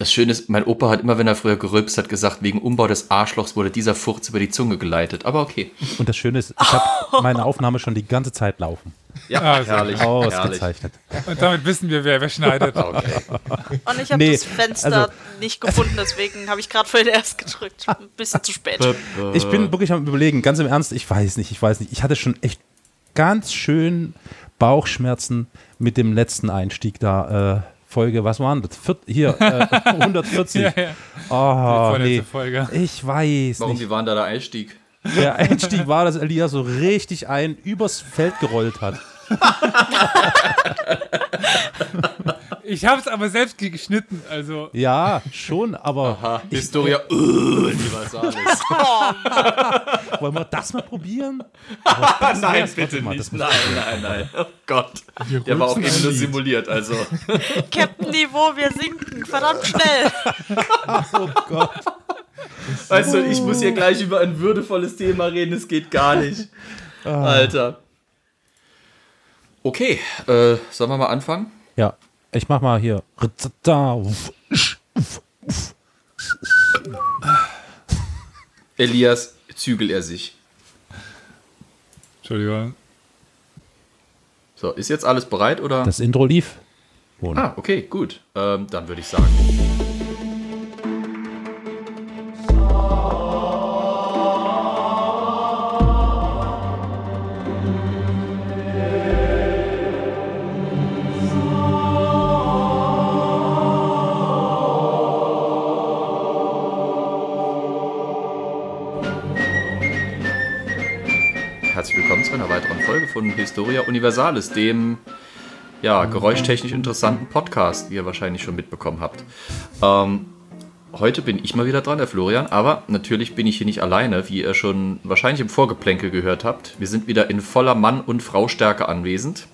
Das Schöne ist, mein Opa hat immer, wenn er früher gerülpst hat, gesagt, wegen Umbau des Arschlochs wurde dieser Furz über die Zunge geleitet. Aber okay. Und das Schöne ist, ich habe meine Aufnahme schon die ganze Zeit laufen. Ja, sehr herrlich. Ausgezeichnet. Und damit wissen wir, wer, wer schneidet. Okay. Und ich habe Nee, das Fenster also- nicht gefunden, deswegen habe ich gerade vorhin erst gedrückt. Ein bisschen zu spät. Ich bin wirklich am überlegen, ganz im Ernst, ich weiß nicht, ich weiß nicht. Ich hatte schon echt ganz schön Bauchschmerzen mit dem letzten Einstieg da. Äh, Folge, was waren das? Viert, hier, äh, 140. Ja, ja. Oh, vorletzte nee. Folge. Ich weiß Warum, nicht. wie war da der Einstieg? Der Einstieg war, dass Elias so richtig ein übers Feld gerollt hat. Ich habe es aber selbst geschnitten, also Ja, schon, aber Aha, Historia uh, Universalis. wollen wir das mal probieren? nein, bitte mal, das muss- Nein, nein, nein. Oh Gott. Der war auch eben nur simuliert, also. Captain Niveau, wir sinken. Verdammt schnell. Oh Gott. Weißt du, ich muss hier gleich über ein würdevolles Thema reden, es geht gar nicht. Alter. Okay, äh, sollen wir mal anfangen? Ja, ich mach mal hier. Elias, zügel er sich. Entschuldigung. So, ist jetzt alles bereit oder? Das Intro lief. Und ah, okay, gut. Ähm, dann würde ich sagen. Von Historia Universalis, dem ja, geräuschtechnisch interessanten Podcast, wie ihr wahrscheinlich schon mitbekommen habt. Ähm, heute bin ich mal wieder dran, der Florian, aber natürlich bin ich hier nicht alleine, wie ihr schon wahrscheinlich im Vorgeplänkel gehört habt. Wir sind wieder in voller Mann- und Fraustärke anwesend.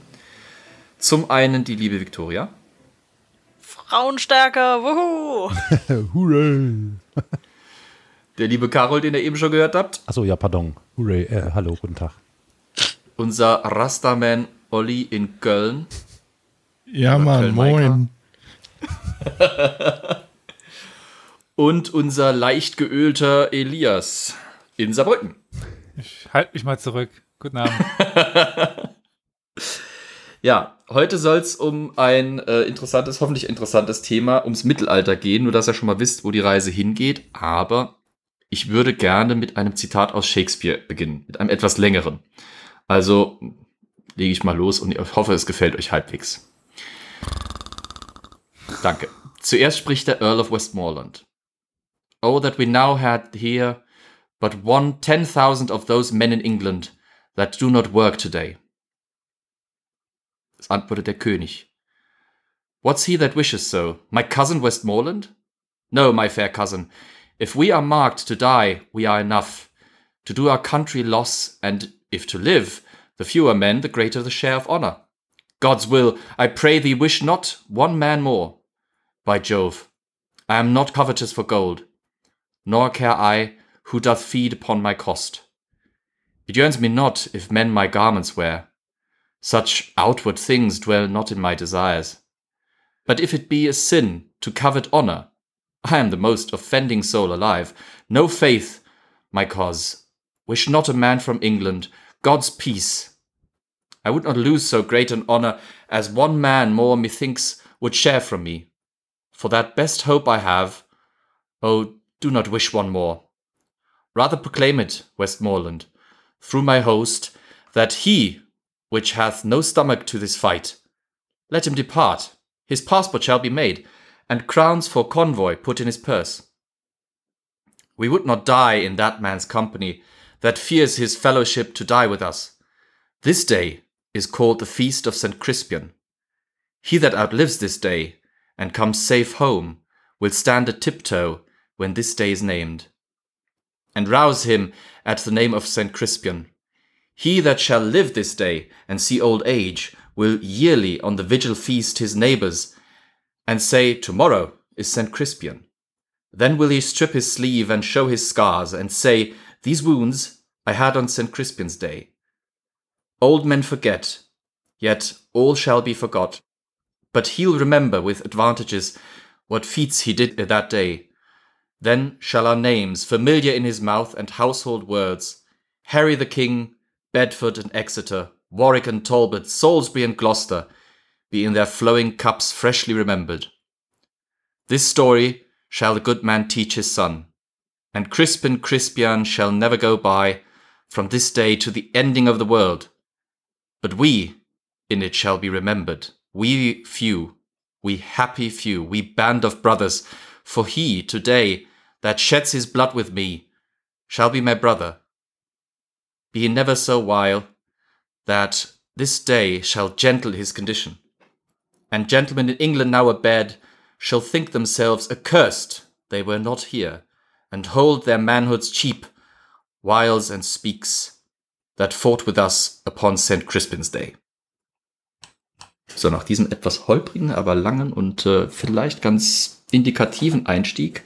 Zum einen die liebe Viktoria, Frauenstärke, wuhu. Hooray. der liebe Carol, den ihr eben schon gehört habt, Achso, ja, pardon. Hooray. Äh, hallo, guten Tag. Unser Rastaman Olli in Köln Ja, Mann, Köln-Maika. moin. und unser leicht geölter Elias in Saarbrücken. Ich halte mich mal zurück. Guten Abend. Ja, heute soll es um ein äh, interessantes, hoffentlich interessantes Thema, ums Mittelalter gehen, nur dass ihr schon mal wisst, wo die Reise hingeht. Aber ich würde gerne mit einem Zitat aus Shakespeare beginnen, mit einem etwas längeren. Also lege ich mal los und ich hoffe, es gefällt euch halbwegs. Danke. Zuerst spricht der Earl of Westmoreland. Oh, that we now had here but one ten thousand of those men in England that do not work today. Es antwortet der König. What's he that wishes so? My cousin Westmoreland? No, my fair cousin. If we are marked to die, we are enough. To do our country loss, and if to live, the fewer men, the greater the share of honour. God's will, I pray thee, wish not one man more. By Jove, I am not covetous for gold, nor care I who doth feed upon my cost. It yearns me not if men my garments wear. Such outward things dwell not in my desires. But if it be a sin to covet honour, I am the most offending soul alive. No faith, my cause. Wish not a man from England God's peace. I would not lose so great an honour as one man more, methinks, would share from me. For that best hope I have, oh, do not wish one more. Rather proclaim it, Westmoreland, through my host, that he which hath no stomach to this fight, let him depart. His passport shall be made, and crowns for convoy put in his purse. We would not die in that man's company that fears his fellowship to die with us. This day is called the feast of St. Crispian. He that outlives this day and comes safe home will stand a tiptoe when this day is named, and rouse him at the name of St. Crispian. He that shall live this day and see old age will yearly on the vigil feast his neighbours, and say, Tomorrow is St. Crispian. Then will he strip his sleeve and show his scars, and say, These wounds I had on St. Crispin's day. Old men forget, yet all shall be forgot. But he'll remember with advantages what feats he did that day. Then shall our names, familiar in his mouth and household words, Harry the King, Bedford and Exeter, Warwick and Talbot, Salisbury and Gloucester, be in their flowing cups freshly remembered. This story shall the good man teach his son, and Crispin Crispian shall never go by from this day to the ending of the world. But we in it shall be remembered, we few, we happy few, we band of brothers, for he today that sheds his blood with me shall be my brother. Be he never so vile that this day shall gentle his condition. And gentlemen in England now abed shall think themselves accursed they were not here, and hold their manhoods cheap, whiles and speaks, that fought with us upon St. Crispin's Day. So, nach diesem etwas holprigen, aber langen und äh, vielleicht ganz indikativen Einstieg,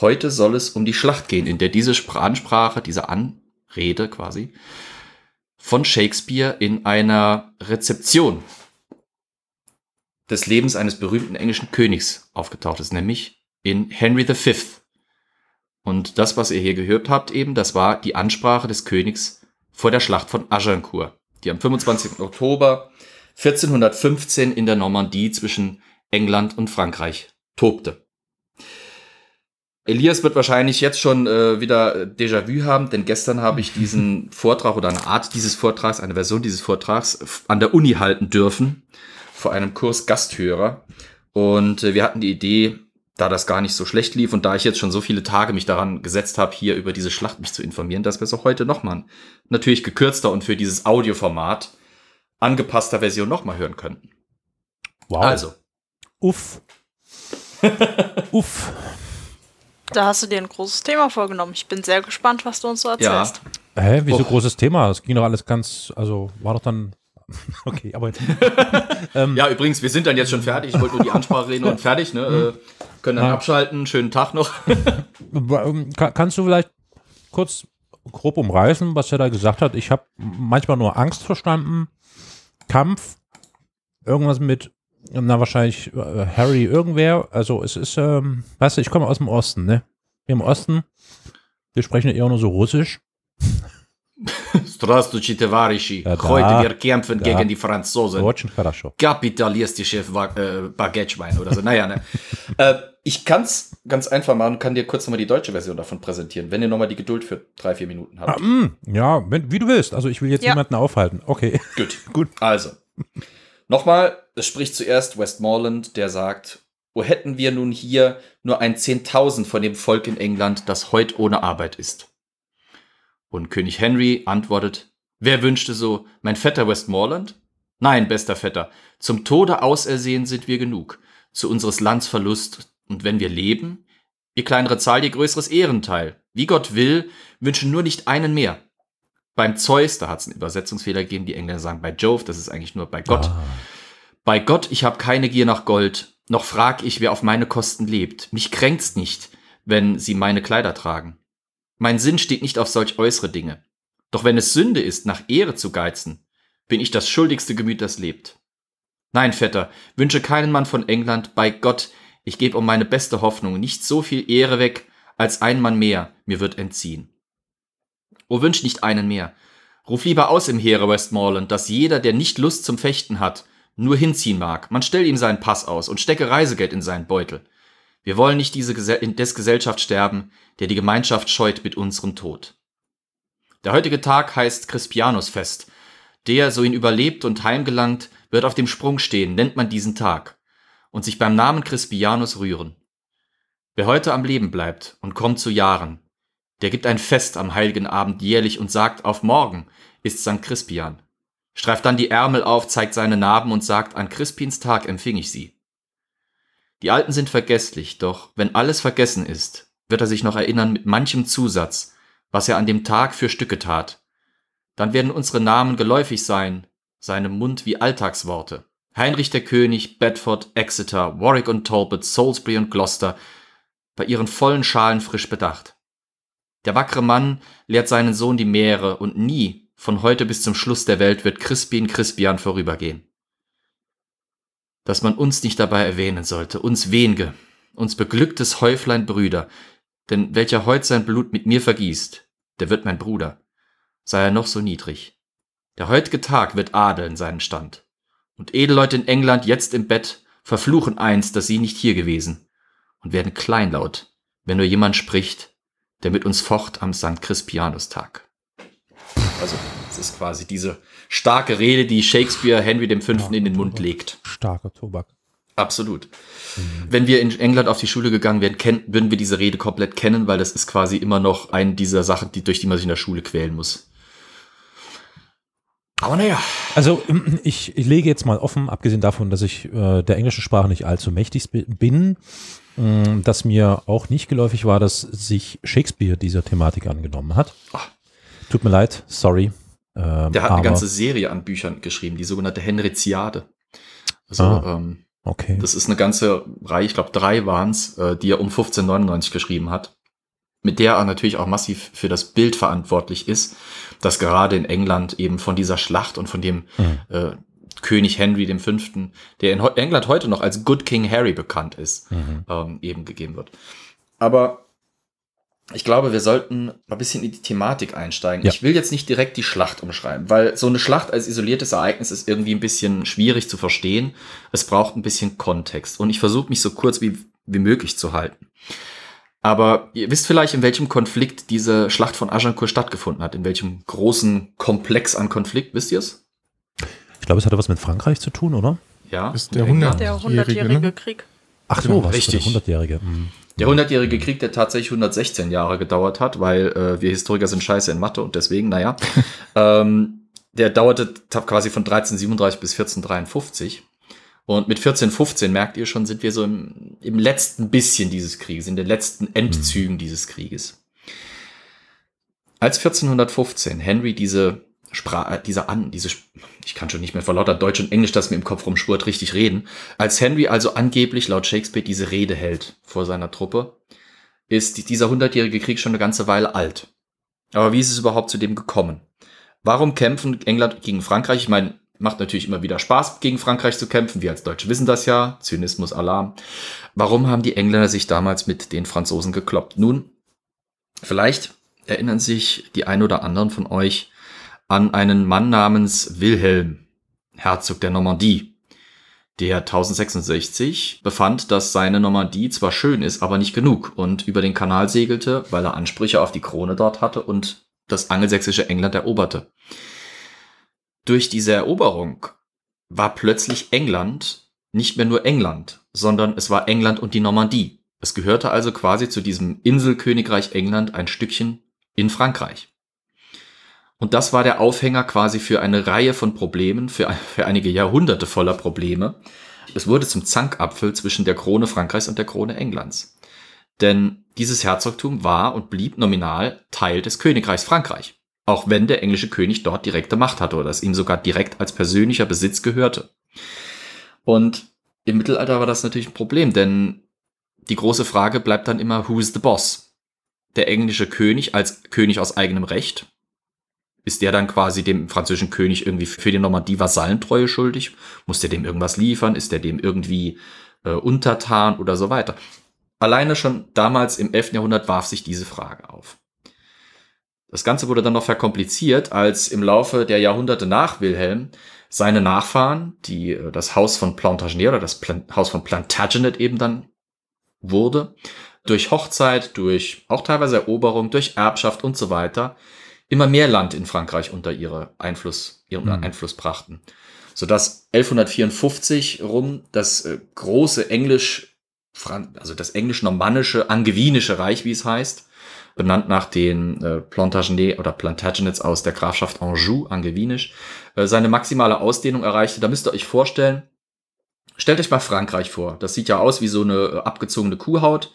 heute soll es um die Schlacht gehen, in der diese Spr- Ansprache, diese Anrede quasi, von Shakespeare in einer Rezeption des Lebens eines berühmten englischen Königs aufgetaucht ist, nämlich in Henry V. Und das, was ihr hier gehört habt, eben, das war die Ansprache des Königs vor der Schlacht von Agincourt, die am 25. Oktober 1415 in der Normandie zwischen England und Frankreich tobte. Elias wird wahrscheinlich jetzt schon äh, wieder Déjà-vu haben, denn gestern habe ich diesen Vortrag oder eine Art dieses Vortrags, eine Version dieses Vortrags an der Uni halten dürfen, vor einem Kurs Gasthörer. Und äh, wir hatten die Idee, da das gar nicht so schlecht lief und da ich jetzt schon so viele Tage mich daran gesetzt habe, hier über diese Schlacht mich zu informieren, dass wir es auch heute nochmal natürlich gekürzter und für dieses Audioformat angepasster Version nochmal hören könnten. Wow. Also, Uff. Uff. Da hast du dir ein großes Thema vorgenommen. Ich bin sehr gespannt, was du uns so ja, erzählst. Hä, wieso Och. großes Thema? Das ging doch alles ganz, also war doch dann. Okay, aber ja, übrigens, wir sind dann jetzt schon fertig. Ich wollte nur die Ansprache reden und fertig, ne? Äh, können dann Ja. abschalten. Schönen Tag noch. ähm, ka- kannst du vielleicht kurz grob umreißen, was er da gesagt hat? Ich habe manchmal nur Angst verstanden. Kampf, irgendwas mit, na wahrscheinlich äh, Harry irgendwer. Also es ist, ähm, weißt du, ich komme aus dem Osten, ne? Im Osten, wir sprechen ja eher nur so Russisch. Здравствуйте, товарищи. Ja, da. Heute wir kämpfen Da. gegen die Franzosen. Очень хорошо. Kapitalistische Wa- äh, Baguette-Schwein oder so. Naja, ne? äh, ich kann's ganz einfach machen, kann dir kurz nochmal die deutsche Version davon präsentieren, wenn ihr nochmal die Geduld für drei, vier Minuten habt. Ah, mm, ja, wenn, wie du willst. Also ich will jetzt Ja. niemanden aufhalten. Okay. Gut. Gut. Also, nochmal, es spricht zuerst Westmoreland, der sagt, wo hätten wir nun hier nur ein Zehntausend von dem Volk in England, das heut ohne Arbeit ist? Und König Henry antwortet, wer wünschte so, mein Vetter Westmoreland? Nein, bester Vetter, zum Tode ausersehen sind wir genug, zu unseres Lands Verlust, und wenn wir leben, je kleinere Zahl, je größeres Ehrenteil. Wie Gott will, wünschen nur nicht einen mehr. Beim Zeus, da hat es einen Übersetzungsfehler gegeben, die Engländer sagen bei Jove, das ist eigentlich nur bei Gott. Ah. Bei Gott, ich habe keine Gier nach Gold, noch frag ich, wer auf meine Kosten lebt. Mich kränkt's nicht, wenn sie meine Kleider tragen. Mein Sinn steht nicht auf solch äußere Dinge. Doch wenn es Sünde ist, nach Ehre zu geizen, bin ich das schuldigste Gemüt, das lebt. Nein, Vetter, wünsche keinen Mann von England, bei Gott, ich geb um meine beste Hoffnung nicht so viel Ehre weg, als ein Mann mehr mir wird entziehen. O wünsch nicht einen mehr. Ruf lieber aus im Heere Westmoreland, dass jeder, der nicht Lust zum Fechten hat, nur hinziehen mag. Man stell ihm seinen Pass aus und stecke Reisegeld in seinen Beutel. Wir wollen nicht diese Gesell in des Gesellschaft sterben, der die Gemeinschaft scheut mit unserem Tod. Der heutige Tag heißt Crispianusfest. Der, so ihn überlebt und heimgelangt, wird auf dem Sprung stehen, nennt man diesen Tag, und sich beim Namen Crispianus rühren. Wer heute am Leben bleibt und kommt zu Jahren, der gibt ein Fest am heiligen Abend jährlich und sagt, auf morgen ist St. Crispian. Streift dann die Ärmel auf, zeigt seine Narben und sagt, an Crispins Tag empfing ich sie. Die Alten sind vergesslich, doch wenn alles vergessen ist, wird er sich noch erinnern mit manchem Zusatz, was er an dem Tag für Stücke tat. Dann werden unsere Namen geläufig sein, seinem Mund wie Alltagsworte. Heinrich der König, Bedford, Exeter, Warwick und Talbot, Salisbury und Gloucester, bei ihren vollen Schalen frisch bedacht. Der wackere Mann lehrt seinen Sohn die Meere und nie, von heute bis zum Schluss der Welt, wird Crispin Crispian vorübergehen. Dass man uns nicht dabei erwähnen sollte, uns wenige, uns beglücktes Häuflein Brüder, denn welcher heut sein Blut mit mir vergießt, der wird mein Bruder, sei er noch so niedrig. Der heutge Tag wird adeln seinen Stand. Und Edelleute in England jetzt im Bett verfluchen einst, dass sie nicht hier gewesen und werden kleinlaut, wenn nur jemand spricht, der mit uns focht am St. Crispianus-Tag. Also, es ist quasi diese starke Rede, die Shakespeare Henry V. in den Mund legt. Starker Tobak. Absolut. Wenn wir in England auf die Schule gegangen wären, kenn, würden wir diese Rede komplett kennen, weil das ist quasi immer noch eine dieser Sachen, die, durch die man sich in der Schule quälen muss. Aber naja. Also ich, ich lege jetzt mal offen, abgesehen davon, dass ich äh, der englischen Sprache nicht allzu mächtig bin, äh, dass mir auch nicht geläufig war, dass sich Shakespeare dieser Thematik angenommen hat. Ach. Tut mir leid, sorry. Ähm, Der hat aber, eine ganze Serie an Büchern geschrieben, die sogenannte Henriziade. Also, Ah. ähm, Okay. das ist eine ganze Reihe, ich glaube drei waren's, äh, die er um 1599 geschrieben hat. Mit der er natürlich auch massiv für das Bild verantwortlich ist, das gerade in England eben von dieser Schlacht und von dem Mhm. äh, König Henry V., der in England heute noch als Good King Harry bekannt ist, Mhm. ähm, eben gegeben wird. Aber ich glaube, wir sollten mal ein bisschen in die Thematik einsteigen. Ja. Ich will jetzt nicht direkt die Schlacht umschreiben, weil so eine Schlacht als isoliertes Ereignis ist irgendwie ein bisschen schwierig zu verstehen. Es braucht ein bisschen Kontext und ich versuche mich so kurz wie, wie möglich zu halten. Aber ihr wisst vielleicht, in welchem Konflikt diese Schlacht von Agincourt stattgefunden hat, in welchem großen Komplex an Konflikt, wisst ihr es? Ich glaube, es hatte was mit Frankreich zu tun, oder? Ja. Ist der England. 100. Der Jährige, hundertjährige ne? Krieg. Ach so, Genau, was richtig. Der Hundertjährige. Mhm. Der hundertjährige Krieg, der tatsächlich 116 Jahre gedauert hat, weil äh, wir Historiker sind scheiße in Mathe und deswegen, naja, ähm, der dauerte quasi von 1337 bis 1453. Und mit 1415, merkt ihr schon, sind wir so im, im letzten bisschen dieses Krieges, in den letzten Endzügen dieses Krieges. Als 1415 Henry diese Sprache, diese an, diese, ich kann schon nicht mehr vor lauter Deutsch und Englisch, das mir im Kopf rumschwurt, richtig reden. Als Henry also angeblich laut Shakespeare diese Rede hält vor seiner Truppe, ist die- dieser hundertjährige Krieg schon eine ganze Weile alt. Aber wie ist es überhaupt zu dem gekommen? Warum kämpfen England gegen Frankreich? Ich meine, macht natürlich immer wieder Spaß, gegen Frankreich zu kämpfen. Wir als Deutsche wissen das ja. Zynismus, Alarm. Warum haben die Engländer sich damals mit den Franzosen gekloppt? Nun, vielleicht erinnern sich die ein oder anderen von euch an einen Mann namens Wilhelm, Herzog der Normandie, der 1066 befand, dass seine Normandie zwar schön ist, aber nicht genug und über den Kanal segelte, weil er Ansprüche auf die Krone dort hatte und das angelsächsische England eroberte. Durch diese Eroberung war plötzlich England nicht mehr nur England, sondern es war England und die Normandie. Es gehörte also quasi zu diesem Inselkönigreich England ein Stückchen in Frankreich. Und das war der Aufhänger quasi für eine Reihe von Problemen, für, für einige Jahrhunderte voller Probleme. Es wurde zum Zankapfel zwischen der Krone Frankreichs und der Krone Englands. Denn dieses Herzogtum war und blieb nominal Teil des Königreichs Frankreich. Auch wenn der englische König dort direkte Macht hatte oder es ihm sogar direkt als persönlicher Besitz gehörte. Und im Mittelalter war das natürlich ein Problem, denn die große Frage bleibt dann immer, who is the boss? Der englische König als König aus eigenem Recht ist der dann quasi dem französischen König irgendwie für die Normandie Vasallentreue schuldig? Muss der dem irgendwas liefern? Ist der dem irgendwie äh, untertan oder so weiter? Alleine schon damals im 11. Jahrhundert warf sich diese Frage auf. Das Ganze wurde dann noch verkompliziert, als im Laufe der Jahrhunderte nach Wilhelm seine Nachfahren, die äh, das Haus von Plantagenet oder das Plan Haus von Plantagenet eben dann wurde, durch Hochzeit, durch auch teilweise Eroberung, durch Erbschaft und so weiter, immer mehr Land in Frankreich unter ihre Einfluss, ihren Mhm. Einfluss brachten. Sodass 1154 rum das äh, große Englisch, also das englisch-normannische, angevinische Reich, wie es heißt, benannt nach den äh, Plantagenet oder Plantagenets aus der Grafschaft Anjou, angevinisch, äh, seine maximale Ausdehnung erreichte. Da müsst ihr euch vorstellen, stellt euch mal Frankreich vor. Das sieht ja aus wie so eine äh, abgezogene Kuhhaut.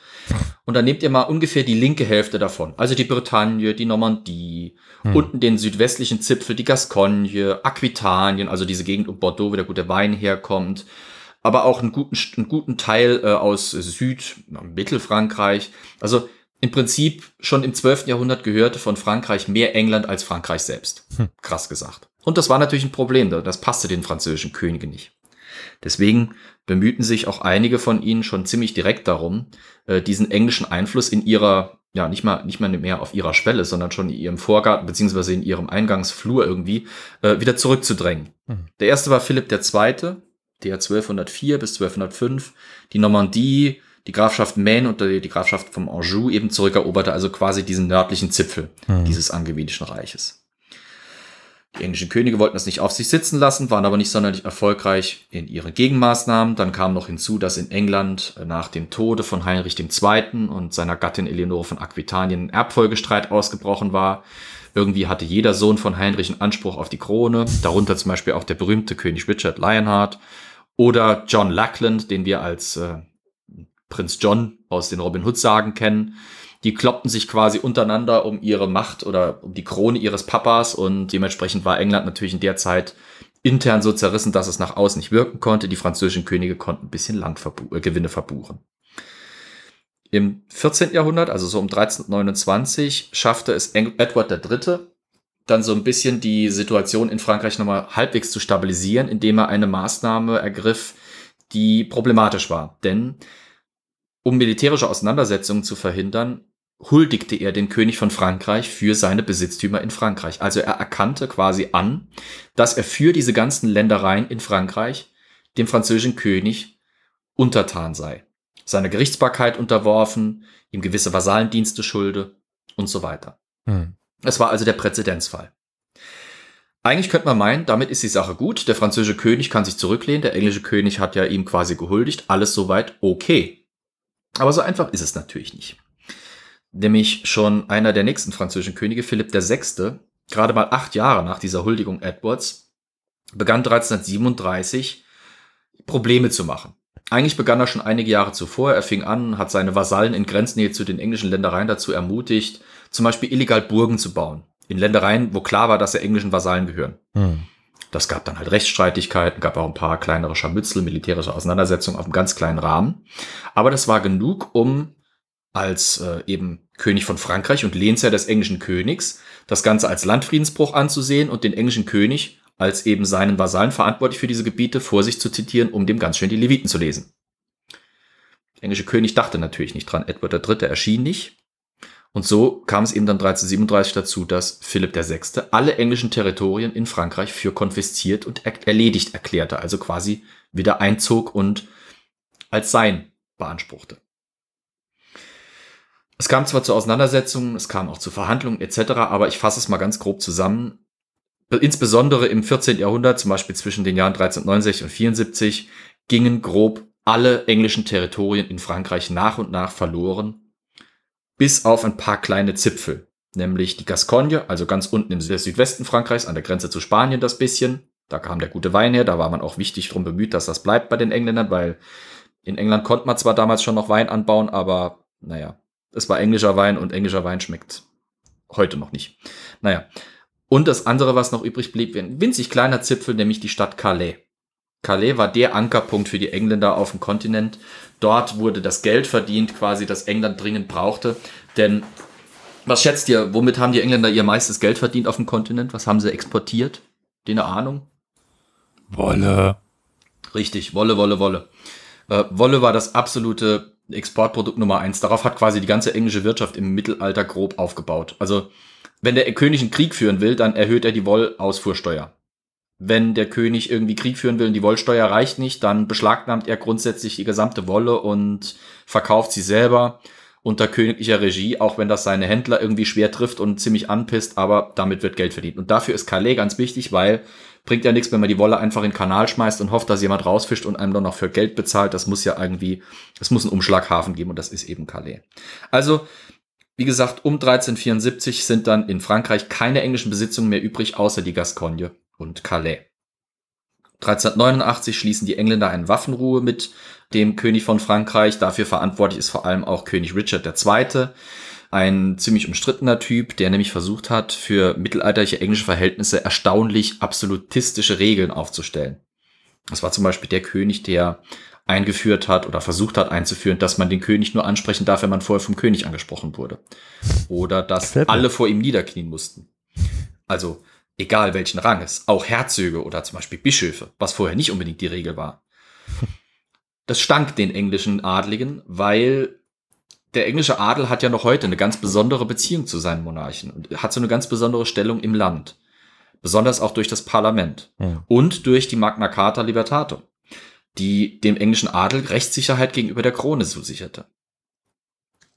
Und dann nehmt ihr mal ungefähr die linke Hälfte davon. Also die Bretagne, die Normandie, Hm. unten den südwestlichen Zipfel, die Gascogne, Aquitanien, also diese Gegend um Bordeaux, wo der gute Wein herkommt. Aber auch einen guten, einen guten Teil äh, aus Süd, Mittelfrankreich. Also im Prinzip schon im 12. Jahrhundert gehörte von Frankreich mehr England als Frankreich selbst. Hm. Krass gesagt. Und das war natürlich ein Problem, das passte den französischen Königen nicht. Deswegen bemühten sich auch einige von ihnen schon ziemlich direkt darum, äh, diesen englischen Einfluss in ihrer, ja, nicht mal, nicht mal mehr auf ihrer Schwelle, sondern schon in ihrem Vorgarten beziehungsweise in ihrem Eingangsflur irgendwie äh, wieder zurückzudrängen. Mhm. Der erste war Philipp II., der 1204 bis 1205 die Normandie, die Grafschaft Maine und die, Grafschaft vom Anjou eben zurückeroberte, also quasi diesen nördlichen Zipfel Mhm. dieses angewidischen Reiches. Die englischen Könige wollten das nicht auf sich sitzen lassen, waren aber nicht sonderlich erfolgreich in ihren Gegenmaßnahmen. Dann kam noch hinzu, dass in England äh, nach dem Tode von Heinrich II. und seiner Gattin Eleonore von Aquitanien ein Erbfolgestreit ausgebrochen war. Irgendwie hatte jeder Sohn von Heinrich einen Anspruch auf die Krone, darunter zum Beispiel auch der berühmte König Richard Lionheart oder John Lackland, den wir als äh, Prinz John aus den Robin Hood-Sagen kennen. Die kloppten sich quasi untereinander um ihre Macht oder um die Krone ihres Papas und dementsprechend war England natürlich in der Zeit intern so zerrissen, dass es nach außen nicht wirken konnte. Die französischen Könige konnten ein bisschen Landverbu äh, verbuchen. Im 14. Jahrhundert, also so um 1329, schaffte es Edward III. dann so ein bisschen die Situation in Frankreich nochmal halbwegs zu stabilisieren, indem er eine Maßnahme ergriff, die problematisch war. Denn um militärische Auseinandersetzungen zu verhindern, huldigte er den König von Frankreich für seine Besitztümer in Frankreich. Also er erkannte quasi an, dass er für diese ganzen Ländereien in Frankreich dem französischen König untertan sei. Seine Gerichtsbarkeit unterworfen, ihm gewisse Vasallendienste schulde und so weiter. Mhm. Es war also der Präzedenzfall. Eigentlich könnte man meinen, damit ist die Sache gut. Der französische König kann sich zurücklehnen, der englische König hat ja ihm quasi gehuldigt, alles soweit okay. Aber so einfach ist es natürlich nicht. Nämlich schon einer der nächsten französischen Könige, Philipp VI., gerade mal acht Jahre nach dieser Huldigung Edwards, begann 1337 Probleme zu machen. Eigentlich begann er schon einige Jahre zuvor. Er fing an, hat seine Vasallen in Grenznähe zu den englischen Ländereien dazu ermutigt, zum Beispiel illegal Burgen zu bauen. In Ländereien, wo klar war, dass er englischen Vasallen gehören. Mhm. Das gab dann halt Rechtsstreitigkeiten, gab auch ein paar kleinere Scharmützel, militärische Auseinandersetzungen auf einem ganz kleinen Rahmen. Aber das war genug, um als äh, eben König von Frankreich und Lehnsherr des englischen Königs das Ganze als Landfriedensbruch anzusehen und den englischen König als eben seinen Vasallen verantwortlich für diese Gebiete vor sich zu zitieren, um dem ganz schön die Leviten zu lesen. Der englische König dachte natürlich nicht dran. Edward III. erschien nicht. Und so kam es eben dann 1337 dazu, dass Philipp VI. alle englischen Territorien in Frankreich für konfisziert und er erledigt erklärte, also quasi wieder einzog und als sein beanspruchte. Es kam zwar zu Auseinandersetzungen, es kam auch zu Verhandlungen etc., aber ich fasse es mal ganz grob zusammen. Insbesondere im 14. Jahrhundert, zum Beispiel zwischen den Jahren 1369 und 74, gingen grob alle englischen Territorien in Frankreich nach und nach verloren, bis auf ein paar kleine Zipfel, nämlich die Gascogne, also ganz unten im Südwesten Frankreichs, an der Grenze zu Spanien das bisschen. Da kam der gute Wein her, da war man auch wichtig drum bemüht, dass das bleibt bei den Engländern, weil in England konnte man zwar damals schon noch Wein anbauen, aber naja, es war englischer Wein und englischer Wein schmeckt heute noch nicht. Naja. Und das andere, was noch übrig blieb, ein winzig kleiner Zipfel, nämlich die Stadt Calais. Calais war der Ankerpunkt für die Engländer auf dem Kontinent. Dort wurde das Geld verdient, quasi, das England dringend brauchte. Denn was schätzt ihr, womit haben die Engländer ihr meistes Geld verdient auf dem Kontinent? Was haben sie exportiert? Die eine Ahnung? Wolle. Richtig, Wolle, Wolle, Wolle. Äh, Wolle war das absolute Exportprodukt Nummer eins. Darauf hat quasi die ganze englische Wirtschaft im Mittelalter grob aufgebaut. Also, wenn der König einen Krieg führen will, dann erhöht er die Wollausfuhrsteuer. Wenn der König irgendwie Krieg führen will und die Wollsteuer reicht nicht, dann beschlagnahmt er grundsätzlich die gesamte Wolle und verkauft sie selber unter königlicher Regie, auch wenn das seine Händler irgendwie schwer trifft und ziemlich anpisst, aber damit wird Geld verdient. Und dafür ist Calais ganz wichtig, weil bringt ja nichts, wenn man die Wolle einfach in den Kanal schmeißt und hofft, dass jemand rausfischt und einem dann noch für Geld bezahlt. Das muss ja irgendwie, es muss einen Umschlaghafen geben und das ist eben Calais. Also, wie gesagt, um 1374 sind dann in Frankreich keine englischen Besitzungen mehr übrig, außer die Gascogne und Calais. 1389 schließen die Engländer eine Waffenruhe mit dem König von Frankreich. Dafür verantwortlich ist vor allem auch König Richard II., ein ziemlich umstrittener Typ, der nämlich versucht hat, für mittelalterliche englische Verhältnisse erstaunlich absolutistische Regeln aufzustellen. Das war zum Beispiel der König, der eingeführt hat oder versucht hat einzuführen, dass man den König nur ansprechen darf, wenn man vorher vom König angesprochen wurde. Oder dass alle vor ihm niederknien mussten. Also egal welchen Ranges, auch Herzöge oder zum Beispiel Bischöfe, was vorher nicht unbedingt die Regel war. Das stank den englischen Adligen, weil der englische Adel hat ja noch heute eine ganz besondere Beziehung zu seinen Monarchen und hat so eine ganz besondere Stellung im Land. Besonders auch durch das Parlament Ja. und durch die Magna Carta Libertatum, die dem englischen Adel Rechtssicherheit gegenüber der Krone zusicherte.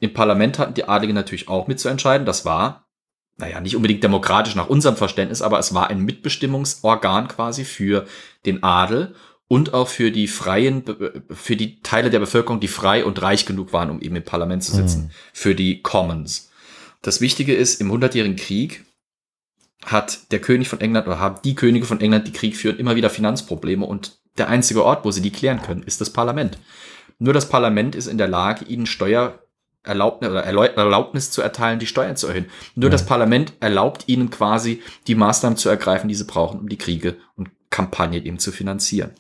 Im Parlament hatten die Adligen natürlich auch mitzuentscheiden. Das war, naja, nicht unbedingt demokratisch nach unserem Verständnis, aber es war ein Mitbestimmungsorgan quasi für den Adel und auch für die freien, für die Teile der Bevölkerung, die frei und reich genug waren, um eben im Parlament zu sitzen, für die Commons. Das Wichtige ist, im Hundertjährigen Krieg hat der König von England oder haben die Könige von England, die Krieg führen, immer wieder Finanzprobleme und der einzige Ort, wo sie die klären können, ist das Parlament. Nur das Parlament ist in der Lage, ihnen Steuererlaubnis oder Erlaubnis zu erteilen, die Steuern zu erhöhen. Nur das Parlament erlaubt ihnen quasi, die Maßnahmen zu ergreifen, die sie brauchen, um die Kriege und Kampagnen eben zu finanzieren.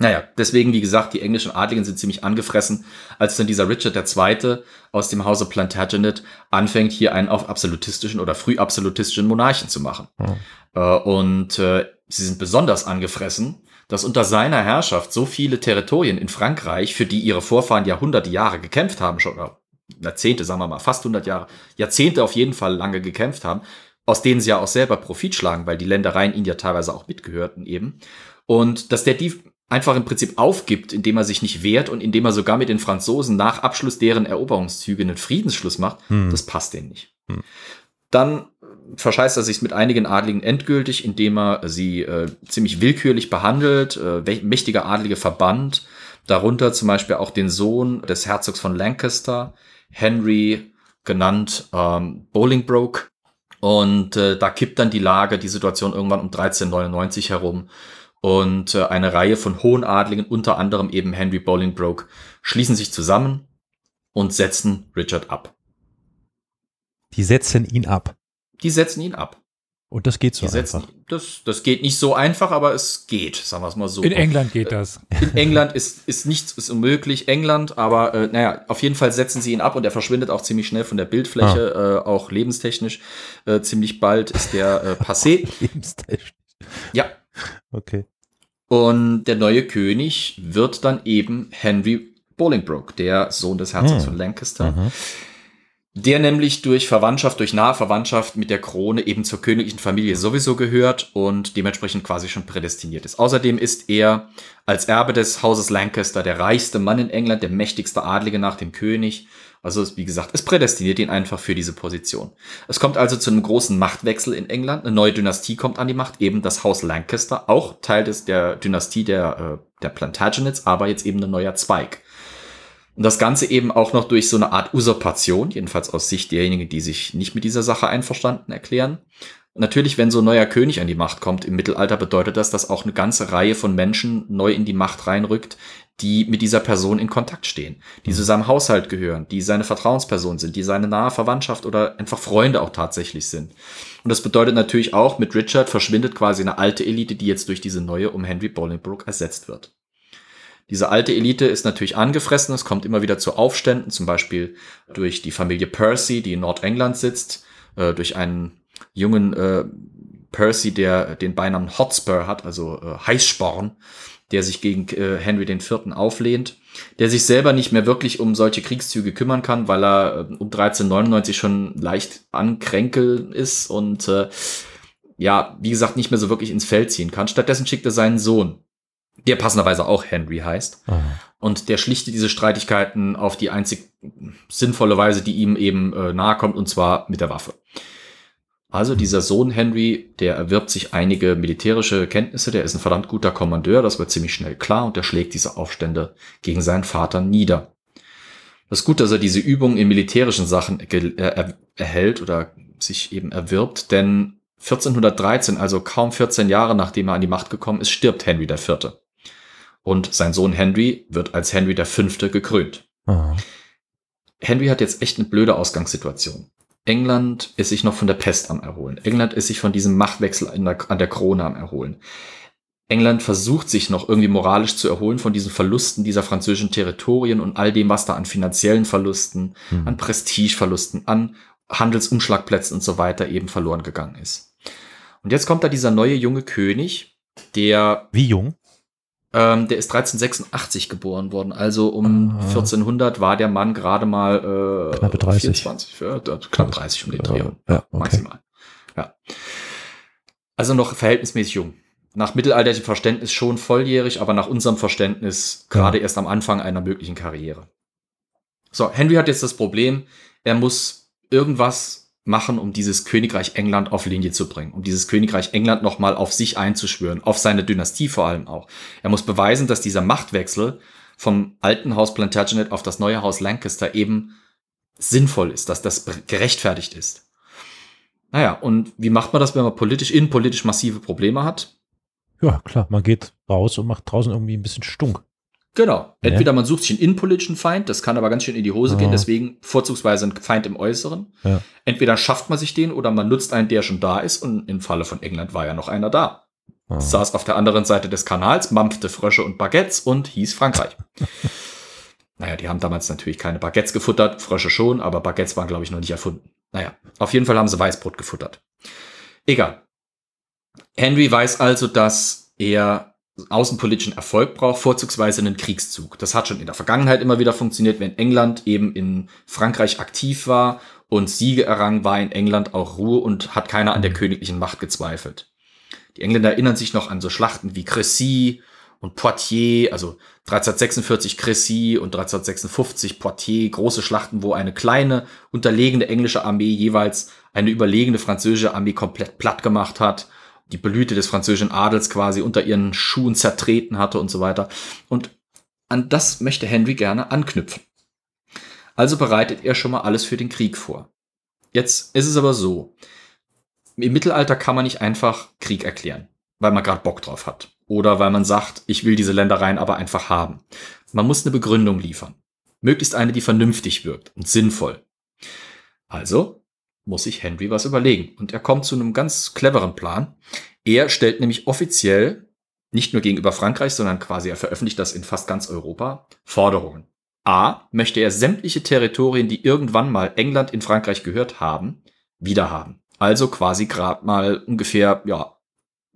Naja, deswegen, wie gesagt, die englischen Adligen sind ziemlich angefressen, als dann dieser Richard II. aus dem Hause Plantagenet anfängt, hier einen auf absolutistischen oder früh absolutistischen Monarchen zu machen. Äh, und äh, sie sind besonders angefressen, dass unter seiner Herrschaft so viele Territorien in Frankreich, für die ihre Vorfahren Jahrhunderte Jahre gekämpft haben, schon oder Jahrzehnte, sagen wir mal, fast 100 Jahre, Jahrzehnte auf jeden Fall lange gekämpft haben, aus denen sie ja auch selber Profit schlagen, weil die Ländereien ihnen ja teilweise auch mitgehörten eben. Und dass der die einfach im Prinzip aufgibt, indem er sich nicht wehrt und indem er sogar mit den Franzosen nach Abschluss deren Eroberungszüge einen Friedensschluss macht, das passt denen nicht. Dann verscheißt er sich mit einigen Adligen endgültig, indem er sie äh, ziemlich willkürlich behandelt, äh, mächtige Adlige verbannt, darunter zum Beispiel auch den Sohn des Herzogs von Lancaster, Henry, genannt ähm, Bolingbroke. Und äh, da kippt dann die Lage, die Situation irgendwann um 1399 herum. Und äh, eine Reihe von hohen Adligen, unter anderem eben Henry Bolingbroke, schließen sich zusammen und setzen Richard ab. Die setzen ihn ab. Die setzen ihn ab. Und das geht so Die setzen, einfach. das, das geht nicht so einfach, aber es geht, sagen wir es mal so. In England geht das. In England ist, ist nichts ist unmöglich. England, aber äh, naja, auf jeden Fall setzen sie ihn ab und er verschwindet auch ziemlich schnell von der Bildfläche, äh, auch lebenstechnisch. Äh, ziemlich bald ist der äh, passé. Lebenstechnisch. Ja. Okay. Und der neue König wird dann eben Henry Bolingbroke, der Sohn des Herzogs Hm. von Lancaster. Mhm. der nämlich durch Verwandtschaft, durch nahe Verwandtschaft mit der Krone eben zur königlichen Familie sowieso gehört und dementsprechend quasi schon prädestiniert ist. Außerdem ist er als Erbe des Hauses Lancaster der reichste Mann in England, der mächtigste Adlige nach dem König. Also wie gesagt, es prädestiniert ihn einfach für diese Position. Es kommt also zu einem großen Machtwechsel in England. Eine neue Dynastie kommt an die Macht, eben das Haus Lancaster, auch Teil des, der Dynastie der, äh, der Plantagenets, aber jetzt eben ein neuer Zweig. Und das Ganze eben auch noch durch so eine Art Usurpation, jedenfalls aus Sicht derjenigen, die sich nicht mit dieser Sache einverstanden erklären. Natürlich, wenn so ein neuer König an die Macht kommt im Mittelalter, bedeutet das, dass auch eine ganze Reihe von Menschen neu in die Macht reinrückt, die mit dieser Person in Kontakt stehen, die zu seinem Haushalt gehören, die seine Vertrauensperson sind, die seine nahe Verwandtschaft oder einfach Freunde auch tatsächlich sind. Und das bedeutet natürlich auch, mit Richard verschwindet quasi eine alte Elite, die jetzt durch diese neue um Henry Bolingbroke ersetzt wird. Diese alte Elite ist natürlich angefressen, es kommt immer wieder zu Aufständen, zum Beispiel durch die Familie Percy, die in Nordengland sitzt, äh, durch einen jungen äh, Percy, der den Beinamen Hotspur hat, also äh, Heißsporn, der sich gegen äh, Henry IV. auflehnt, der sich selber nicht mehr wirklich um solche Kriegszüge kümmern kann, weil er äh, um 1399 schon leicht ankränkel ist und äh, ja, wie gesagt, nicht mehr so wirklich ins Feld ziehen kann. Stattdessen schickt er seinen Sohn, der passenderweise auch Henry heißt, Ah. und der schlichtet diese Streitigkeiten auf die einzig sinnvolle Weise, die ihm eben äh, nahe kommt, und zwar mit der Waffe. Also dieser Sohn Henry, der erwirbt sich einige militärische Kenntnisse, der ist ein verdammt guter Kommandeur, das wird ziemlich schnell klar, und der schlägt diese Aufstände gegen seinen Vater nieder. Das ist gut, dass er diese Übungen in militärischen Sachen er, erhält oder sich eben erwirbt, denn 1413, also kaum 14 Jahre nachdem er an die Macht gekommen ist, stirbt Henry IV. Und sein Sohn Henry wird als Henry V. gekrönt. Ah. Henry hat jetzt echt eine blöde Ausgangssituation. England ist sich noch von der Pest am Erholen. England ist sich von diesem Machtwechsel der, an der Krone am Erholen. England versucht sich noch irgendwie moralisch zu erholen von diesen Verlusten dieser französischen Territorien und all dem, was da an finanziellen Verlusten, Hm. an Prestigeverlusten, an Handelsumschlagplätzen und so weiter eben verloren gegangen ist. Und jetzt kommt da dieser neue junge König, der, Wie jung? Ähm, der ist 1386 geboren worden. Also um Ah. 1400 war der Mann gerade mal äh, Knappe 30. 24, ja, knapp 30 um den Dreh. Ja, okay. Maximal. Ja. Also noch verhältnismäßig jung. Nach mittelalterlichem Verständnis schon volljährig, aber nach unserem Verständnis gerade erst am Anfang einer möglichen Karriere. So, Henry hat jetzt das Problem, er muss irgendwas machen, um dieses Königreich England auf Linie zu bringen, um dieses Königreich England nochmal auf sich einzuschwören, auf seine Dynastie vor allem auch. Er muss beweisen, dass dieser Machtwechsel vom alten Haus Plantagenet auf das neue Haus Lancaster eben sinnvoll ist, dass das gerechtfertigt ist. Naja, und wie macht man das, wenn man politisch, innenpolitisch massive Probleme hat? Ja, klar, man geht raus und macht draußen irgendwie ein bisschen Stunk. Genau. Entweder man sucht sich einen innenpolitischen Feind, das kann aber ganz schön in die Hose Ah. gehen, deswegen vorzugsweise ein Feind im Äußeren. Ja. Entweder schafft man sich den oder man nutzt einen, der schon da ist und im Falle von England war ja noch einer da. Ah. Saß auf der anderen Seite des Kanals, mampfte Frösche und Baguettes und hieß Frankreich. naja, die haben damals natürlich keine Baguettes gefuttert, Frösche schon, aber Baguettes waren, glaube ich, noch nicht erfunden. Naja, auf jeden Fall haben sie Weißbrot gefuttert. Egal. Henry weiß also, dass er außenpolitischen Erfolg braucht, vorzugsweise einen Kriegszug. Das hat schon in der Vergangenheit immer wieder funktioniert, wenn England eben in Frankreich aktiv war und Siege errang, war in England auch Ruhe und hat keiner an der königlichen Macht gezweifelt. Die Engländer erinnern sich noch an so Schlachten wie Crécy und Poitiers, also 1346 Crécy und 1356 Poitiers, große Schlachten, wo eine kleine, unterlegene englische Armee jeweils eine überlegene französische Armee komplett platt gemacht hat die Blüte des französischen Adels quasi unter ihren Schuhen zertreten hatte und so weiter. Und an das möchte Henry gerne anknüpfen. Also bereitet er schon mal alles für den Krieg vor. Jetzt ist es aber so. Im Mittelalter kann man nicht einfach Krieg erklären, weil man gerade Bock drauf hat. Oder weil man sagt, ich will diese Ländereien aber einfach haben. Man muss eine Begründung liefern. Möglichst eine, die vernünftig wirkt und sinnvoll. Also muss sich Henry was überlegen. Und er kommt zu einem ganz cleveren Plan. Er stellt nämlich offiziell, nicht nur gegenüber Frankreich, sondern quasi er veröffentlicht das in fast ganz Europa, Forderungen. A, möchte er sämtliche Territorien, die irgendwann mal England in Frankreich gehört haben, wiederhaben. Also quasi gerade mal ungefähr, ja,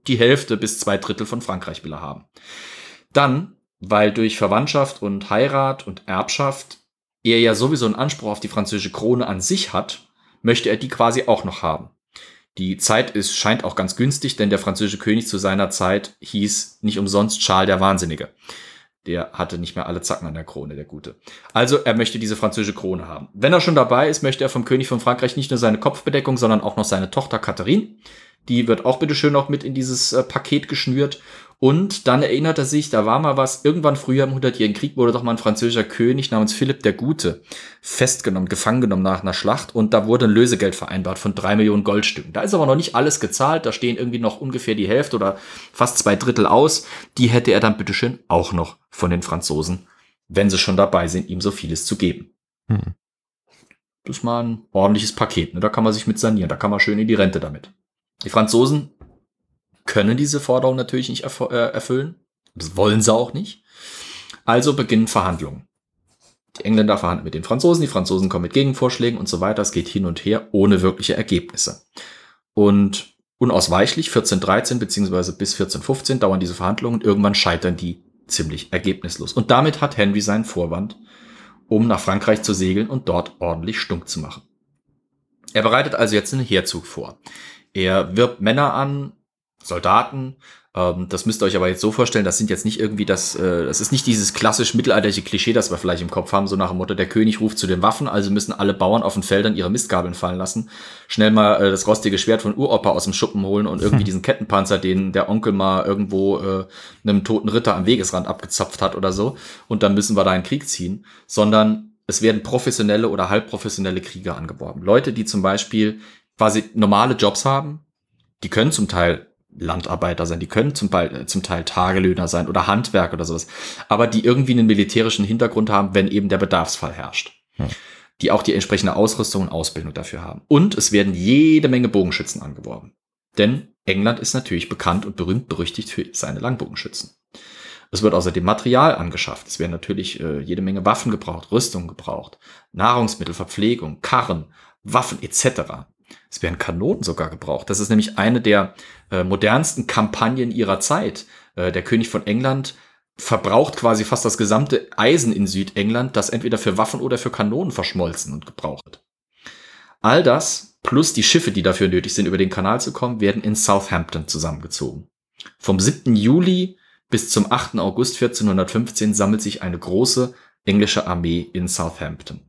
die Hälfte bis zwei Drittel von Frankreich will er haben. Dann, weil durch Verwandtschaft und Heirat und Erbschaft er ja sowieso einen Anspruch auf die französische Krone an sich hat, möchte er die quasi auch noch haben. Die Zeit ist, scheint auch ganz günstig, denn der französische König zu seiner Zeit hieß nicht umsonst Charles der Wahnsinnige. Der hatte nicht mehr alle Zacken an der Krone, der Gute. Also er möchte diese französische Krone haben. Wenn er schon dabei ist, möchte er vom König von Frankreich nicht nur seine Kopfbedeckung, sondern auch noch seine Tochter Katharine. Die wird auch bitteschön noch mit in dieses äh, Paket geschnürt. Und dann erinnert er sich, da war mal was, irgendwann früher im Hundertjährigen Krieg wurde doch mal ein französischer König namens Philipp der Gute festgenommen, gefangen genommen nach einer Schlacht und da wurde ein Lösegeld vereinbart von drei Millionen Goldstücken. Da ist aber noch nicht alles gezahlt, da stehen irgendwie noch ungefähr die Hälfte oder fast zwei Drittel aus. Die hätte er dann bitteschön auch noch von den Franzosen, wenn sie schon dabei sind, ihm so vieles zu geben. Hm. Das ist mal ein ordentliches Paket, ne? da kann man sich mit sanieren, da kann man schön in die Rente damit. Die Franzosen können diese Forderung natürlich nicht erf äh, erfüllen. Das wollen sie auch nicht. Also beginnen Verhandlungen. Die Engländer verhandeln mit den Franzosen, die Franzosen kommen mit Gegenvorschlägen und so weiter. Es geht hin und her ohne wirkliche Ergebnisse. Und unausweichlich 1413 beziehungsweise bis 1415 dauern diese Verhandlungen. Irgendwann scheitern die ziemlich ergebnislos. Und damit hat Henry seinen Vorwand, um nach Frankreich zu segeln und dort ordentlich stunk zu machen. Er bereitet also jetzt einen Heerzug vor. Er wirbt Männer an, Soldaten. Ähm, das müsst ihr euch aber jetzt so vorstellen, das sind jetzt nicht irgendwie das, äh, das ist nicht dieses klassisch mittelalterliche Klischee, das wir vielleicht im Kopf haben, so nach dem Motto, der König ruft zu den Waffen, also müssen alle Bauern auf den Feldern ihre Mistgabeln fallen lassen, schnell mal äh, das rostige Schwert von Uropa aus dem Schuppen holen und irgendwie diesen Kettenpanzer, den der Onkel mal irgendwo äh, einem toten Ritter am Wegesrand abgezapft hat oder so, und dann müssen wir da einen Krieg ziehen, sondern es werden professionelle oder halbprofessionelle Krieger angeworben. Leute, die zum Beispiel quasi normale Jobs haben, die können zum Teil Landarbeiter sein, die können zum Teil, äh, zum Teil Tagelöhner sein oder Handwerk oder sowas, aber die irgendwie einen militärischen Hintergrund haben, wenn eben der Bedarfsfall herrscht. Hm. Die auch die entsprechende Ausrüstung und Ausbildung dafür haben. Und es werden jede Menge Bogenschützen angeworben. Denn England ist natürlich bekannt und berühmt berüchtigt für seine Langbogenschützen. Es wird außerdem Material angeschafft. Es werden natürlich äh, jede Menge Waffen gebraucht, Rüstung gebraucht, Nahrungsmittel, Verpflegung, Karren, Waffen etc. Es werden Kanonen sogar gebraucht. Das ist nämlich eine der äh, modernsten Kampagnen ihrer Zeit. Äh, der König von England verbraucht quasi fast das gesamte Eisen in Südengland, das entweder für Waffen oder für Kanonen verschmolzen und gebraucht wird. All das plus die Schiffe, die dafür nötig sind, über den Kanal zu kommen, werden in Southampton zusammengezogen. Vom 7. Juli bis zum 8. August 1415 sammelt sich eine große englische Armee in Southampton.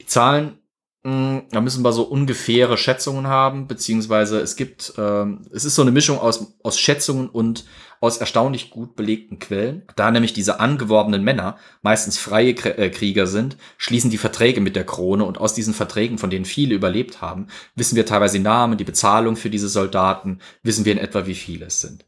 Die Zahlen, da müssen wir so ungefähre Schätzungen haben, beziehungsweise es gibt, ähm, es ist so eine Mischung aus, aus Schätzungen und aus erstaunlich gut belegten Quellen. Da nämlich diese angeworbenen Männer meistens freie äh, Krieger sind, schließen die Verträge mit der Krone und aus diesen Verträgen, von denen viele überlebt haben, wissen wir teilweise die Namen, die Bezahlung für diese Soldaten, wissen wir in etwa, wie viele es sind.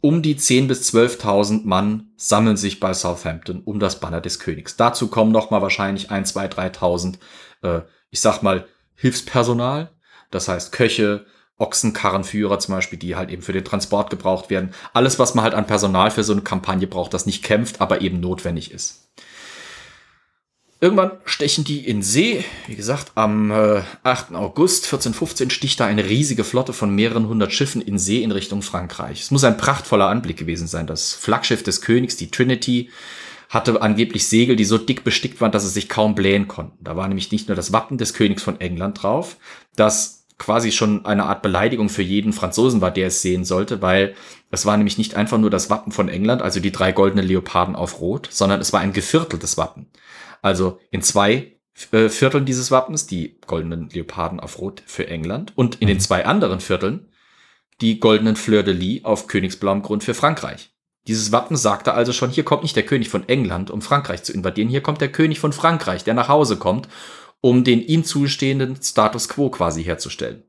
Um die 10.000 bis 12.000 Mann sammeln sich bei Southampton um das Banner des Königs. Dazu kommen noch mal wahrscheinlich 1, 2, 3.000, äh, ich sag mal, Hilfspersonal. Das heißt Köche, Ochsenkarrenführer zum Beispiel, die halt eben für den Transport gebraucht werden. Alles, was man halt an Personal für so eine Kampagne braucht, das nicht kämpft, aber eben notwendig ist. Irgendwann stechen die in See. Wie gesagt, am äh, 8. August 1415 sticht da eine riesige Flotte von mehreren hundert Schiffen in See in Richtung Frankreich. Es muss ein prachtvoller Anblick gewesen sein. Das Flaggschiff des Königs, die Trinity, hatte angeblich Segel, die so dick bestickt waren, dass sie sich kaum blähen konnten. Da war nämlich nicht nur das Wappen des Königs von England drauf, das quasi schon eine Art Beleidigung für jeden Franzosen war, der es sehen sollte, weil es war nämlich nicht einfach nur das Wappen von England, also die drei goldenen Leoparden auf Rot, sondern es war ein gevierteltes Wappen. Also in zwei äh, Vierteln dieses Wappens die goldenen Leoparden auf Rot für England und in den zwei anderen Vierteln die goldenen Fleur de Lis auf königsblauem Grund für Frankreich. Dieses Wappen sagte also schon, hier kommt nicht der König von England, um Frankreich zu invadieren, hier kommt der König von Frankreich, der nach Hause kommt um den ihm zustehenden Status quo quasi herzustellen.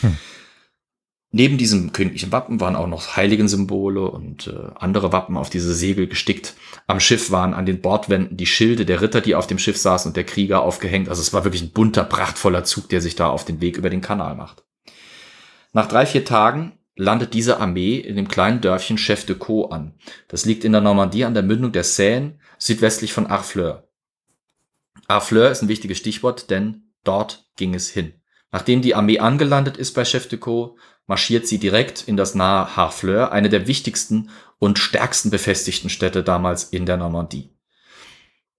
Hm. Neben diesem königlichen Wappen waren auch noch Heiligensymbole und äh, andere Wappen auf diese Segel gestickt. Am Schiff waren an den Bordwänden die Schilde der Ritter, die auf dem Schiff saßen und der Krieger aufgehängt. Also es war wirklich ein bunter, prachtvoller Zug, der sich da auf den Weg über den Kanal macht. Nach drei, vier Tagen landet diese Armee in dem kleinen Dörfchen Chef de Caux an. Das liegt in der Normandie an der Mündung der Seine, südwestlich von Harfleur. Harfleur ist ein wichtiges Stichwort, denn dort ging es hin. Nachdem die Armee angelandet ist bei Chef de Caux, marschiert sie direkt in das nahe Harfleur, eine der wichtigsten und stärksten befestigten Städte damals in der Normandie.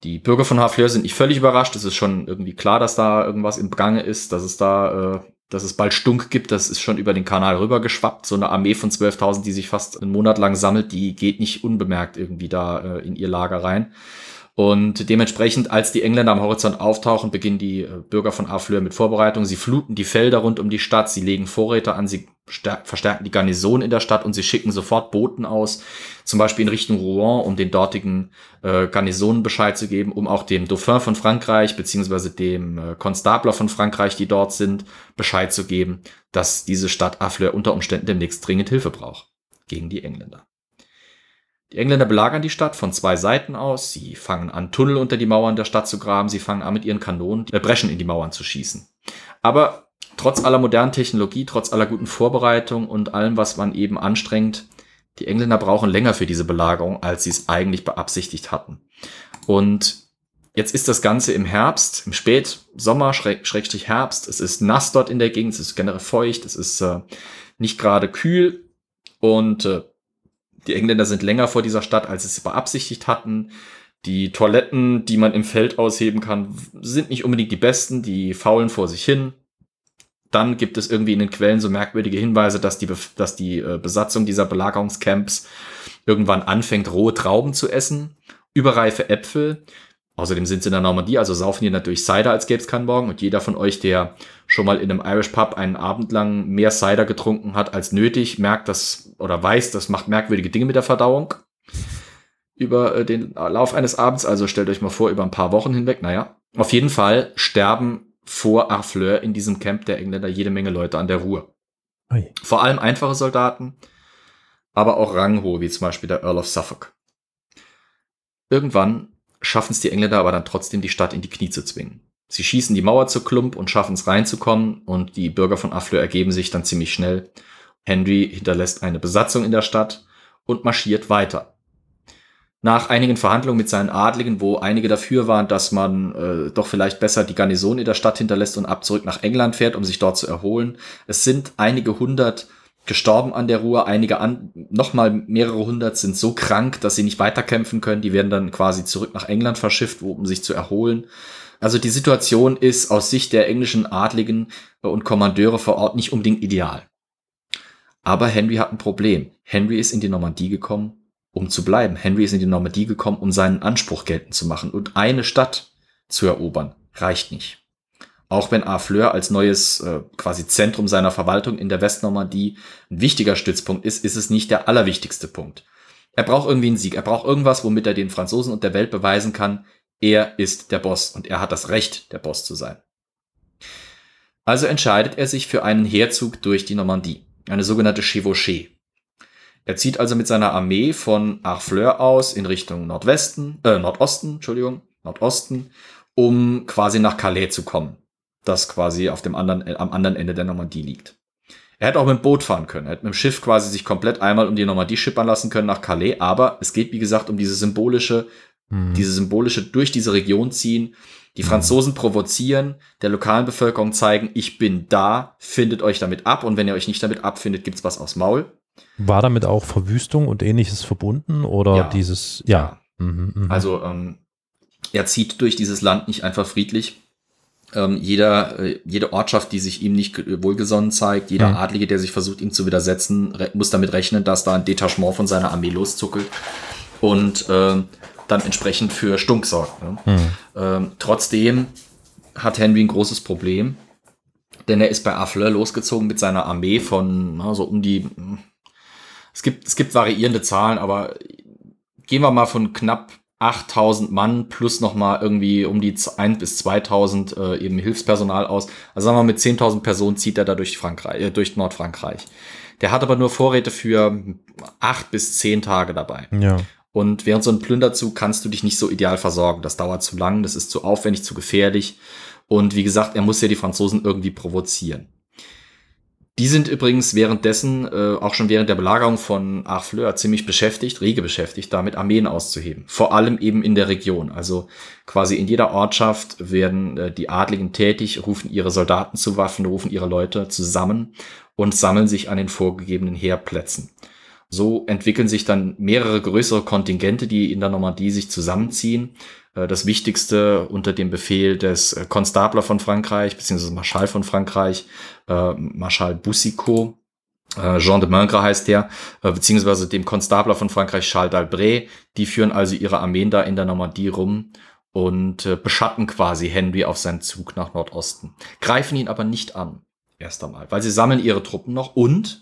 Die Bürger von Harfleur sind nicht völlig überrascht. Es ist schon irgendwie klar, dass da irgendwas im Gange ist, dass es da, äh, dass es bald Stunk gibt. Das ist schon über den Kanal rübergeschwappt. So eine Armee von 12.000, die sich fast einen Monat lang sammelt, die geht nicht unbemerkt irgendwie da äh, in ihr Lager rein. Und dementsprechend, als die Engländer am Horizont auftauchen, beginnen die äh, Bürger von Harfleur mit Vorbereitungen. Sie fluten die Felder rund um die Stadt, sie legen Vorräte an, sie verstärken die Garnison in der Stadt und sie schicken sofort Boten aus, zum Beispiel in Richtung Rouen, um den dortigen äh, Garnisonen Bescheid zu geben, um auch dem Dauphin von Frankreich beziehungsweise dem äh, Konstabler von Frankreich, die dort sind, Bescheid zu geben, dass diese Stadt Harfleur unter Umständen demnächst dringend Hilfe braucht gegen die Engländer. Die Engländer belagern die Stadt von zwei Seiten aus. Sie fangen an, Tunnel unter die Mauern der Stadt zu graben. Sie fangen an, mit ihren Kanonen die Breschen in die Mauern zu schießen. Aber trotz aller modernen Technologie, trotz aller guten Vorbereitung und allem, was man eben anstrengt, die Engländer brauchen länger für diese Belagerung, als sie es eigentlich beabsichtigt hatten. Und jetzt ist das Ganze im Herbst, im Spätsommer, Schrägstrich Herbst. Es ist nass dort in der Gegend, es ist generell feucht, es ist äh, nicht gerade kühl und äh, die Engländer sind länger vor dieser Stadt, als sie es beabsichtigt hatten. Die Toiletten, die man im Feld ausheben kann, sind nicht unbedingt die besten, die faulen vor sich hin. Dann gibt es irgendwie in den Quellen so merkwürdige Hinweise, dass die, dass die äh, Besatzung dieser Belagerungscamps irgendwann anfängt, rohe Trauben zu essen, überreife Äpfel. Außerdem sind sie in der Normandie, also saufen die natürlich Cider, als gäbe es keinen Morgen. Und jeder von euch, der schon mal in einem Irish Pub einen Abend lang mehr Cider getrunken hat als nötig, merkt das oder weiß, das macht merkwürdige Dinge mit der Verdauung über äh, den Lauf eines Abends. Also stellt euch mal vor, über ein paar Wochen hinweg. Naja, auf jeden Fall sterben vor Harfleur in diesem Camp der Engländer jede Menge Leute an der Ruhr. Oi. Vor allem einfache Soldaten, aber auch ranghohe, wie zum Beispiel der Earl of Suffolk. Irgendwann schaffen es die Engländer aber dann trotzdem, die Stadt in die Knie zu zwingen. Sie schießen die Mauer zu Klump und schaffen es reinzukommen und die Bürger von Affleur ergeben sich dann ziemlich schnell. Henry hinterlässt eine Besatzung in der Stadt und marschiert weiter. Nach einigen Verhandlungen mit seinen Adligen, wo einige dafür waren, dass man äh, doch vielleicht besser die Garnison in der Stadt hinterlässt und ab zurück nach England fährt, um sich dort zu erholen. Es sind einige hundert gestorben an der Ruhr, einige an, noch mal mehrere hundert sind so krank, dass sie nicht weiterkämpfen können. Die werden dann quasi zurück nach England verschifft, um sich zu erholen. Also die Situation ist aus Sicht der englischen Adligen und Kommandeure vor Ort nicht unbedingt ideal. Aber Henry hat ein Problem. Henry ist in die Normandie gekommen, um zu bleiben. Henry ist in die Normandie gekommen, um seinen Anspruch geltend zu machen. Und eine Stadt zu erobern, reicht nicht. Auch wenn Harfleur als neues äh, quasi Zentrum seiner Verwaltung in der Westnormandie ein wichtiger Stützpunkt ist, ist es nicht der allerwichtigste Punkt. Er braucht irgendwie einen Sieg. Er braucht irgendwas, womit er den Franzosen und der Welt beweisen kann, er ist der Boss und er hat das Recht, der Boss zu sein. Also entscheidet er sich für einen Heerzug durch die Normandie, eine sogenannte Chevauchée. Er zieht also mit seiner Armee von Harfleur aus in Richtung Nordwesten, äh, Nordosten, Entschuldigung, Nordosten, um quasi nach Calais zu kommen, das quasi auf dem anderen, äh, am anderen Ende der Normandie liegt. Er hätte auch mit dem Boot fahren können, er hätte mit dem Schiff quasi sich komplett einmal um die Normandie schippern lassen können nach Calais, aber es geht, wie gesagt, um diese symbolische, Mhm. diese symbolische durch diese Region ziehen, die Franzosen provozieren, der lokalen Bevölkerung zeigen, ich bin da, findet euch damit ab und wenn ihr euch nicht damit abfindet, gibt's was aufs Maul. War damit auch Verwüstung und ähnliches verbunden oder Ja. dieses, ja. Mhm, mhm. Also ähm, er zieht durch dieses Land nicht einfach friedlich. Ähm, jeder, äh, jede Ortschaft, die sich ihm nicht ge- wohlgesonnen zeigt, jeder Mhm. Adlige, der sich versucht, ihm zu widersetzen, muss damit rechnen, dass da ein Detachement von seiner Armee loszuckelt und ähm, dann entsprechend für Stunk sorgt. Ne? Mhm. Ähm, trotzdem hat Henry ein großes Problem, denn er ist bei Harfleur losgezogen mit seiner Armee von na, so um die. Es gibt, es gibt variierende Zahlen, aber gehen wir mal von knapp 8000 Mann plus noch mal irgendwie um die 1 bis 2000 äh, eben Hilfspersonal aus. Also sagen wir mal, mit 10.000 Personen zieht er da durch Frankreich, äh, durch Nordfrankreich. Der hat aber nur Vorräte für acht bis zehn Tage dabei. ja. Und während so ein Plünderzug kannst du dich nicht so ideal versorgen. Das dauert zu lang, das ist zu aufwendig, zu gefährlich. Und wie gesagt, er muss ja die Franzosen irgendwie provozieren. Die sind übrigens währenddessen, äh, auch schon während der Belagerung von Harfleur, ziemlich beschäftigt, rege beschäftigt, damit Armeen auszuheben. Vor allem eben in der Region. Also quasi in jeder Ortschaft werden äh, die Adligen tätig, rufen ihre Soldaten zu Waffen, rufen ihre Leute zusammen und sammeln sich an den vorgegebenen Heerplätzen. So entwickeln sich dann mehrere größere Kontingente, die in der Normandie sich zusammenziehen. Äh, Das wichtigste unter dem Befehl des äh, Konstabler von Frankreich, beziehungsweise Marschall von Frankreich, äh, Marschall Boussicot, Jean de Mingre heißt der, beziehungsweise dem Konstabler von Frankreich, Charles d'Albret. Die führen also ihre Armeen da in der Normandie rum und beschatten quasi Henry auf seinen Zug nach Nordosten. Greifen ihn aber nicht an, erst einmal, weil sie sammeln ihre Truppen noch und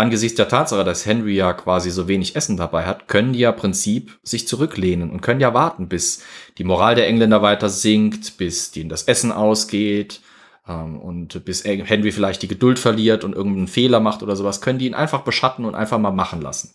angesichts der Tatsache, dass Henry ja quasi so wenig Essen dabei hat, können die ja Prinzip sich zurücklehnen und können ja warten, bis die Moral der Engländer weiter sinkt, bis denen das Essen ausgeht ähm, und bis Henry vielleicht die Geduld verliert und irgendeinen Fehler macht oder sowas, können die ihn einfach beschatten und einfach mal machen lassen.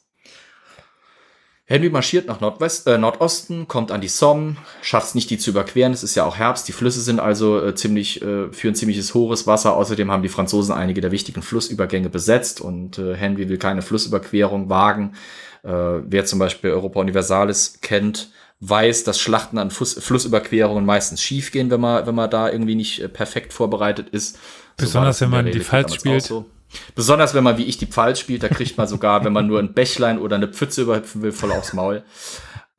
Henry marschiert nach Nordwest, äh, Nordosten, kommt an die Somme, schafft es nicht, die zu überqueren. Es ist ja auch Herbst. Die Flüsse sind also äh, ziemlich, äh, führen ziemliches hohes Wasser. Außerdem haben die Franzosen einige der wichtigen Flussübergänge besetzt und äh, Henry will keine Flussüberquerung wagen. Äh, wer zum Beispiel Europa Universalis kennt, weiß, dass Schlachten an Fluss, Flussüberquerungen meistens schiefgehen, wenn man, wenn man da irgendwie nicht äh, perfekt vorvorbereitet ist. So Besonders in wenn man die damals spielt. so. Besonders wenn man wie ich die Pfalz spielt, da kriegt man sogar, wenn man nur ein Bächlein oder eine Pfütze überhüpfen will, voll aufs Maul.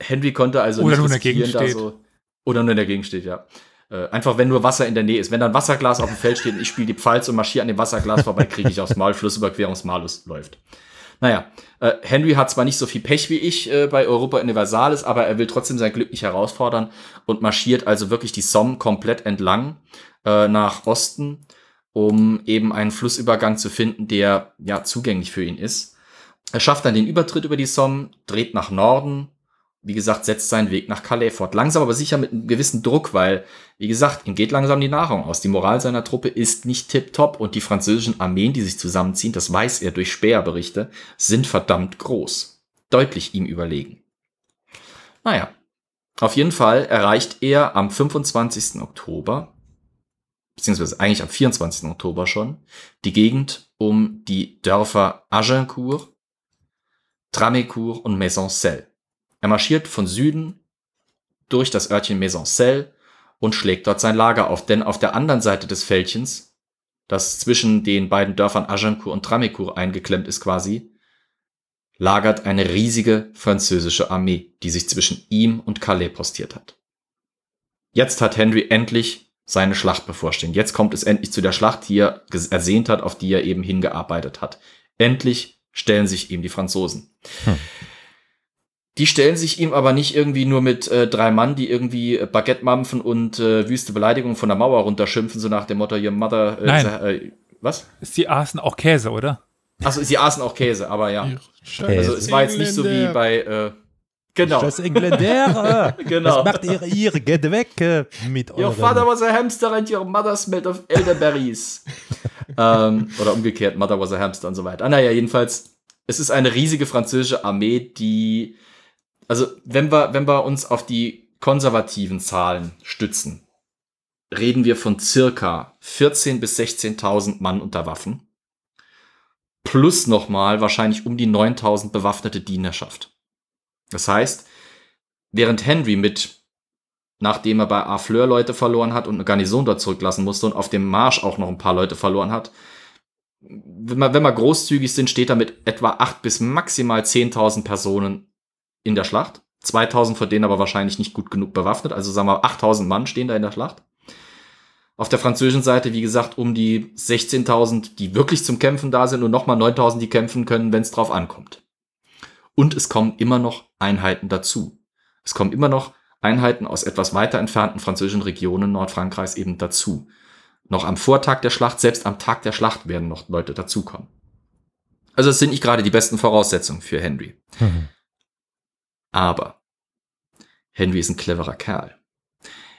Henry konnte also Oder nicht nur in der Gegend riskieren, da so oder nur in der Gegend steht, ja. Äh, einfach wenn nur Wasser in der Nähe ist. Wenn da ein Wasserglas auf dem Feld steht und ich spiele die Pfalz und marschiere an dem Wasserglas vorbei, kriege ich aufs Maul, Flussüberquerungsmalus läuft. Naja, äh, Henry hat zwar nicht so viel Pech wie ich äh, bei Europa Universalis, aber er will trotzdem sein Glück nicht herausfordern und marschiert also wirklich die Somme komplett entlang äh, nach Osten, um eben einen Flussübergang zu finden, der ja zugänglich für ihn ist. Er schafft dann den Übertritt über die Somme, dreht nach Norden, wie gesagt, setzt seinen Weg nach Calais fort. Langsam aber sicher mit einem gewissen Druck, weil, wie gesagt, ihm geht langsam die Nahrung aus. Die Moral seiner Truppe ist nicht tipptopp und die französischen Armeen, die sich zusammenziehen, das weiß er durch Späherberichte, sind verdammt groß. Deutlich ihm überlegen. Naja, auf jeden Fall erreicht er am 25. Oktober, beziehungsweise eigentlich am 24. Oktober schon, die Gegend um die Dörfer Agincourt, Tramecourt und Maisoncelles. Er marschiert von Süden durch das Örtchen Maisoncelles und schlägt dort sein Lager auf, denn auf der anderen Seite des Fältchens, das zwischen den beiden Dörfern Agincourt und Tramecourt eingeklemmt ist quasi, lagert eine riesige französische Armee, die sich zwischen ihm und Calais postiert hat. Jetzt hat Henry endlich seine Schlacht bevorstehen. Jetzt kommt es endlich zu der Schlacht, die er ersehnt hat, auf die er eben hingearbeitet hat. Endlich stellen sich ihm die Franzosen. Hm. Die stellen sich ihm aber nicht irgendwie nur mit äh, drei Mann, die irgendwie äh, Baguette mampfen und äh, wüste Beleidigungen von der Mauer runterschimpfen, so nach dem Motto, your mother, äh, Nein. äh, was? Sie aßen auch Käse, oder? Achso, sie aßen auch Käse, aber ja. Also es war jetzt nicht so wie bei, äh, genau. Das Engländer. Genau. Was macht ihr hier? Geht weg äh, mit Your eurem... father was a hamster and your mother smelled of elderberries. ähm, oder umgekehrt, mother was a hamster und so weiter. Ah, naja, jedenfalls, es ist eine riesige französische Armee, die, also wenn wir, wenn wir uns auf die konservativen Zahlen stützen, reden wir von circa 14.000 bis 16.000 Mann unter Waffen. Plus nochmal wahrscheinlich um die 9.000 bewaffnete Dienerschaft. Das heißt, während Henry mit nachdem er bei Harfleur Leute verloren hat und eine Garnison dort zurücklassen musste und auf dem Marsch auch noch ein paar Leute verloren hat. Wenn wir, wenn wir großzügig sind, steht er mit etwa 8 bis maximal 10.000 Personen in der Schlacht. 2.000 von denen aber wahrscheinlich nicht gut genug bewaffnet. Also sagen wir 8.000 Mann stehen da in der Schlacht. Auf der französischen Seite, wie gesagt, um die 16.000, die wirklich zum Kämpfen da sind und nochmal 9.000, die kämpfen können, wenn es drauf ankommt. Und es kommen immer noch Einheiten dazu. Es kommen immer noch Einheiten aus etwas weiter entfernten französischen Regionen Nordfrankreichs eben dazu. Noch am Vortag der Schlacht, selbst am Tag der Schlacht werden noch Leute dazukommen. Also es sind nicht gerade die besten Voraussetzungen für Henry. Mhm. Aber Henry ist ein cleverer Kerl.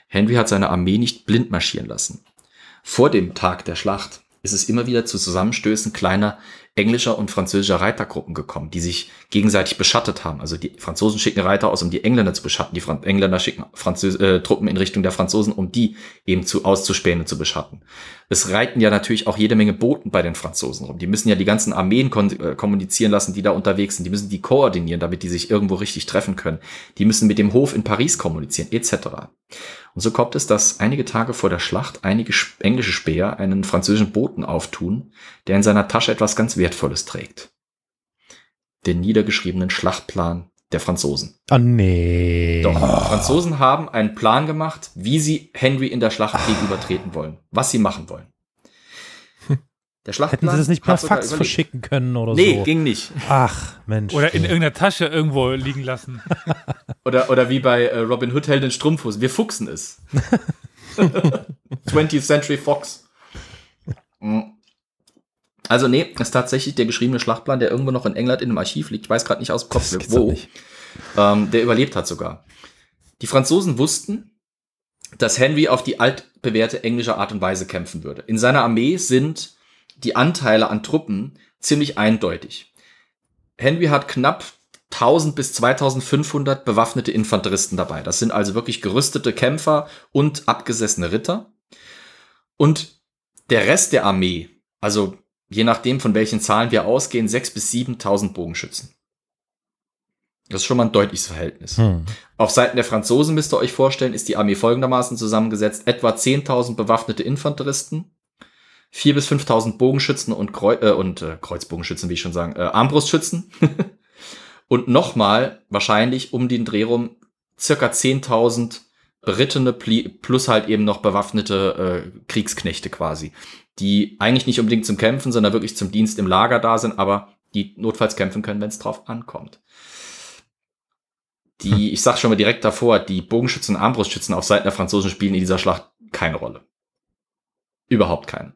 Henry hat seine Armee nicht blind marschieren lassen. Vor dem Tag der Schlacht ist es immer wieder zu Zusammenstößen kleiner englischer und französischer Reitergruppen gekommen, die sich gegenseitig beschattet haben. Also die Franzosen schicken Reiter aus, um die Engländer zu beschatten. Die Engländer schicken Französ äh, Truppen in Richtung der Franzosen, um die eben zu auszuspähen und zu beschatten. Es reiten ja natürlich auch jede Menge Boten bei den Franzosen rum. Die müssen ja die ganzen Armeen äh, kommunizieren lassen, die da unterwegs sind. Die müssen die koordinieren, damit die sich irgendwo richtig treffen können. Die müssen mit dem Hof in Paris kommunizieren, etc. Und so kommt es, dass einige Tage vor der Schlacht einige englische Späher einen französischen Boten auftun, der in seiner Tasche etwas ganz Wertvolles trägt. Den niedergeschriebenen Schlachtplan der Franzosen. Ah, nee. Doch, die Franzosen haben einen Plan gemacht, wie sie Henry in der Schlacht gegenübertreten wollen, was sie machen wollen. Der Schlachtplan Hätten sie das nicht per Fax verschicken können oder Nee, so? ging nicht. Ach, Mensch. Oder in irgendeiner Tasche irgendwo liegen lassen. Oder, oder wie bei äh, Robin Hood Held in Strumpfhosen. Wir fuchsen es. 20th Century Fox. Mm. Also nee, ist tatsächlich der geschriebene Schlachtplan, der irgendwo noch in England in einem Archiv liegt. Ich weiß gerade nicht aus dem Kopf, wo. Ähm, der überlebt hat sogar. Die Franzosen wussten, dass Henry auf die altbewährte englische Art und Weise kämpfen würde. In seiner Armee sind die Anteile an Truppen ziemlich eindeutig. Henry hat knapp 1000 bis 2500 bewaffnete Infanteristen dabei. Das sind also wirklich gerüstete Kämpfer und abgesessene Ritter. Und der Rest der Armee, also je nachdem von welchen Zahlen wir ausgehen, 6 bis 7000 Bogenschützen. Das ist schon mal ein deutliches Verhältnis. Hm. Auf Seiten der Franzosen müsst ihr euch vorstellen, ist die Armee folgendermaßen zusammengesetzt. Etwa 10.000 bewaffnete Infanteristen, 4.000 bis 5.000 Bogenschützen und, Kreu äh, und äh, Kreuzbogenschützen, wie ich schon sagen, äh, Armbrustschützen. und nochmal wahrscheinlich um den Dreh rum circa 10.000 berittene plus halt eben noch bewaffnete äh, Kriegsknechte quasi, die eigentlich nicht unbedingt zum Kämpfen, sondern wirklich zum Dienst im Lager da sind, aber die notfalls kämpfen können, wenn es drauf ankommt. Die, ich sag schon mal direkt davor, die Bogenschützen und Armbrustschützen auf Seiten der Franzosen spielen in dieser Schlacht keine Rolle. Überhaupt keine.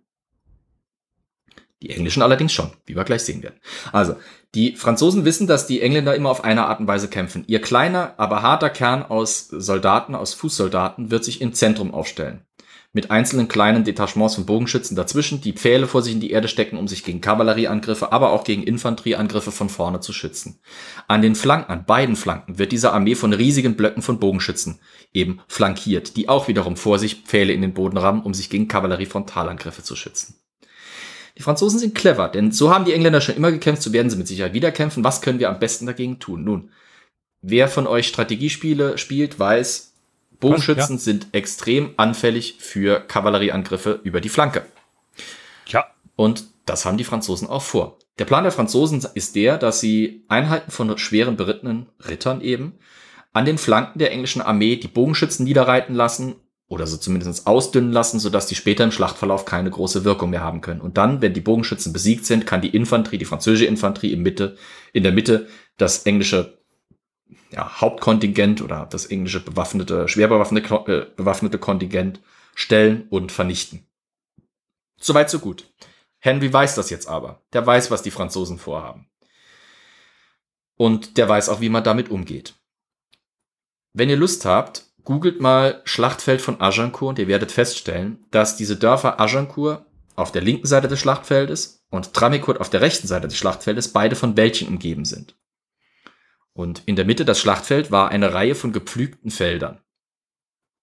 Die Englischen allerdings schon, wie wir gleich sehen werden. Also, die Franzosen wissen, dass die Engländer immer auf eine Art und Weise kämpfen. Ihr kleiner, aber harter Kern aus Soldaten, aus Fußsoldaten, wird sich im Zentrum aufstellen. Mit einzelnen kleinen Detachements von Bogenschützen dazwischen, die Pfähle vor sich in die Erde stecken, um sich gegen Kavallerieangriffe, aber auch gegen Infanterieangriffe von vorne zu schützen. An den Flanken, an beiden Flanken, wird diese Armee von riesigen Blöcken von Bogenschützen eben flankiert, die auch wiederum vor sich Pfähle in den Boden rammen, um sich gegen Kavallerie-Frontalangriffe zu schützen. Die Franzosen sind clever, denn so haben die Engländer schon immer gekämpft, so werden sie mit Sicherheit wieder kämpfen. Was können wir am besten dagegen tun? Nun, wer von euch Strategiespiele spielt, weiß, Bogenschützen Was? sind extrem anfällig für Kavallerieangriffe über die Flanke. Ja. Und das haben die Franzosen auch vor. Der Plan der Franzosen ist der, dass sie Einheiten von schweren berittenen Rittern eben an den Flanken der englischen Armee die Bogenschützen niederreiten lassen oder so zumindest ausdünnen lassen, sodass die später im Schlachtverlauf keine große Wirkung mehr haben können. Und dann, wenn die Bogenschützen besiegt sind, kann die Infanterie, die französische Infanterie in, Mitte, in der Mitte das englische ja, Hauptkontingent oder das englische bewaffnete, schwer bewaffnete, äh, bewaffnete Kontingent stellen und vernichten. Soweit, so gut. Henry weiß das jetzt aber. Der weiß, was die Franzosen vorhaben. Und der weiß auch, wie man damit umgeht. Wenn ihr Lust habt, googelt mal Schlachtfeld von Agincourt und ihr werdet feststellen, dass diese Dörfer Agincourt auf der linken Seite des Schlachtfeldes und Tramecourt auf der rechten Seite des Schlachtfeldes beide von Wäldchen umgeben sind. Und in der Mitte das Schlachtfeld war eine Reihe von gepflügten Feldern.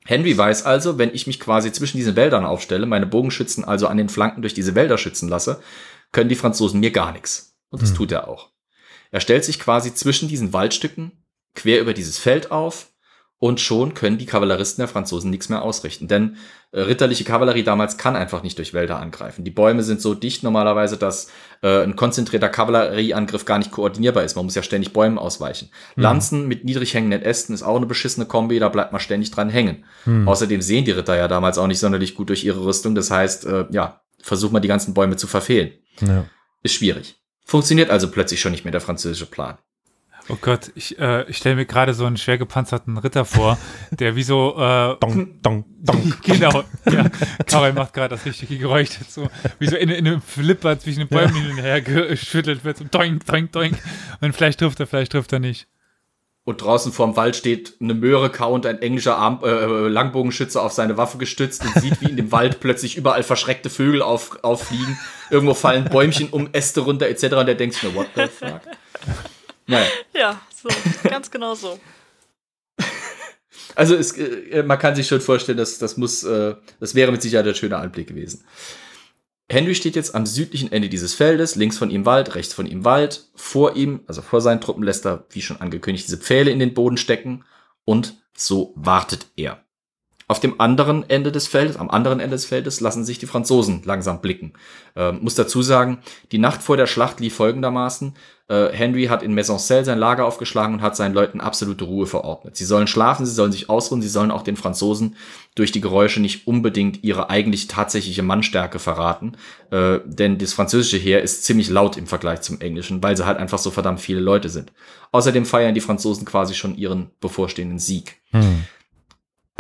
Henry weiß also, wenn ich mich quasi zwischen diesen Wäldern aufstelle, meine Bogenschützen also an den Flanken durch diese Wälder schützen lasse, können die Franzosen mir gar nichts. Und das Hm. tut er auch. Er stellt sich quasi zwischen diesen Waldstücken quer über dieses Feld auf und schon können die Kavalleristen der Franzosen nichts mehr ausrichten. Denn äh, ritterliche Kavallerie damals kann einfach nicht durch Wälder angreifen. Die Bäume sind so dicht normalerweise, dass äh, ein konzentrierter Kavallerieangriff gar nicht koordinierbar ist. Man muss ja ständig Bäumen ausweichen. Lanzen mit niedrig hängenden Ästen ist auch eine beschissene Kombi, da bleibt man ständig dran hängen. Hm. Außerdem sehen die Ritter ja damals auch nicht sonderlich gut durch ihre Rüstung. Das heißt, äh, ja, versucht man die ganzen Bäume zu verfehlen. Ja. Ist schwierig. Funktioniert also plötzlich schon nicht mehr der französische Plan. Oh Gott, ich, äh, ich stelle mir gerade so einen schwer gepanzerten Ritter vor, der wie so, äh, Dong, dong, dong. genau, ja, Karel macht gerade das richtige Geräusch dazu, wie so in, in einem Flipper zwischen den Bäumen hin und her geschüttelt wird, so doink, doink, doink, und vielleicht trifft er, vielleicht trifft er nicht. Und draußen vorm Wald steht eine Möhre kauend, ein englischer Arm, äh, Langbogenschütze auf seine Waffe gestützt und sieht, wie in dem Wald plötzlich überall verschreckte Vögel auf, auffliegen. Irgendwo fallen Bäumchen um Äste runter etc. Und der denkt sich nur, what the fuck? Naja, Ja, so, ganz genau so. also es, äh, man kann sich schon vorstellen, dass das muss, äh, das wäre mit Sicherheit ein schöner Anblick gewesen. Henry steht jetzt am südlichen Ende dieses Feldes, links von ihm Wald, rechts von ihm Wald. Vor ihm, also vor seinen Truppen, lässt er, wie schon angekündigt, diese Pfähle in den Boden stecken und so wartet er. Auf dem anderen Ende des Feldes, am anderen Ende des Feldes, lassen sich die Franzosen langsam blicken. Ähm, muss dazu sagen, die Nacht vor der Schlacht lief folgendermaßen. Äh, Henry hat in Maisoncelles sein Lager aufgeschlagen und hat seinen Leuten absolute Ruhe verordnet. Sie sollen schlafen, sie sollen sich ausruhen, sie sollen auch den Franzosen durch die Geräusche nicht unbedingt ihre eigentlich tatsächliche Mannstärke verraten. Äh, denn das französische Heer ist ziemlich laut im Vergleich zum englischen, weil sie halt einfach so verdammt viele Leute sind. Außerdem feiern die Franzosen quasi schon ihren bevorstehenden Sieg. Hm.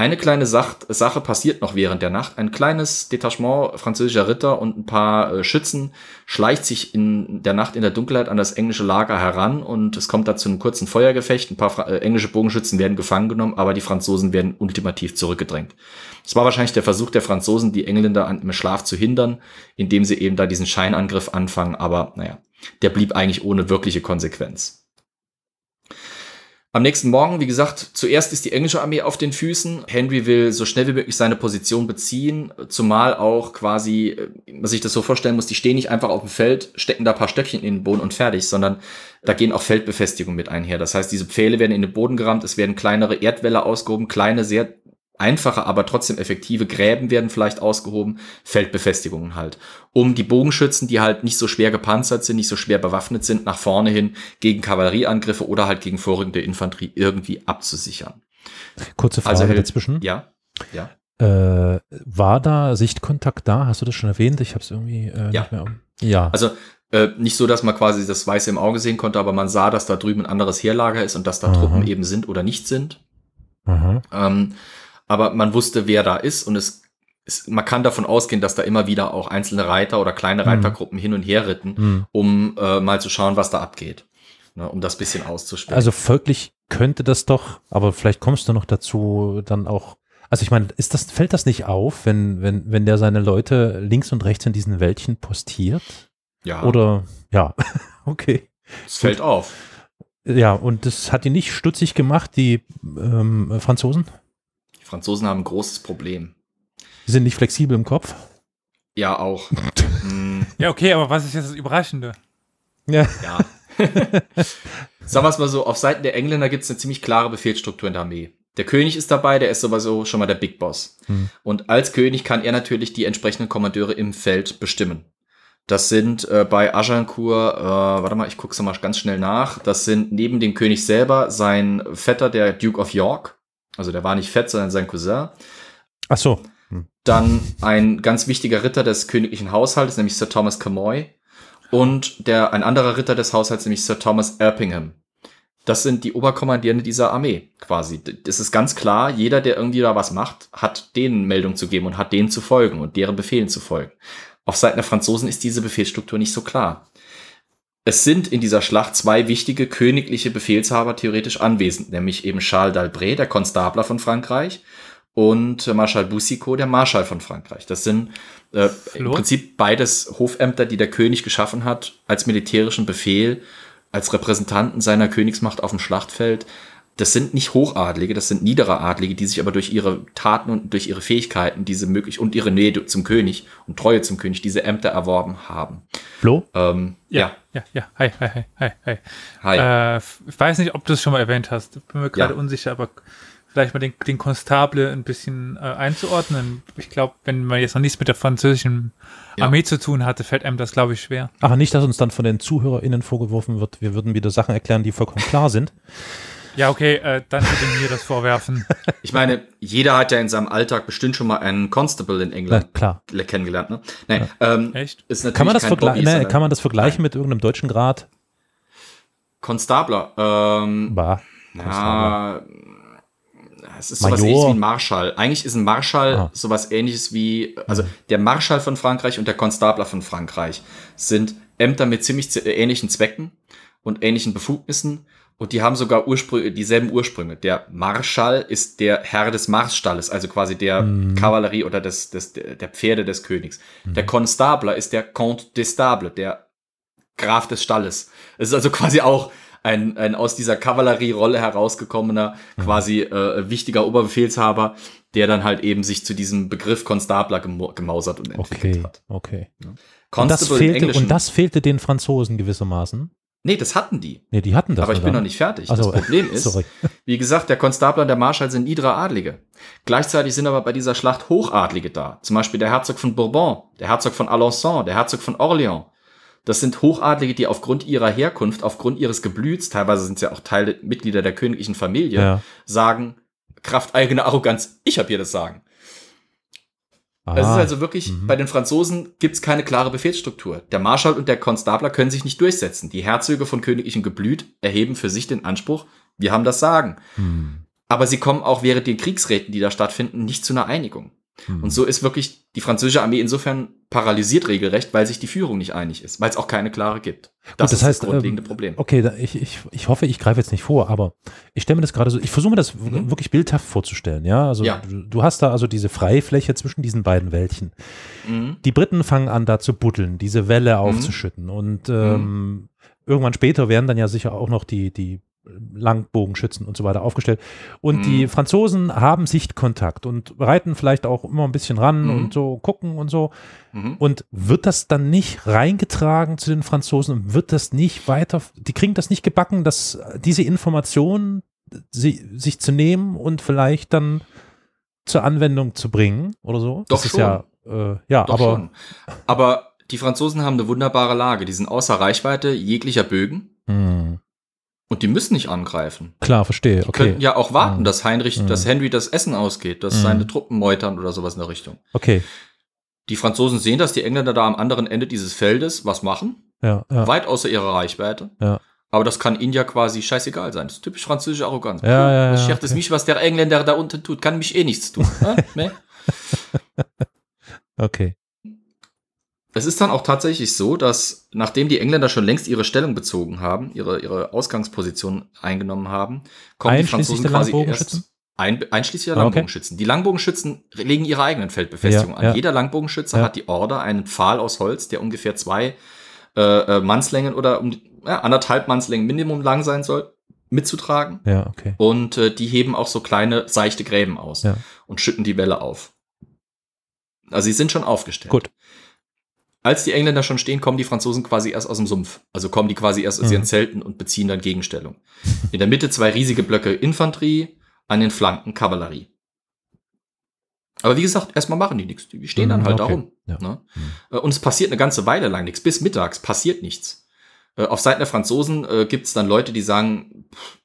Eine kleine Sach Sache passiert noch während der Nacht. Ein kleines Detachement französischer Ritter und ein paar äh, Schützen schleicht sich in der Nacht in der Dunkelheit an das englische Lager heran und es kommt da zu einem kurzen Feuergefecht. Ein paar Fra äh, englische Bogenschützen werden gefangen genommen, aber die Franzosen werden ultimativ zurückgedrängt. Es war wahrscheinlich der Versuch der Franzosen, die Engländer an, im Schlaf zu hindern, indem sie eben da diesen Scheinangriff anfangen, aber naja, der blieb eigentlich ohne wirkliche Konsequenz. Am nächsten Morgen, wie gesagt, zuerst ist die englische Armee auf den Füßen. Henry will so schnell wie möglich seine Position beziehen, zumal auch quasi, äh, man sich das so vorstellen muss, die stehen nicht einfach auf dem Feld, stecken da paar Stöckchen in den Boden und fertig, sondern da gehen auch Feldbefestigungen mit einher. Das heißt, diese Pfähle werden in den Boden gerammt, es werden kleinere Erdwälle ausgehoben, kleine, sehr einfache, aber trotzdem effektive Gräben werden vielleicht ausgehoben, Feldbefestigungen halt, um die Bogenschützen, die halt nicht so schwer gepanzert sind, nicht so schwer bewaffnet sind, nach vorne hin gegen Kavallerieangriffe oder halt gegen vorrückende Infanterie irgendwie abzusichern. Kurze Frage Also hält- dazwischen. Ja, ja. Äh, war da Sichtkontakt da? Hast du das schon erwähnt? Ich habe es irgendwie äh, Ja. nicht mehr. Ja. Also äh, nicht so, dass man quasi das Weiße im Auge sehen konnte, aber man sah, dass da drüben ein anderes Heerlager ist und dass da Aha. Truppen eben sind oder nicht sind. Ähm, aber man wusste, wer da ist und es, es, man kann davon ausgehen, dass da immer wieder auch einzelne Reiter oder kleine Mhm. Reitergruppen hin und her ritten, Hm. um äh, mal zu schauen, was da abgeht. Ne, um das bisschen auszuspielen. Also folglich könnte das doch, aber vielleicht kommst du noch dazu, dann auch. Also ich meine, ist das, fällt das nicht auf, wenn, wenn, wenn der seine Leute links und rechts in diesen Wäldchen postiert? ja, Oder ja, okay. es fällt auf. Ja, und das hat ihn nicht stutzig gemacht, die ähm, Franzosen? Franzosen haben ein großes Problem. Die sind nicht flexibel im Kopf. Ja, auch. Hm, Ja, okay, aber was ist jetzt das Überraschende? Ja. ja. Sagen wir es mal so, auf Seiten der Engländer gibt es eine ziemlich klare Befehlsstruktur in der Armee. Der König ist dabei, der ist sowieso schon mal der Big Boss. Hm. Und als König kann er natürlich die entsprechenden Kommandeure im Feld bestimmen. Das sind äh, bei Agincourt, äh, warte mal, ich gucke es mal ganz schnell nach. Das sind neben dem König selber sein Vetter, der Duke of York. Also der war nicht fett, sondern sein Cousin. Ach so. Dann ein ganz wichtiger Ritter des königlichen Haushaltes, nämlich Sir Thomas Camoy. Und der, ein anderer Ritter des Haushalts, nämlich Sir Thomas Erpingham. Das sind die Oberkommandierende dieser Armee quasi. Das ist ganz klar, jeder, der irgendwie da was macht, hat denen Meldung zu geben und hat denen zu folgen und deren Befehlen zu folgen. Auf Seiten der Franzosen ist diese Befehlsstruktur nicht so klar. Es sind in dieser Schlacht zwei wichtige königliche Befehlshaber theoretisch anwesend, nämlich eben Charles d'Albret, der Konstabler von Frankreich, und Marschall Boussicot, der Marschall von Frankreich. Das sind äh, im? Prinzip beides Hofämter, die der König geschaffen hat als militärischen Befehl, als Repräsentanten seiner Königsmacht auf dem Schlachtfeld. Das sind nicht Hochadlige, das sind niedere Adlige, die sich aber durch ihre Taten und durch ihre Fähigkeiten diese möglich und ihre Nähe zum König und Treue zum König diese Ämter erworben haben. Flo? Ähm, ja. Ja, ja. Hi, hi, hi, hi, hi. Hi. Äh, ich weiß nicht, ob du es schon mal erwähnt hast. Ich bin mir gerade Ja. unsicher, aber vielleicht mal den, den Constable ein bisschen äh, einzuordnen. Ich glaube, wenn man jetzt noch nichts mit der französischen Ja. Armee zu tun hatte, fällt einem das, glaube ich, schwer. Ach, nicht, dass uns dann von den ZuhörerInnen vorgeworfen wird, wir würden wieder Sachen erklären, die vollkommen klar sind. Ja, okay, äh, dann bitte mir das vorwerfen. Ich meine, jeder hat ja in seinem Alltag bestimmt schon mal einen Constable in Na England klar. kennengelernt, ne? Nein, ähm, Echt? ist natürlich Kann man das, vergle ne, kann man das vergleichen mit irgendeinem deutschen Grad? Konstabler. Ähm, Bah. ja, es ist sowas Major. ähnliches wie ein Marschall. Eigentlich ist ein Marschall Ah. sowas ähnliches wie, also der Marschall von Frankreich und der Konstabler von Frankreich sind Ämter mit ziemlich z- ähnlichen Zwecken und ähnlichen Befugnissen und die haben sogar Ursprünge, dieselben Ursprünge. Der Marschall ist der Herr des Marsstalles, also quasi der Kavallerie oder des, des, der Pferde des Königs. Der Konstabler ist der Comte d'Estable, der Graf des Stalles. Es ist also quasi auch ein, ein aus dieser Kavallerierolle herausgekommener, quasi äh, wichtiger Oberbefehlshaber, der dann halt eben sich zu diesem Begriff Konstabler gemo gemausert und entwickelt Okay, hat. okay. Und das, fehlte, und das fehlte den Franzosen gewissermaßen. Nee, das hatten die. Nee, die hatten das. aber ich bin noch nicht fertig. Ach so. Das Problem ist, Sorry. wie gesagt, der Konstabler und der Marschall sind niedere Adlige. Gleichzeitig sind aber bei dieser Schlacht Hochadlige da. Zum Beispiel der Herzog von Bourbon, der Herzog von Alençon, der Herzog von Orléans. Das sind Hochadlige, die aufgrund ihrer Herkunft, aufgrund ihres Geblüts, teilweise sind sie ja auch Teile, Mitglieder der königlichen Familie, Ja. sagen, Kraft eigener Arroganz, ich habe hier das Sagen. Es ist Ah, also wirklich, bei den Franzosen gibt es keine klare Befehlsstruktur. Der Marschall und der Konstabler können sich nicht durchsetzen. Die Herzöge von königlichem Geblüt erheben für sich den Anspruch, wir haben das Sagen. hm, Aber sie kommen auch während den Kriegsräten, die da stattfinden, nicht zu einer Einigung. Und so ist wirklich die französische Armee insofern paralysiert regelrecht, weil sich die Führung nicht einig ist, weil es auch keine klare gibt. Das, das ist heißt, das grundlegende ähm, Problem. Okay, ich, ich, ich hoffe, ich greife jetzt nicht vor, aber ich stelle mir das gerade so, ich versuche mir das Mhm. wirklich bildhaft vorzustellen, ja. Also Ja. Du, du hast da also diese Freifläche zwischen diesen beiden Wäldchen. Mhm. Die Briten fangen an, da zu buddeln, diese Welle aufzuschütten. Und ähm, irgendwann später werden dann ja sicher auch noch die, die Langbogenschützen und so weiter aufgestellt. Und Mhm. die Franzosen haben Sichtkontakt und reiten vielleicht auch immer ein bisschen ran Mhm. und so gucken und so. Mhm. Und wird das dann nicht reingetragen zu den Franzosen und wird das nicht weiter, die kriegen das nicht gebacken, dass diese Informationen sie, sich zu nehmen und vielleicht dann zur Anwendung zu bringen oder so? Doch das ist schon. ja, äh, ja, Doch aber schon. Aber die Franzosen haben eine wunderbare Lage. Die sind außer Reichweite jeglicher Bögen hm, und die müssen nicht angreifen. klar, verstehe, Die okay. könnten ja auch warten, Mhm. dass Heinrich, Mhm. dass Henry das Essen ausgeht, dass Mhm. seine Truppen meutern oder sowas in der Richtung. Okay, Die Franzosen sehen, dass die Engländer da am anderen Ende dieses Feldes was machen, ja, ja. weit außer ihrer Reichweite. Ja. Aber das kann ihnen ja quasi scheißegal sein. Das ist typisch französische Arroganz. Ja, ja, ja, Was schert es okay. mich, was der Engländer da unten tut? Kann mich eh nichts tun. Ne? Okay. Es ist dann auch tatsächlich so, dass nachdem die Engländer schon längst ihre Stellung bezogen haben, ihre, ihre Ausgangsposition eingenommen haben, kommen die Franzosen quasi erst ein, einschließlich der Ah, okay. Langbogenschützen. Die Langbogenschützen legen ihre eigenen Feldbefestigungen Ja, an. ja. Jeder Langbogenschütze Ja. hat die Order, einen Pfahl aus Holz, der ungefähr zwei äh, äh, Mannslängen oder um, anderthalb Mannslängen Minimum lang sein soll, mitzutragen. Ja, okay. Und äh, die heben auch so kleine, seichte Gräben aus und schütten die Welle auf. Also sie sind schon aufgestellt. Gut. Als die Engländer schon stehen, kommen die Franzosen quasi erst aus dem Sumpf. Also kommen die quasi erst aus ihren Zelten und beziehen dann Gegenstellung. In der Mitte zwei riesige Blöcke Infanterie, an den Flanken Kavallerie. Aber wie gesagt, erstmal machen die nichts. Die stehen dann Mhm, halt okay. da rum. Ja. Ne? Äh, Und es passiert eine ganze Weile lang nichts. Bis mittags passiert nichts. Äh, Auf Seiten der Franzosen äh, gibt es dann Leute, die sagen, pff,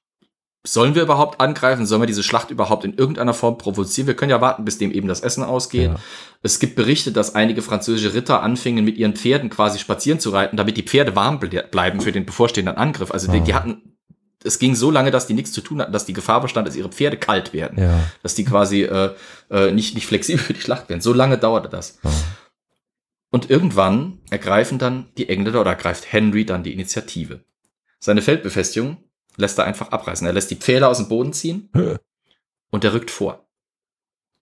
sollen wir überhaupt angreifen? Sollen wir diese Schlacht überhaupt in irgendeiner Form provozieren? Wir können ja warten, bis dem eben das Essen ausgeht. Ja. Es gibt Berichte, dass einige französische Ritter anfingen, mit ihren Pferden quasi spazieren zu reiten, damit die Pferde warm ble bleiben für den bevorstehenden Angriff. Also die, die hatten, es ging so lange, dass die nichts zu tun hatten, dass die Gefahr bestand, dass ihre Pferde kalt werden Ja. dass die quasi äh, äh, nicht, nicht flexibel für die Schlacht werden. So lange dauerte das. Und irgendwann ergreifen dann die Engländer oder ergreift Henry dann die Initiative. Seine Feldbefestigung lässt er einfach abreißen. Er lässt die Pfähle aus dem Boden ziehen und er rückt vor.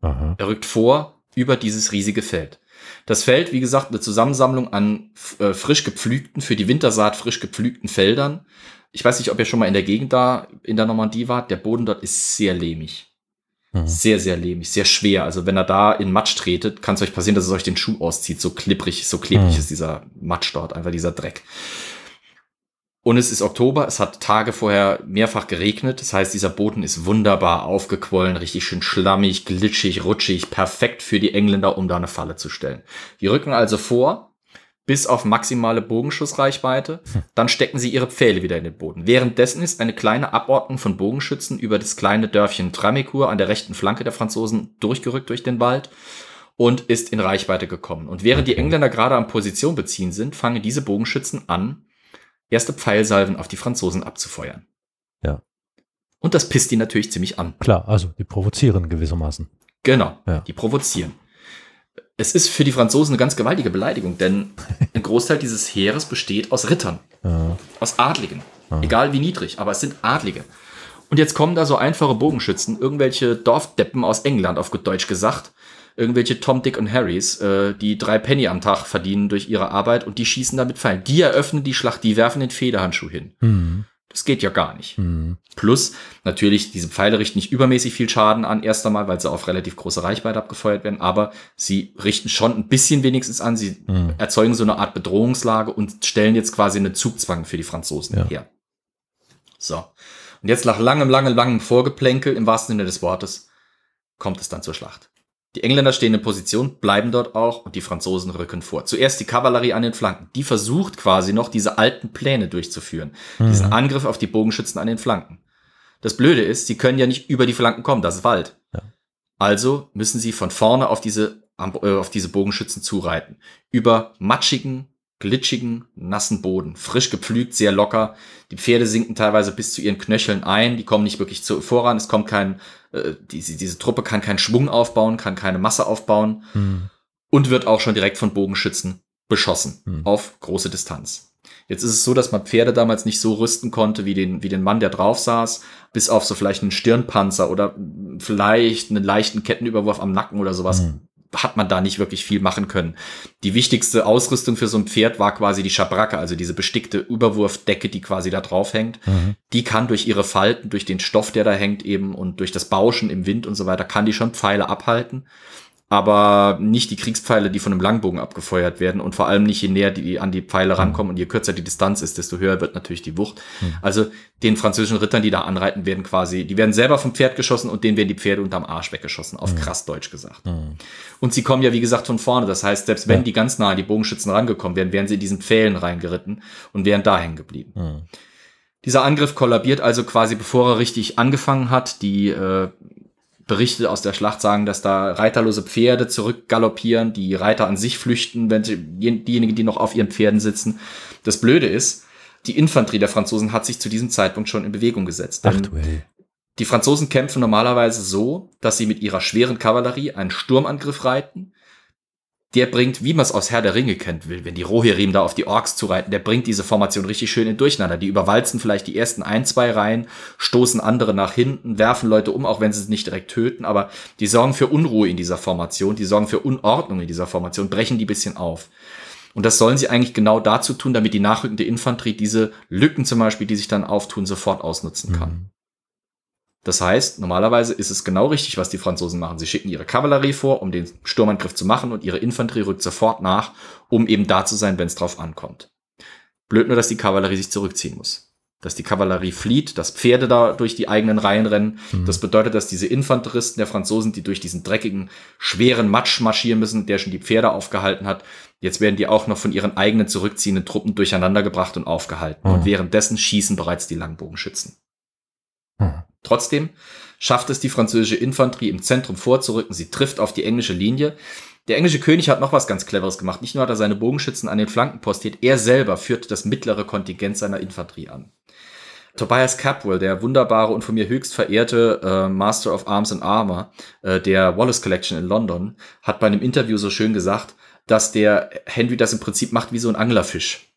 Aha. Er rückt vor über dieses riesige Feld. Das Feld, wie gesagt, eine Zusammensammlung an äh, frisch gepflügten, für die Wintersaat frisch gepflügten Feldern. Ich weiß nicht, ob ihr schon mal in der Gegend da in der Normandie wart. Der Boden dort ist sehr lehmig. Mhm. Sehr, sehr lehmig, sehr schwer. Also wenn er da in Matsch tretet, kann es euch passieren, dass es euch den Schuh auszieht. So klipprig, so klebrig Mhm. ist dieser Matsch dort, einfach dieser Dreck. Und es ist Oktober, es hat Tage vorher mehrfach geregnet. Das heißt, dieser Boden ist wunderbar aufgequollen, richtig schön schlammig, glitschig, rutschig, perfekt für die Engländer, um da eine Falle zu stellen. Die rücken also vor, bis auf maximale Bogenschussreichweite. Dann stecken sie ihre Pfähle wieder in den Boden. Währenddessen ist eine kleine Abordnung von Bogenschützen über das kleine Dörfchen Tramecourt an der rechten Flanke der Franzosen durchgerückt durch den Wald und ist in Reichweite gekommen. Und während die Engländer gerade am Position beziehen sind, fangen diese Bogenschützen an, erste Pfeilsalven auf die Franzosen abzufeuern. Ja. Und das pisst die natürlich ziemlich an. Klar, also die provozieren gewissermaßen. Genau, Ja. die provozieren. Es ist für die Franzosen eine ganz gewaltige Beleidigung, denn ein Großteil dieses Heeres besteht aus Rittern, Ja. aus Adligen. Egal wie niedrig, aber es sind Adlige. Und jetzt kommen da so einfache Bogenschützen, irgendwelche Dorfdeppen aus England, auf gut Deutsch gesagt, irgendwelche Tom, Dick und Harrys, äh, die drei Penny am Tag verdienen durch ihre Arbeit und die schießen damit Pfeilen. Die eröffnen die Schlacht, die werfen den Federhandschuh hin. Mhm. Das geht ja gar nicht. Mhm. Plus, natürlich, diese Pfeile richten nicht übermäßig viel Schaden an, erst einmal, weil sie auf relativ große Reichweite abgefeuert werden, aber sie richten schon ein bisschen wenigstens an, sie Mhm. erzeugen so eine Art Bedrohungslage und stellen jetzt quasi einen Zugzwang für die Franzosen Ja. her. So. Und jetzt nach langem, langem, langem Vorgeplänkel, im wahrsten Sinne des Wortes, kommt es dann zur Schlacht. Die Engländer stehen in Position, bleiben dort auch und die Franzosen rücken vor. Zuerst die Kavallerie an den Flanken. Die versucht quasi noch diese alten Pläne durchzuführen. Diesen Angriff auf die Bogenschützen an den Flanken. Das Blöde ist, sie können ja nicht über die Flanken kommen, das ist Wald. Ja. Also müssen sie von vorne auf diese, äh, auf diese Bogenschützen zureiten. Über matschigen, glitschigen, nassen Boden. Frisch gepflügt, sehr locker. Die Pferde sinken teilweise bis zu ihren Knöcheln ein. Die kommen nicht wirklich zu, voran. Es kommt kein, äh, diese, diese Truppe kann keinen Schwung aufbauen, kann keine Masse aufbauen Mhm. und wird auch schon direkt von Bogenschützen beschossen Hm. auf große Distanz. Jetzt ist es so, dass man Pferde damals nicht so rüsten konnte wie den, wie den Mann, der drauf saß, bis auf so vielleicht einen Stirnpanzer oder vielleicht einen leichten Kettenüberwurf am Nacken oder sowas. Hm. Hat man da nicht wirklich viel machen können. Die wichtigste Ausrüstung für so ein Pferd war quasi die Schabracke, also diese bestickte Überwurfdecke, die quasi da drauf hängt. Mhm. Die kann durch ihre Falten, durch den Stoff, der da hängt eben und durch das Bauschen im Wind und so weiter, kann die schon Pfeile abhalten. Aber nicht die Kriegspfeile, die von einem Langbogen abgefeuert werden und vor allem nicht je näher die an die Pfeile rankommen und je kürzer die Distanz ist, desto höher wird natürlich die Wucht. Also den französischen Rittern, die da anreiten, werden quasi, die werden selber vom Pferd geschossen und denen werden die Pferde unterm Arsch weggeschossen, auf krass Deutsch gesagt. Mhm. Und sie kommen ja, wie gesagt, von vorne. Das heißt, selbst wenn Ja. die ganz nah an die Bogenschützen rangekommen wären, wären sie in diesen Pfählen reingeritten und wären da hängen geblieben. Mhm. Dieser Angriff kollabiert also quasi, bevor er richtig angefangen hat. Die äh, Berichte aus der Schlacht sagen, dass da reiterlose Pferde zurückgaloppieren, die Reiter an sich flüchten, wenn jen- diejenigen, die noch auf ihren Pferden sitzen. Das Blöde ist, die Infanterie der Franzosen hat sich zu diesem Zeitpunkt schon in Bewegung gesetzt. Ach Denn du ey. die Franzosen kämpfen normalerweise so, dass sie mit ihrer schweren Kavallerie einen Sturmangriff reiten. Der bringt, wie man es aus Herr der Ringe kennt, will, wenn die Rohirrim da auf die Orks zureiten, der bringt diese Formation richtig schön in Durcheinander. Die überwalzen vielleicht die ersten ein, zwei Reihen, stoßen andere nach hinten, werfen Leute um, auch wenn sie es nicht direkt töten, aber die sorgen für Unruhe in dieser Formation, die sorgen für Unordnung in dieser Formation, brechen die bisschen auf. Und das sollen sie eigentlich genau dazu tun, damit die nachrückende Infanterie diese Lücken zum Beispiel, die sich dann auftun, sofort ausnutzen kann. Das heißt, normalerweise ist es genau richtig, was die Franzosen machen. Sie schicken ihre Kavallerie vor, um den Sturmangriff zu machen und ihre Infanterie rückt sofort nach, um eben da zu sein, wenn es drauf ankommt. Blöd nur, dass die Kavallerie sich zurückziehen muss. Dass die Kavallerie flieht, dass Pferde da durch die eigenen Reihen rennen. Mhm. Das bedeutet, dass diese Infanteristen der Franzosen, die durch diesen dreckigen, schweren Matsch marschieren müssen, der schon die Pferde aufgehalten hat, jetzt werden die auch noch von ihren eigenen zurückziehenden Truppen durcheinandergebracht und aufgehalten. Mhm. Und währenddessen schießen bereits die Langbogenschützen. Mhm. Trotzdem schafft es die französische Infanterie im Zentrum vorzurücken. Sie trifft auf die englische Linie. Der englische König hat noch was ganz Cleveres gemacht. Nicht nur hat er seine Bogenschützen an den Flanken postiert, er selber führt das mittlere Kontingent seiner Infanterie an. Tobias Capwell, der wunderbare und von mir höchst verehrte äh, Master of Arms and Armor äh, der Wallace Collection in London, hat bei einem Interview so schön gesagt, dass der Henry das im Prinzip macht wie so ein Anglerfisch.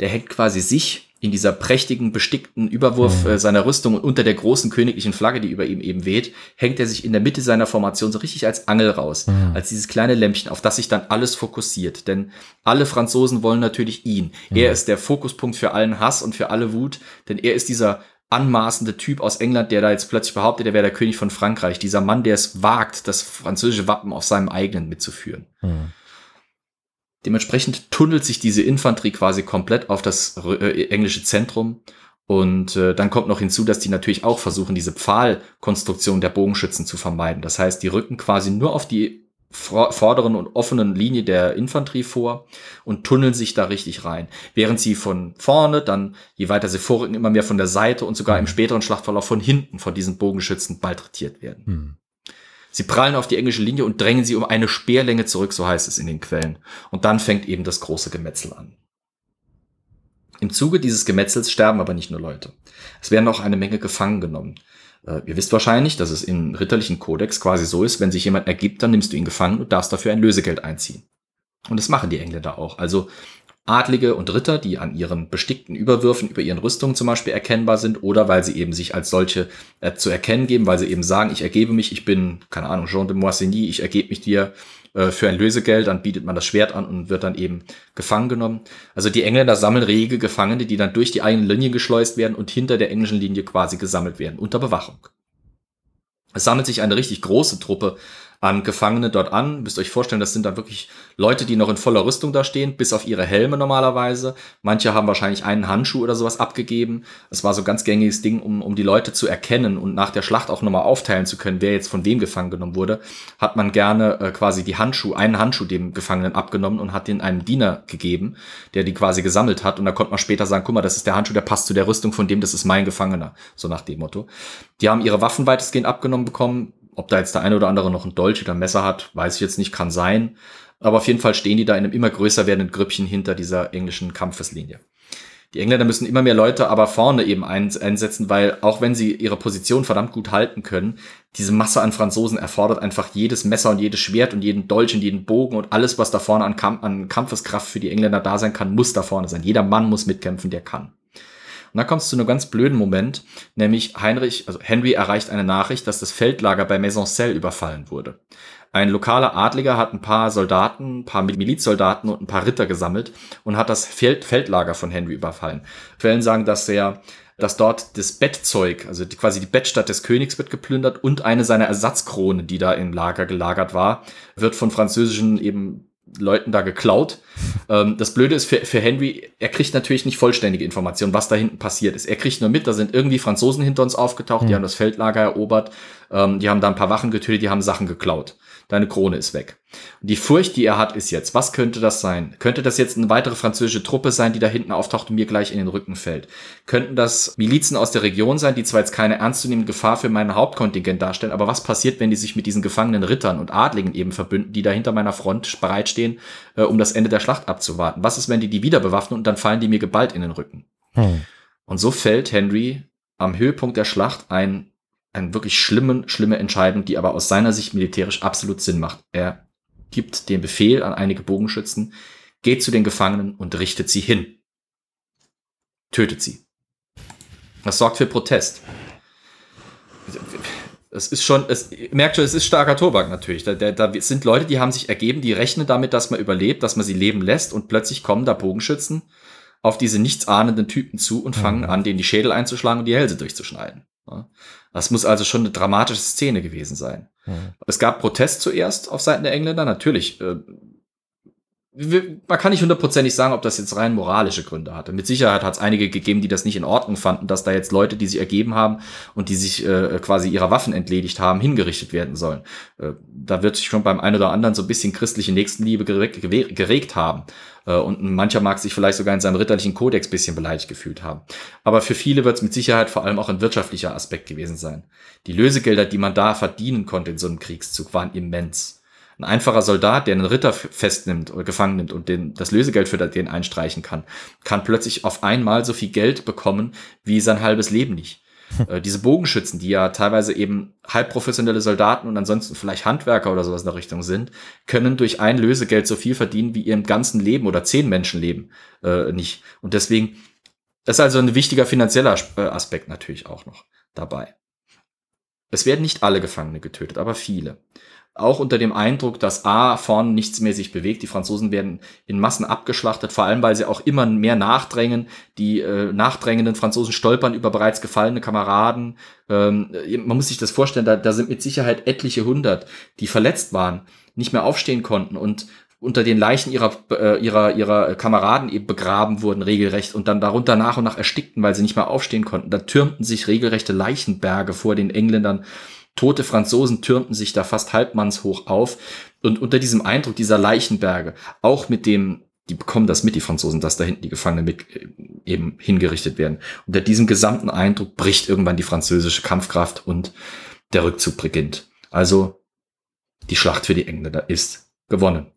Der hängt quasi sich in dieser prächtigen, bestickten Überwurf mhm. äh, seiner Rüstung und unter der großen königlichen Flagge, die über ihm eben weht, hängt er sich in der Mitte seiner Formation so richtig als Angel raus, mhm. als dieses kleine Lämpchen, auf das sich dann alles fokussiert. Denn alle Franzosen wollen natürlich ihn. Mhm. Er ist der Fokuspunkt für allen Hass und für alle Wut, denn er ist dieser anmaßende Typ aus England, der da jetzt plötzlich behauptet, er wäre der König von Frankreich. Dieser Mann, der es wagt, das französische Wappen auf seinem eigenen mitzuführen. Mhm. Dementsprechend tunnelt sich diese Infanterie quasi komplett auf das äh, englische Zentrum. Und äh, dann kommt noch hinzu, dass die natürlich auch versuchen, diese Pfahlkonstruktion der Bogenschützen zu vermeiden. Das heißt, die rücken quasi nur auf die vorderen und offenen Linie der Infanterie vor und tunneln sich da richtig rein. Während sie von vorne, dann je weiter sie vorrücken, immer mehr von der Seite und sogar im späteren Schlachtverlauf von hinten von diesen Bogenschützen malträtiert werden. Hm. Sie prallen auf die englische Linie und drängen sie um eine Speerlänge zurück, so heißt es in den Quellen. Und dann fängt eben das große Gemetzel an. Im Zuge dieses Gemetzels sterben aber nicht nur Leute. Es werden auch eine Menge gefangen genommen. Äh, ihr wisst wahrscheinlich, dass es im ritterlichen Kodex quasi so ist, wenn sich jemand ergibt, dann nimmst du ihn gefangen und darfst dafür ein Lösegeld einziehen. Und das machen die Engländer auch. Also Adlige und Ritter, die an ihren bestickten Überwürfen über ihren Rüstungen zum Beispiel erkennbar sind oder weil sie eben sich als solche äh, zu erkennen geben, weil sie eben sagen, ich ergebe mich, ich bin, keine Ahnung, Jean de Moissigny, ich ergebe mich dir äh, für ein Lösegeld, dann bietet man das Schwert an und wird dann eben gefangen genommen. Also die Engländer sammeln rege Gefangene, die dann durch die eigene Linie geschleust werden und hinter der englischen Linie quasi gesammelt werden, unter Bewachung. Es sammelt sich eine richtig große Truppe an Gefangene dort an. Müsst euch vorstellen, das sind dann wirklich Leute, die noch in voller Rüstung da stehen, bis auf ihre Helme normalerweise. Manche haben wahrscheinlich einen Handschuh oder sowas abgegeben. Es war so ganz gängiges Ding, um, um die Leute zu erkennen und nach der Schlacht auch nochmal aufteilen zu können, wer jetzt von wem gefangen genommen wurde, hat man gerne äh, quasi die Handschuh, einen Handschuh dem Gefangenen abgenommen und hat den einem Diener gegeben, der die quasi gesammelt hat. Und da konnte man später sagen, guck mal, das ist der Handschuh, der passt zu der Rüstung von dem, das ist mein Gefangener. So nach dem Motto. Die haben ihre Waffen weitestgehend abgenommen bekommen, ob da jetzt der eine oder andere noch ein Dolch oder ein Messer hat, weiß ich jetzt nicht, kann sein. Aber auf jeden Fall stehen die da in einem immer größer werdenden Grüppchen hinter dieser englischen Kampfeslinie. Die Engländer müssen immer mehr Leute aber vorne eben einsetzen, weil auch wenn sie ihre Position verdammt gut halten können, diese Masse an Franzosen erfordert einfach jedes Messer und jedes Schwert und jeden Dolch und jeden Bogen und alles, was da vorne an, Kamp an Kampfeskraft für die Engländer da sein kann, muss da vorne sein. Jeder Mann muss mitkämpfen, der kann. Und dann kommst du zu einem ganz blöden Moment, nämlich Heinrich, also Henry erreicht eine Nachricht, dass das Feldlager bei Maisoncelles überfallen wurde. Ein lokaler Adliger hat ein paar Soldaten, ein paar Milizsoldaten und ein paar Ritter gesammelt und hat das Feld Feldlager von Henry überfallen. Quellen sagen, dass er dass dort das Bettzeug, also die, quasi die Bettstatt des Königs wird geplündert und eine seiner Ersatzkrone, die da im Lager gelagert war, wird von französischen eben Leuten da geklaut. Ähm, das Blöde ist für, für Henry, er kriegt natürlich nicht vollständige Informationen, was da hinten passiert ist. Er kriegt nur mit, da sind irgendwie Franzosen hinter uns aufgetaucht, mhm. die haben das Feldlager erobert, ähm, die haben da ein paar Wachen getötet, die haben Sachen geklaut deine Krone ist weg. Und die Furcht, die er hat, ist jetzt, was könnte das sein? Könnte das jetzt eine weitere französische Truppe sein, die da hinten auftaucht und mir gleich in den Rücken fällt? Könnten das Milizen aus der Region sein, die zwar jetzt keine ernstzunehmende Gefahr für mein Hauptkontingent darstellen, aber was passiert, wenn die sich mit diesen gefangenen Rittern und Adligen eben verbünden, die da hinter meiner Front bereitstehen, äh, um das Ende der Schlacht abzuwarten? Was ist, wenn die die wieder bewaffnen und dann fallen die mir geballt in den Rücken? Hm. Und so fällt Henry am Höhepunkt der Schlacht ein eine wirklich schlimme, schlimme Entscheidung, die aber aus seiner Sicht militärisch absolut Sinn macht. Er gibt den Befehl an einige Bogenschützen, geht zu den Gefangenen und richtet sie hin. Tötet sie. Das sorgt für Protest. Es ist schon, es merkt schon, es ist starker Tobak natürlich. Da, da, da sind Leute, die haben sich ergeben, die rechnen damit, dass man überlebt, dass man sie leben lässt und plötzlich kommen da Bogenschützen auf diese nichtsahnenden Typen zu und fangen mhm. an, denen die Schädel einzuschlagen und die Hälse durchzuschneiden. Das muss also schon eine dramatische Szene gewesen sein. Mhm. Es gab Protest zuerst auf Seiten der Engländer, natürlich. Äh, man kann nicht hundertprozentig sagen, ob das jetzt rein moralische Gründe hatte. Mit Sicherheit hat es einige gegeben, die das nicht in Ordnung fanden, dass da jetzt Leute, die sich ergeben haben und die sich äh, quasi ihrer Waffen entledigt haben, hingerichtet werden sollen. Äh, da wird sich schon beim einen oder anderen so ein bisschen christliche Nächstenliebe geregt, haben. Äh, und mancher mag sich vielleicht sogar in seinem ritterlichen Kodex bisschen beleidigt gefühlt haben. Aber für viele wird es mit Sicherheit vor allem auch ein wirtschaftlicher Aspekt gewesen sein. Die Lösegelder, die man da verdienen konnte in so einem Kriegszug, waren immens. Ein einfacher Soldat, der einen Ritter festnimmt oder gefangen nimmt und den, das Lösegeld für den einstreichen kann, kann plötzlich auf einmal so viel Geld bekommen wie sein halbes Leben nicht. Äh, diese Bogenschützen, die ja teilweise eben halbprofessionelle Soldaten und ansonsten vielleicht Handwerker oder sowas in der Richtung sind, können durch ein Lösegeld so viel verdienen wie ihrem ganzen Leben oder zehn Menschenleben äh, nicht. Und deswegen ist also ein wichtiger finanzieller äh, Aspekt natürlich auch noch dabei. Es werden nicht alle Gefangene getötet, aber viele. Auch unter dem Eindruck, dass A, vorne nichts mehr sich bewegt. Die Franzosen werden in Massen abgeschlachtet, vor allem, weil sie auch immer mehr nachdrängen. Die äh, nachdrängenden Franzosen stolpern über bereits gefallene Kameraden. Ähm, man muss sich das vorstellen, da, da sind mit Sicherheit etliche hundert, die verletzt waren, nicht mehr aufstehen konnten und unter den Leichen ihrer, äh, ihrer, ihrer Kameraden eben begraben wurden, regelrecht, und dann darunter nach und nach erstickten, weil sie nicht mehr aufstehen konnten. Da türmten sich regelrechte Leichenberge vor den Engländern. Tote Franzosen türmten sich da fast halbmannshoch auf. Und unter diesem Eindruck dieser Leichenberge, auch mit dem, die bekommen das mit, die Franzosen, dass da hinten die Gefangenen mit äh, eben hingerichtet werden. Unter diesem gesamten Eindruck bricht irgendwann die französische Kampfkraft und der Rückzug beginnt. Also die Schlacht für die Engländer ist gewonnen.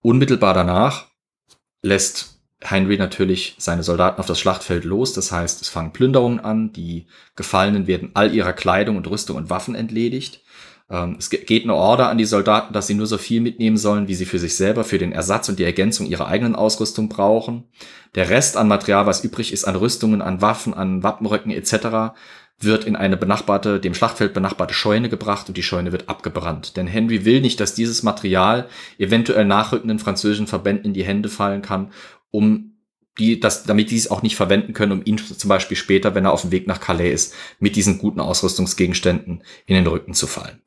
Unmittelbar danach lässt Henry natürlich seine Soldaten auf das Schlachtfeld los. Das heißt, es fangen Plünderungen an. Die Gefallenen werden all ihrer Kleidung und Rüstung und Waffen entledigt. Ähm, es ge- geht eine Order an die Soldaten, dass sie nur so viel mitnehmen sollen, wie sie für sich selber, für den Ersatz und die Ergänzung ihrer eigenen Ausrüstung brauchen. Der Rest an Material, was übrig ist, an Rüstungen, an Waffen, an Wappenröcken etc., wird in eine benachbarte, dem Schlachtfeld benachbarte Scheune gebracht und die Scheune wird abgebrannt. Denn Henry will nicht, dass dieses Material eventuell nachrückenden französischen Verbänden in die Hände fallen kann, um die, das, damit die es auch nicht verwenden können, um ihn zum Beispiel später, wenn er auf dem Weg nach Calais ist, mit diesen guten Ausrüstungsgegenständen in den Rücken zu fallen.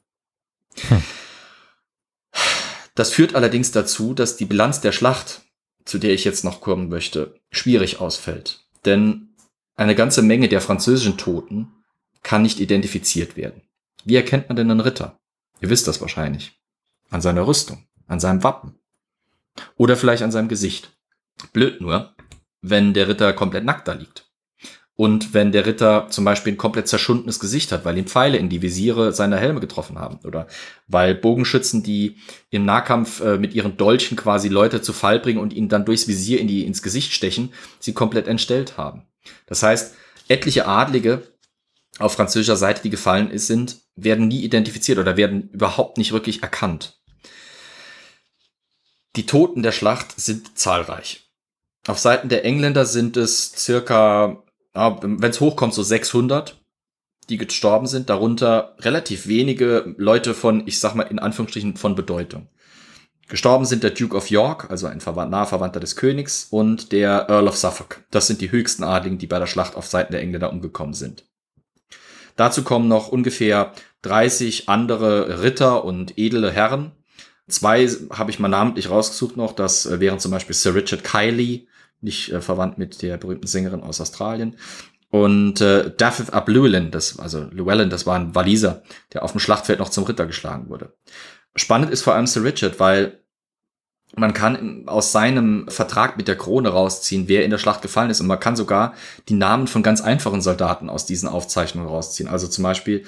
Das führt allerdings dazu, dass die Bilanz der Schlacht, zu der ich jetzt noch kommen möchte, schwierig ausfällt. Denn eine ganze Menge der französischen Toten kann nicht identifiziert werden. Wie erkennt man denn einen Ritter? Ihr wisst das wahrscheinlich. An seiner Rüstung, an seinem Wappen. Oder vielleicht an seinem Gesicht. Blöd nur, wenn der Ritter komplett nackt da liegt. Und wenn der Ritter zum Beispiel ein komplett zerschundenes Gesicht hat, weil ihm Pfeile in die Visiere seiner Helme getroffen haben. Oder weil Bogenschützen, die im Nahkampf äh, mit ihren Dolchen quasi Leute zu Fall bringen und ihnen dann durchs Visier in die, ins Gesicht stechen, sie komplett entstellt haben. Das heißt, etliche Adlige auf französischer Seite, die gefallen ist, sind, werden nie identifiziert oder werden überhaupt nicht wirklich erkannt. Die Toten der Schlacht sind zahlreich. Auf Seiten der Engländer sind es circa, wenn es hochkommt, so 600, die gestorben sind. Darunter relativ wenige Leute von, ich sag mal in Anführungsstrichen, von Bedeutung. Gestorben sind der Duke of York, also ein naher Verwandter des Königs, und der Earl of Suffolk. Das sind die höchsten Adligen, die bei der Schlacht auf Seiten der Engländer umgekommen sind. Dazu kommen noch ungefähr 30 andere Ritter und edle Herren. Zwei habe ich mal namentlich rausgesucht noch. Das wären zum Beispiel Sir Richard Kiley, nicht äh, verwandt mit der berühmten Sängerin aus Australien. Und äh, Dafydd ab Llewellyn, das, also Llewellyn, das war ein Waliser, der auf dem Schlachtfeld noch zum Ritter geschlagen wurde. Spannend ist vor allem Sir Richard, weil man kann aus seinem Vertrag mit der Krone rausziehen, wer in der Schlacht gefallen ist. Und man kann sogar die Namen von ganz einfachen Soldaten aus diesen Aufzeichnungen rausziehen. Also zum Beispiel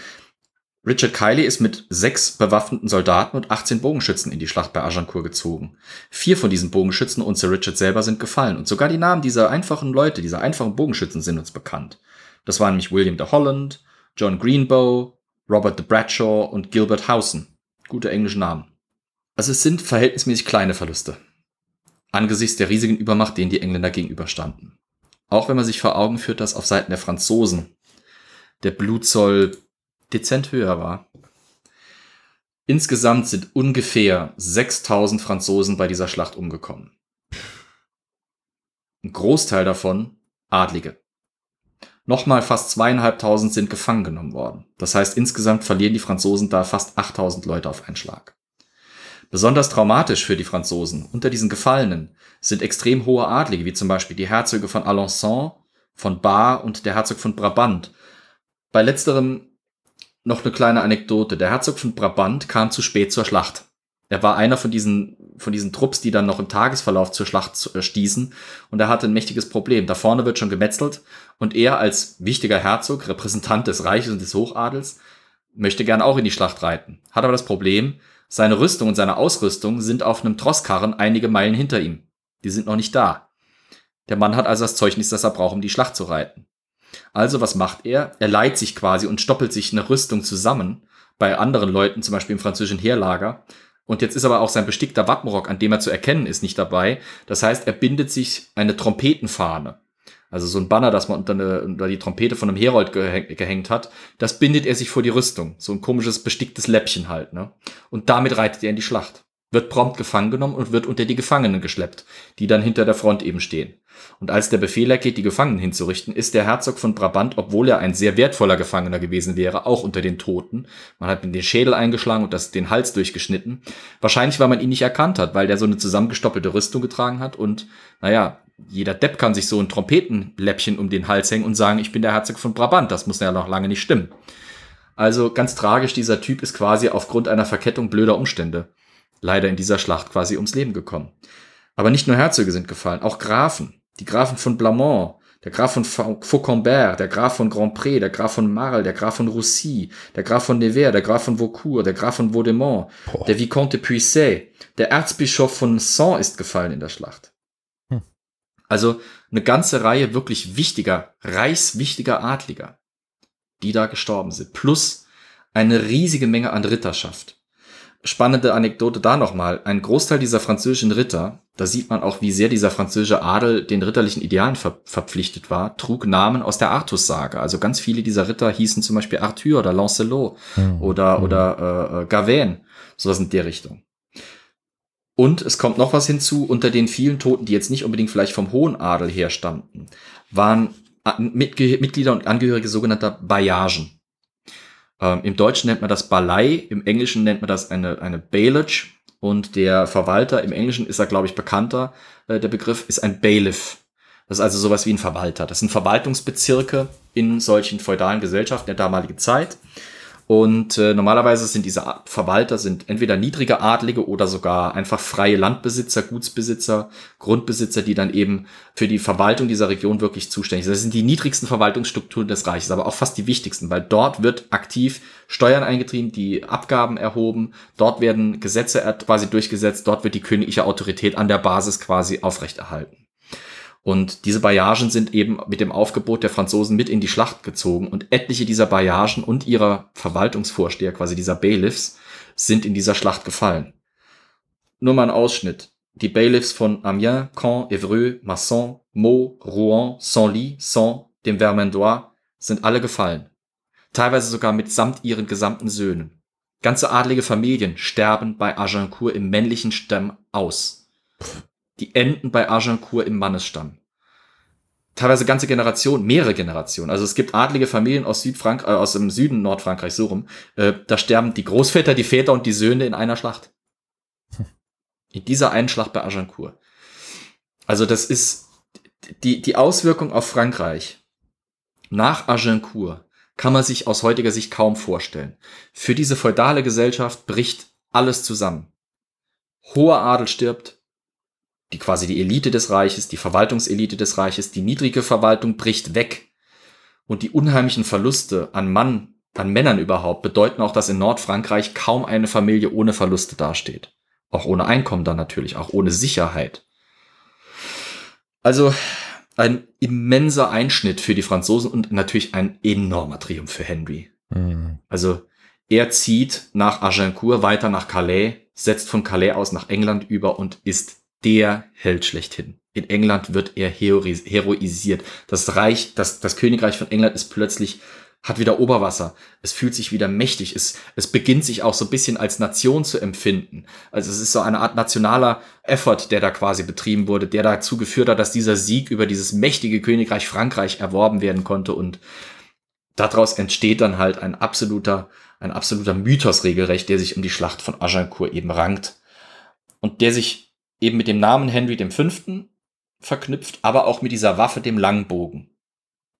Richard Kiley ist mit sechs bewaffneten Soldaten und 18 Bogenschützen in die Schlacht bei Agincourt gezogen. Vier von diesen Bogenschützen und Sir Richard selber sind gefallen. Und sogar die Namen dieser einfachen Leute, dieser einfachen Bogenschützen sind uns bekannt. Das waren nämlich William de Holland, John Greenbow, Robert de Bradshaw und Gilbert Howson. Gute englische Namen. Also es sind verhältnismäßig kleine Verluste. Angesichts der riesigen Übermacht, denen die Engländer gegenüberstanden. Auch wenn man sich vor Augen führt, dass auf Seiten der Franzosen der Blutzoll dezent höher war. Insgesamt sind ungefähr 6000 Franzosen bei dieser Schlacht umgekommen. Ein Großteil davon Adlige. Nochmal fast zweieinhalbtausend sind gefangen genommen worden. Das heißt, insgesamt verlieren die Franzosen da fast 8000 Leute auf einen Schlag. Besonders traumatisch für die Franzosen unter diesen Gefallenen sind extrem hohe Adlige, wie zum Beispiel die Herzöge von Alençon, von Bar und der Herzog von Brabant. Bei letzterem noch eine kleine Anekdote. Der Herzog von Brabant kam zu spät zur Schlacht. Er war einer von diesen, von diesen Trupps, die dann noch im Tagesverlauf zur Schlacht äh, stießen. Und er hatte ein mächtiges Problem. Da vorne wird schon gemetzelt. Und er als wichtiger Herzog, Repräsentant des Reiches und des Hochadels, möchte gern auch in die Schlacht reiten. Hat aber das Problem, seine Rüstung und seine Ausrüstung sind auf einem Trosskarren einige Meilen hinter ihm. Die sind noch nicht da. Der Mann hat also das Zeugnis, das er braucht, um die Schlacht zu reiten. Also was macht er? Er leiht sich quasi und stoppelt sich eine Rüstung zusammen bei anderen Leuten, zum Beispiel im französischen Heerlager. Und jetzt ist aber auch sein bestickter Wappenrock, an dem er zu erkennen ist, nicht dabei. Das heißt, er bindet sich eine Trompetenfahne. Also so ein Banner, das man unter, eine, unter die Trompete von einem Herold gehängt hat, das bindet er sich vor die Rüstung. So ein komisches besticktes Läppchen halt. Ne? Und damit reitet er in die Schlacht. Wird prompt gefangen genommen und wird unter die Gefangenen geschleppt, die dann hinter der Front eben stehen. Und als der Befehl ergeht, die Gefangenen hinzurichten, ist der Herzog von Brabant, obwohl er ein sehr wertvoller Gefangener gewesen wäre, auch unter den Toten. Man hat ihm den Schädel eingeschlagen und das, den Hals durchgeschnitten. Wahrscheinlich, weil man ihn nicht erkannt hat, weil der so eine zusammengestoppelte Rüstung getragen hat und, naja, jeder Depp kann sich so ein Trompetenläppchen um den Hals hängen und sagen, ich bin der Herzog von Brabant. Das muss ja noch lange nicht stimmen. Also ganz tragisch, dieser Typ ist quasi aufgrund einer Verkettung blöder Umstände leider in dieser Schlacht quasi ums Leben gekommen. Aber nicht nur Herzöge sind gefallen, auch Grafen die Grafen von Blamont, der Graf von Fauconbert, der Graf von Grandpré, der Graf von Marle, der Graf von Roussy, der Graf von Nevers, der Graf von Vaucourt, der Graf von Vaudemont, Boah. der Vicomte de Puissay, der Erzbischof von Sens ist gefallen in der Schlacht. Hm. Also eine ganze Reihe wirklich wichtiger, reichswichtiger Adliger, die da gestorben sind. Plus eine riesige Menge an Ritterschaft spannende Anekdote da nochmal. Ein Großteil dieser französischen Ritter, da sieht man auch, wie sehr dieser französische Adel den ritterlichen Idealen ver verpflichtet war, trug Namen aus der Artus-Sage. Also ganz viele dieser Ritter hießen zum Beispiel Arthur oder Lancelot mhm. oder, mhm. oder äh, äh Gawain, sowas in der Richtung. Und es kommt noch was hinzu, unter den vielen Toten, die jetzt nicht unbedingt vielleicht vom hohen Adel herstammten, waren Mitglieder und Angehörige sogenannter Bayagen. Ähm, Im Deutschen nennt man das Balei, im Englischen nennt man das eine, eine Bailage und der Verwalter, im Englischen ist er, glaube ich, bekannter, äh, der Begriff ist ein Bailiff. Das ist also sowas wie ein Verwalter. Das sind Verwaltungsbezirke in solchen feudalen Gesellschaften der damaligen Zeit. Und äh, normalerweise sind diese Verwalter sind entweder niedrige Adlige oder sogar einfach freie Landbesitzer, Gutsbesitzer, Grundbesitzer, die dann eben für die Verwaltung dieser Region wirklich zuständig sind. Das sind die niedrigsten Verwaltungsstrukturen des Reiches, aber auch fast die wichtigsten, weil dort wird aktiv Steuern eingetrieben, die Abgaben erhoben, dort werden Gesetze quasi durchgesetzt, dort wird die königliche Autorität an der Basis quasi aufrechterhalten. Und diese Bayagen sind eben mit dem Aufgebot der Franzosen mit in die Schlacht gezogen und etliche dieser Bayagen und ihrer Verwaltungsvorsteher, quasi dieser Bailiffs, sind in dieser Schlacht gefallen. Nur mal ein Ausschnitt. Die Bailiffs von Amiens, Caen, Evreux, Masson, Meaux, Rouen, Senlis, Sens, dem Vermandois sind alle gefallen. Teilweise sogar mitsamt ihren gesamten Söhnen. Ganze adlige Familien sterben bei Agincourt im männlichen Stamm aus die enden bei Agincourt im Mannesstamm. Teilweise ganze Generationen, mehrere Generationen. Also es gibt adlige Familien aus Südfrank äh, aus dem Süden Nordfrankreichs so rum. Äh, da sterben die Großväter, die Väter und die Söhne in einer Schlacht. In dieser einen Schlacht bei Agincourt. Also das ist die, die Auswirkung auf Frankreich nach Agincourt kann man sich aus heutiger Sicht kaum vorstellen. Für diese feudale Gesellschaft bricht alles zusammen. Hoher Adel stirbt, die quasi die Elite des Reiches, die Verwaltungselite des Reiches, die niedrige Verwaltung bricht weg. Und die unheimlichen Verluste an Mann, an Männern überhaupt, bedeuten auch, dass in Nordfrankreich kaum eine Familie ohne Verluste dasteht. Auch ohne Einkommen dann natürlich, auch ohne Sicherheit. Also ein immenser Einschnitt für die Franzosen und natürlich ein enormer Triumph für Henry. Mhm. Also er zieht nach Agincourt weiter nach Calais, setzt von Calais aus nach England über und ist der Held schlechthin. In England wird er heroisiert. Das Reich, das, das Königreich von England ist plötzlich hat wieder Oberwasser. Es fühlt sich wieder mächtig. Es, es beginnt sich auch so ein bisschen als Nation zu empfinden. Also es ist so eine Art nationaler Effort, der da quasi betrieben wurde, der dazu geführt hat, dass dieser Sieg über dieses mächtige Königreich Frankreich erworben werden konnte und daraus entsteht dann halt ein absoluter, ein absoluter Mythos regelrecht, der sich um die Schlacht von Agincourt eben rankt und der sich eben mit dem Namen Henry V. verknüpft, aber auch mit dieser Waffe, dem Langbogen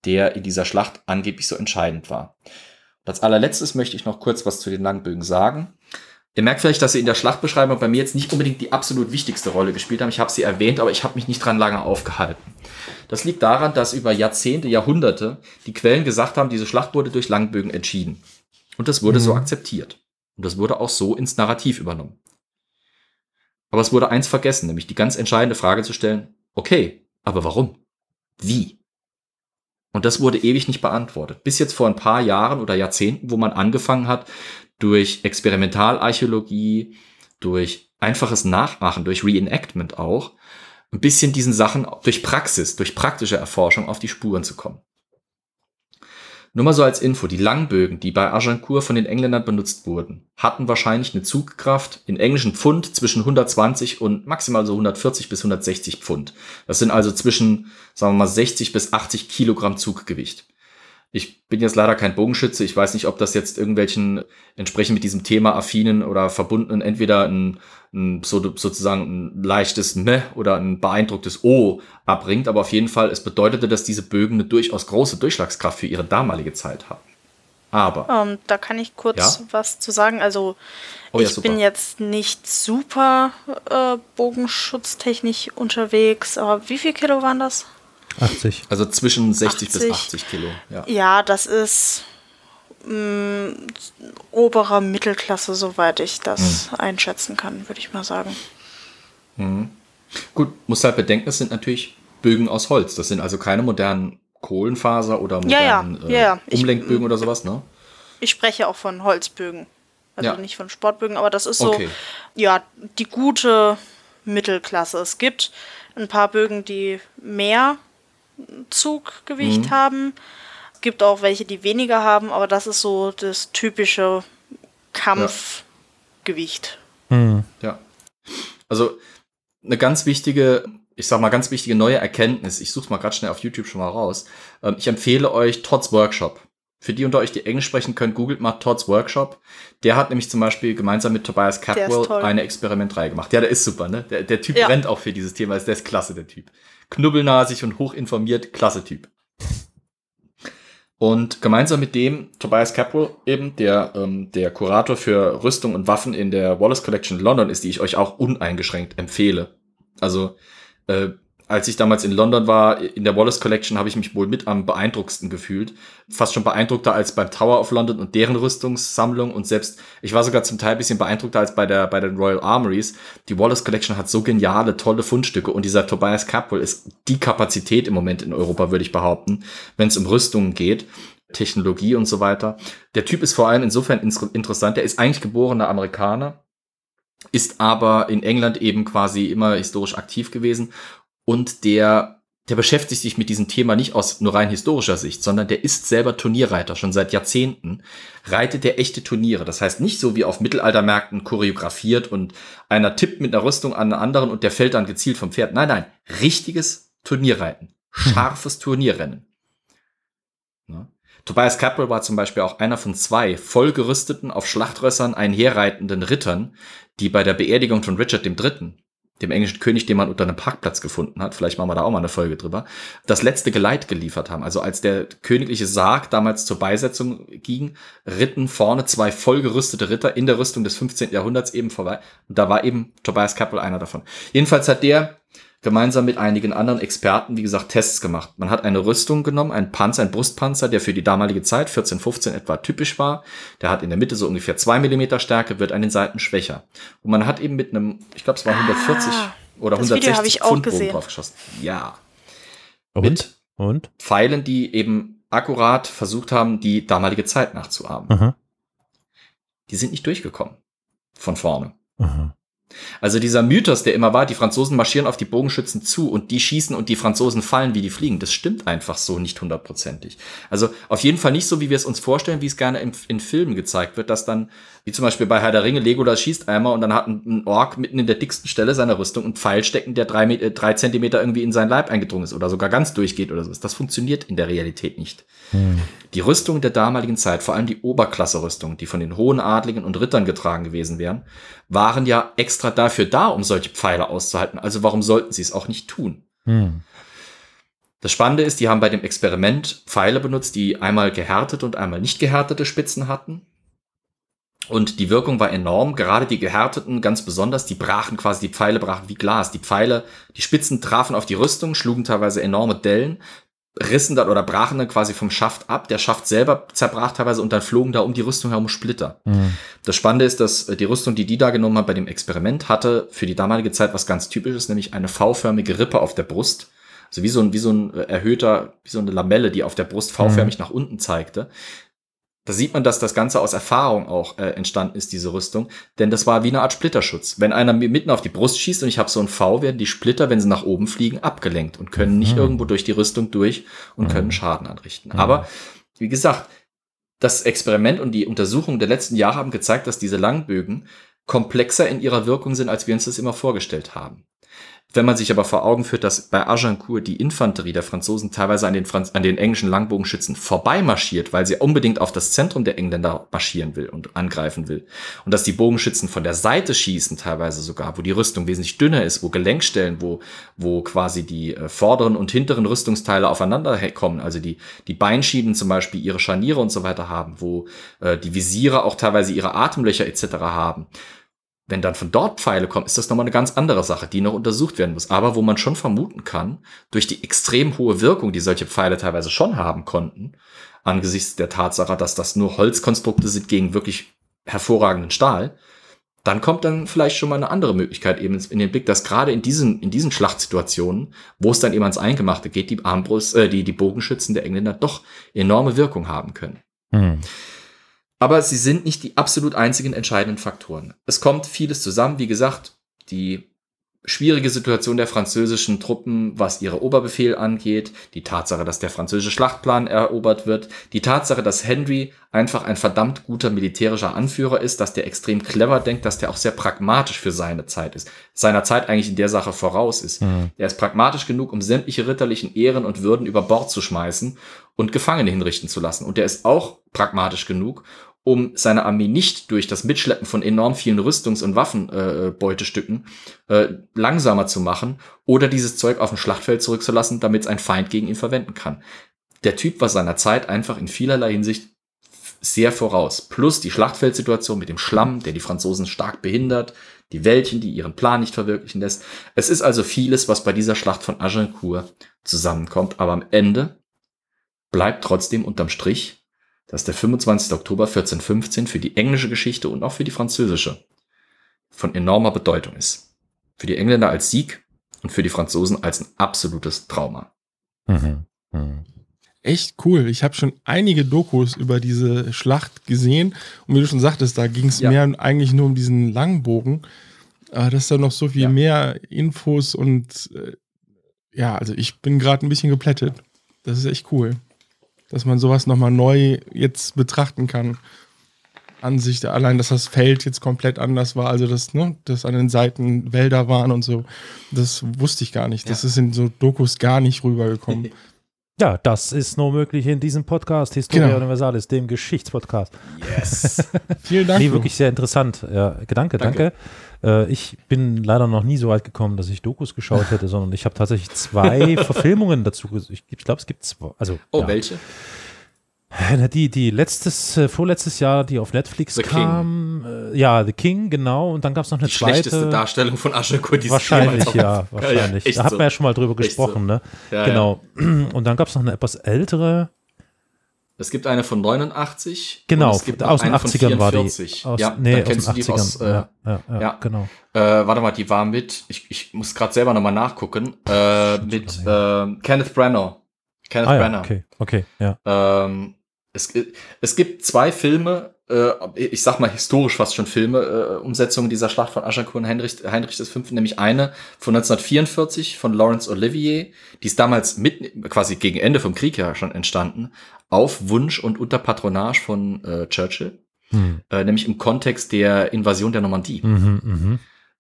der in dieser Schlacht angeblich so entscheidend war. Und als allerletztes möchte ich noch kurz was zu den Langbögen sagen. Ihr merkt vielleicht, dass sie in der Schlachtbeschreibung bei mir jetzt nicht unbedingt die absolut wichtigste Rolle gespielt haben. Ich habe sie erwähnt, aber ich habe mich nicht dran lange aufgehalten. Das liegt daran, dass über Jahrzehnte, Jahrhunderte die Quellen gesagt haben, diese Schlacht wurde durch Langbögen entschieden. Und das wurde mhm. so akzeptiert. Und das wurde auch so ins Narrativ übernommen. Aber es wurde eins vergessen, nämlich die ganz entscheidende Frage zu stellen, okay, aber warum? Wie? Und das wurde ewig nicht beantwortet. Bis jetzt vor ein paar Jahren oder Jahrzehnten, wo man angefangen hat, durch Experimentalarchäologie, durch einfaches Nachmachen, durch Reenactment auch, ein bisschen diesen Sachen durch Praxis, durch praktische Erforschung auf die Spuren zu kommen. Nur mal so als Info, die Langbögen, die bei Agincourt von den Engländern benutzt wurden, hatten wahrscheinlich eine Zugkraft in englischen Pfund zwischen 120 und maximal so 140 bis 160 Pfund. Das sind also zwischen, sagen wir mal, 60 bis 80 Kilogramm Zuggewicht. Ich bin jetzt leider kein Bogenschütze. Ich weiß nicht, ob das jetzt irgendwelchen entsprechend mit diesem Thema affinen oder verbundenen entweder ein, ein so, sozusagen ein leichtes Meh oder ein beeindrucktes O abbringt. Aber auf jeden Fall, es bedeutete, dass diese Bögen eine durchaus große Durchschlagskraft für ihre damalige Zeit haben. Aber. Um, ähm, da kann ich kurz ja? was zu sagen. Also, oh, ich ja, bin jetzt nicht super äh, bogenschutztechnisch unterwegs. Aber wie viel Kilo waren das? 80. Also zwischen 60 80. bis 80 Kilo. Ja, ja das ist mh, mm, oberer Mittelklasse, soweit ich das hm. einschätzen kann, würde ich mal sagen. Hm. Gut, muss halt bedenken, es sind natürlich Bögen aus Holz. Das sind also keine modernen Kohlenfaser oder modernen ja, ja. Äh, Umlenkbögen ich, oder sowas, ne? Ich spreche auch von Holzbögen. Also ja. nicht von Sportbögen, aber das ist so, okay. ja, die gute Mittelklasse. Es gibt ein paar Bögen, die mehr Zuggewicht mhm. haben. Es gibt auch welche, die weniger haben, aber das ist so das typische Kampfgewicht. Ja. Mhm. ja. Also eine ganz wichtige, ich sag mal, ganz wichtige neue Erkenntnis. Ich suche mal gerade schnell auf YouTube schon mal raus. Ähm, ich empfehle euch Todd's Workshop. Für die unter euch, die Englisch sprechen können, googelt mal Todd's Workshop. Der hat nämlich zum Beispiel gemeinsam mit Tobias Catwell eine Experimentreihe gemacht. Ja, der ist super, ne? Der, der Typ ja. brennt auch für dieses Thema. Der ist klasse, der Typ knubbelnasig und hochinformiert, klasse Typ. Und gemeinsam mit dem Tobias Capwell eben, der ähm, der Kurator für Rüstung und Waffen in der Wallace Collection London ist, die ich euch auch uneingeschränkt empfehle. Also äh, als ich damals in London war, in der Wallace Collection, habe ich mich wohl mit am beeindruckendsten gefühlt. Fast schon beeindruckter als beim Tower of London und deren Rüstungssammlung. Und selbst, ich war sogar zum Teil ein bisschen beeindruckter als bei der, bei den Royal Armories. Die Wallace Collection hat so geniale, tolle Fundstücke. Und dieser Tobias Capwell ist die Kapazität im Moment in Europa, würde ich behaupten, wenn es um Rüstungen geht. Technologie und so weiter. Der Typ ist vor allem insofern interessant. Der ist eigentlich geborener Amerikaner, ist aber in England eben quasi immer historisch aktiv gewesen und der, der beschäftigt sich mit diesem Thema nicht aus nur rein historischer Sicht, sondern der ist selber Turnierreiter. Schon seit Jahrzehnten reitet der echte Turniere. Das heißt nicht so wie auf Mittelaltermärkten choreografiert und einer tippt mit einer Rüstung an einen anderen und der fällt dann gezielt vom Pferd. Nein, nein, richtiges Turnierreiten. Scharfes Turnierrennen. Ja. Tobias Capwell war zum Beispiel auch einer von zwei vollgerüsteten, auf Schlachtrössern einherreitenden Rittern, die bei der Beerdigung von Richard III dem englischen König, den man unter einem Parkplatz gefunden hat, vielleicht machen wir da auch mal eine Folge drüber, das letzte Geleit geliefert haben. Also als der königliche Sarg damals zur Beisetzung ging, ritten vorne zwei vollgerüstete Ritter in der Rüstung des 15. Jahrhunderts eben vorbei. Und da war eben Tobias Capel einer davon. Jedenfalls hat der gemeinsam mit einigen anderen Experten, wie gesagt, Tests gemacht. Man hat eine Rüstung genommen, einen Panzer, einen Brustpanzer, der für die damalige Zeit, 1415 etwa typisch war. Der hat in der Mitte so ungefähr zwei Millimeter Stärke, wird an den Seiten schwächer. Und man hat eben mit einem, ich glaube, es war 140 ah, oder 160 Pfund Bogen drauf geschossen. Ja. Und? Mit Und? Pfeilen, die eben akkurat versucht haben, die damalige Zeit nachzuahmen. Aha. Die sind nicht durchgekommen. Von vorne. Aha. Also dieser Mythos, der immer war, die Franzosen marschieren auf die Bogenschützen zu und die schießen und die Franzosen fallen, wie die fliegen, das stimmt einfach so nicht hundertprozentig. Also auf jeden Fall nicht so, wie wir es uns vorstellen, wie es gerne in, in Filmen gezeigt wird, dass dann, wie zum Beispiel bei Herr der Ringe, Legolas schießt einmal und dann hat ein, Ork mitten in der dicksten Stelle seiner Rüstung einen Pfeil stecken, der drei, äh, drei Zentimeter irgendwie in seinen Leib eingedrungen ist oder sogar ganz durchgeht oder so. Das funktioniert in der Realität nicht. Hm. Die Rüstung der damaligen Zeit, vor allem die Oberklasse-Rüstung, die von den hohen Adligen und Rittern getragen gewesen wären, waren ja extra dafür da, um solche Pfeile auszuhalten. Also warum sollten sie es auch nicht tun? Hm. Das Spannende ist, die haben bei dem Experiment Pfeile benutzt, die einmal gehärtete und einmal nicht gehärtete Spitzen hatten. Und die Wirkung war enorm. Gerade die gehärteten ganz besonders, die brachen quasi, die Pfeile brachen wie Glas. Die Pfeile, die Spitzen trafen auf die Rüstung, schlugen teilweise enorme Dellen, rissen dann oder brachen dann quasi vom Schaft ab. Der Schaft selber zerbrach teilweise und dann flogen da um die Rüstung herum Splitter. Mhm. Das Spannende ist, dass äh, die Rüstung, die die da genommen hat bei dem Experiment, hatte für die damalige Zeit was ganz typisches, nämlich eine V-förmige Rippe auf der Brust. Also wie so ein, wie so ein äh, erhöhter, wie so eine Lamelle, die auf der Brust V-förmig mhm. nach unten zeigte. Da sieht man, dass das Ganze aus Erfahrung auch äh, entstanden ist, diese Rüstung. Denn das war wie eine Art Splitterschutz. Wenn einer mir mitten auf die Brust schießt und ich habe so ein V, werden die Splitter, wenn sie nach oben fliegen, abgelenkt und können nicht mhm. irgendwo durch die Rüstung durch und mhm. können Schaden anrichten. Mhm. Aber wie gesagt, das Experiment und die Untersuchungen der letzten Jahre haben gezeigt, dass diese Langbögen komplexer in ihrer Wirkung sind, als wir uns das immer vorgestellt haben. Wenn man sich aber vor Augen führt, dass bei Agincourt die Infanterie der Franzosen teilweise an den, Franz an den englischen Langbogenschützen vorbeimarschiert, weil sie unbedingt auf das Zentrum der Engländer marschieren will und angreifen will. Und dass die Bogenschützen von der Seite schießen, teilweise sogar, wo die Rüstung wesentlich dünner ist, wo Gelenkstellen, wo, wo quasi die äh, vorderen und hinteren Rüstungsteile aufeinander kommen, also die, die Beinschienen zum Beispiel ihre Scharniere und so weiter haben, wo äh, die Visiere auch teilweise ihre Atemlöcher etc. haben wenn dann von dort Pfeile kommen, ist das nochmal eine ganz andere Sache, die noch untersucht werden muss. Aber wo man schon vermuten kann, durch die extrem hohe Wirkung, die solche Pfeile teilweise schon haben konnten, angesichts der Tatsache, dass das nur Holzkonstrukte sind gegen wirklich hervorragenden Stahl, dann kommt dann vielleicht schon mal eine andere Möglichkeit eben in den Blick, dass gerade in diesen, in diesen Schlachtsituationen, wo es dann eben ans Eingemachte geht, die Armbrust, äh, die, die Bogenschützen der Engländer doch enorme Wirkung haben können. Mhm. Aber sie sind nicht die absolut einzigen entscheidenden Faktoren. Es kommt vieles zusammen. Wie gesagt, die schwierige Situation der französischen Truppen, was ihre Oberbefehl angeht, die Tatsache, dass der französische Schlachtplan erobert wird, die Tatsache, dass Henry einfach ein verdammt guter militärischer Anführer ist, dass der extrem clever denkt, dass der auch sehr pragmatisch für seine Zeit ist, seiner Zeit eigentlich in der Sache voraus ist. Mhm. Er ist pragmatisch genug, um sämtliche ritterlichen Ehren und Würden über Bord zu schmeißen und Gefangene hinrichten zu lassen. Und er ist auch pragmatisch genug, um seine Armee nicht durch das Mitschleppen von enorm vielen Rüstungs- und Waffenbeutestücken äh, äh, langsamer zu machen oder dieses Zeug auf dem Schlachtfeld zurückzulassen, damit es ein Feind gegen ihn verwenden kann. Der Typ war seiner Zeit einfach in vielerlei Hinsicht sehr voraus. Plus die Schlachtfeldsituation mit dem Schlamm, der die Franzosen stark behindert, die Wäldchen, die ihren Plan nicht verwirklichen lässt. Es ist also vieles, was bei dieser Schlacht von Agincourt zusammenkommt, aber am Ende bleibt trotzdem unterm Strich dass der 25. Oktober 1415 für die englische Geschichte und auch für die französische von enormer Bedeutung ist. Für die Engländer als Sieg und für die Franzosen als ein absolutes Trauma. Mhm. Mhm. Echt cool. Ich habe schon einige Dokus über diese Schlacht gesehen. Und wie du schon sagtest, da ging es ja. mehr eigentlich nur um diesen Langbogen. Aber dass da noch so viel ja. mehr Infos und äh, ja, also ich bin gerade ein bisschen geplättet. Das ist echt cool dass man sowas nochmal neu jetzt betrachten kann. Ansicht, allein, dass das Feld jetzt komplett anders war, also dass, ne, dass an den Seiten Wälder waren und so, das wusste ich gar nicht. Ja. Das ist in so Dokus gar nicht rübergekommen. Ja, das ist nur möglich in diesem Podcast, Historia genau. Universalis, dem Geschichtspodcast. Yes. Vielen Dank. Nee, wirklich sehr interessant. Ja, danke, danke. danke. Äh, ich bin leider noch nie so weit gekommen, dass ich Dokus geschaut hätte, sondern ich habe tatsächlich zwei Verfilmungen dazu. Ich, ich glaube, es gibt zwei. Also, oh, ja. welche? Die, die letztes, äh, vorletztes Jahr, die auf Netflix The kam, äh, ja, The King, genau, und dann gab es noch eine die zweite. schlechteste Darstellung von Aschenkur, die Wahrscheinlich, ja, wahrscheinlich. Ja, da hat man ja schon mal drüber gesprochen, so. ne? Ja, genau. Ja. Und dann gab es noch eine etwas ältere. Es gibt eine von 89. Genau, aus den 80ern war die. Aus, ja, nee, dann kennst aus den 80ern. Aus, äh, ja, ja, ja, genau. Äh, warte mal, die war mit, ich, ich muss gerade selber nochmal nachgucken, äh, mit äh, Kenneth Branagh. Kenneth ah, Branagh. Okay, okay, ja. Ähm, es, es gibt zwei Filme, äh, ich sag mal historisch fast schon Filme, äh, Umsetzungen dieser Schlacht von Agincourt und Heinrich, Heinrich V., nämlich eine von 1944 von Laurence Olivier, die ist damals mit, quasi gegen Ende vom Krieg ja schon entstanden, auf Wunsch und unter Patronage von äh, Churchill, hm. äh, nämlich im Kontext der Invasion der Normandie. Mhm,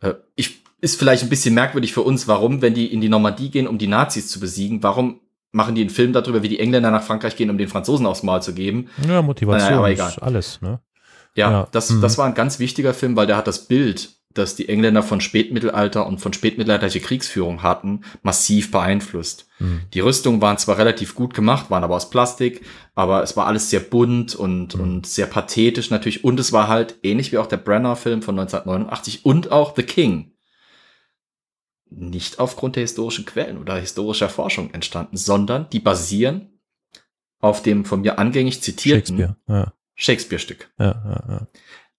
mh. äh, ich, ist vielleicht ein bisschen merkwürdig für uns, warum, wenn die in die Normandie gehen, um die Nazis zu besiegen, warum machen die einen Film darüber, wie die Engländer nach Frankreich gehen, um den Franzosen aufs Maul zu geben. Ja, Motivation naja, aber egal. ist alles, ne? Ja, ja. Das, mhm. das war ein ganz wichtiger Film, weil der hat das Bild, das die Engländer von Spätmittelalter und von spätmittelalterliche Kriegsführung hatten, massiv beeinflusst. Mhm. Die Rüstungen waren zwar relativ gut gemacht, waren aber aus Plastik, aber es war alles sehr bunt und, mhm. und sehr pathetisch natürlich. Und es war halt ähnlich wie auch der Brenner-Film von 1989 und auch The King nicht aufgrund der historischen Quellen oder historischer Forschung entstanden, sondern die basieren auf dem von mir angängig zitierten Shakespeare, ja. Shakespeare-Stück. Ja, ja,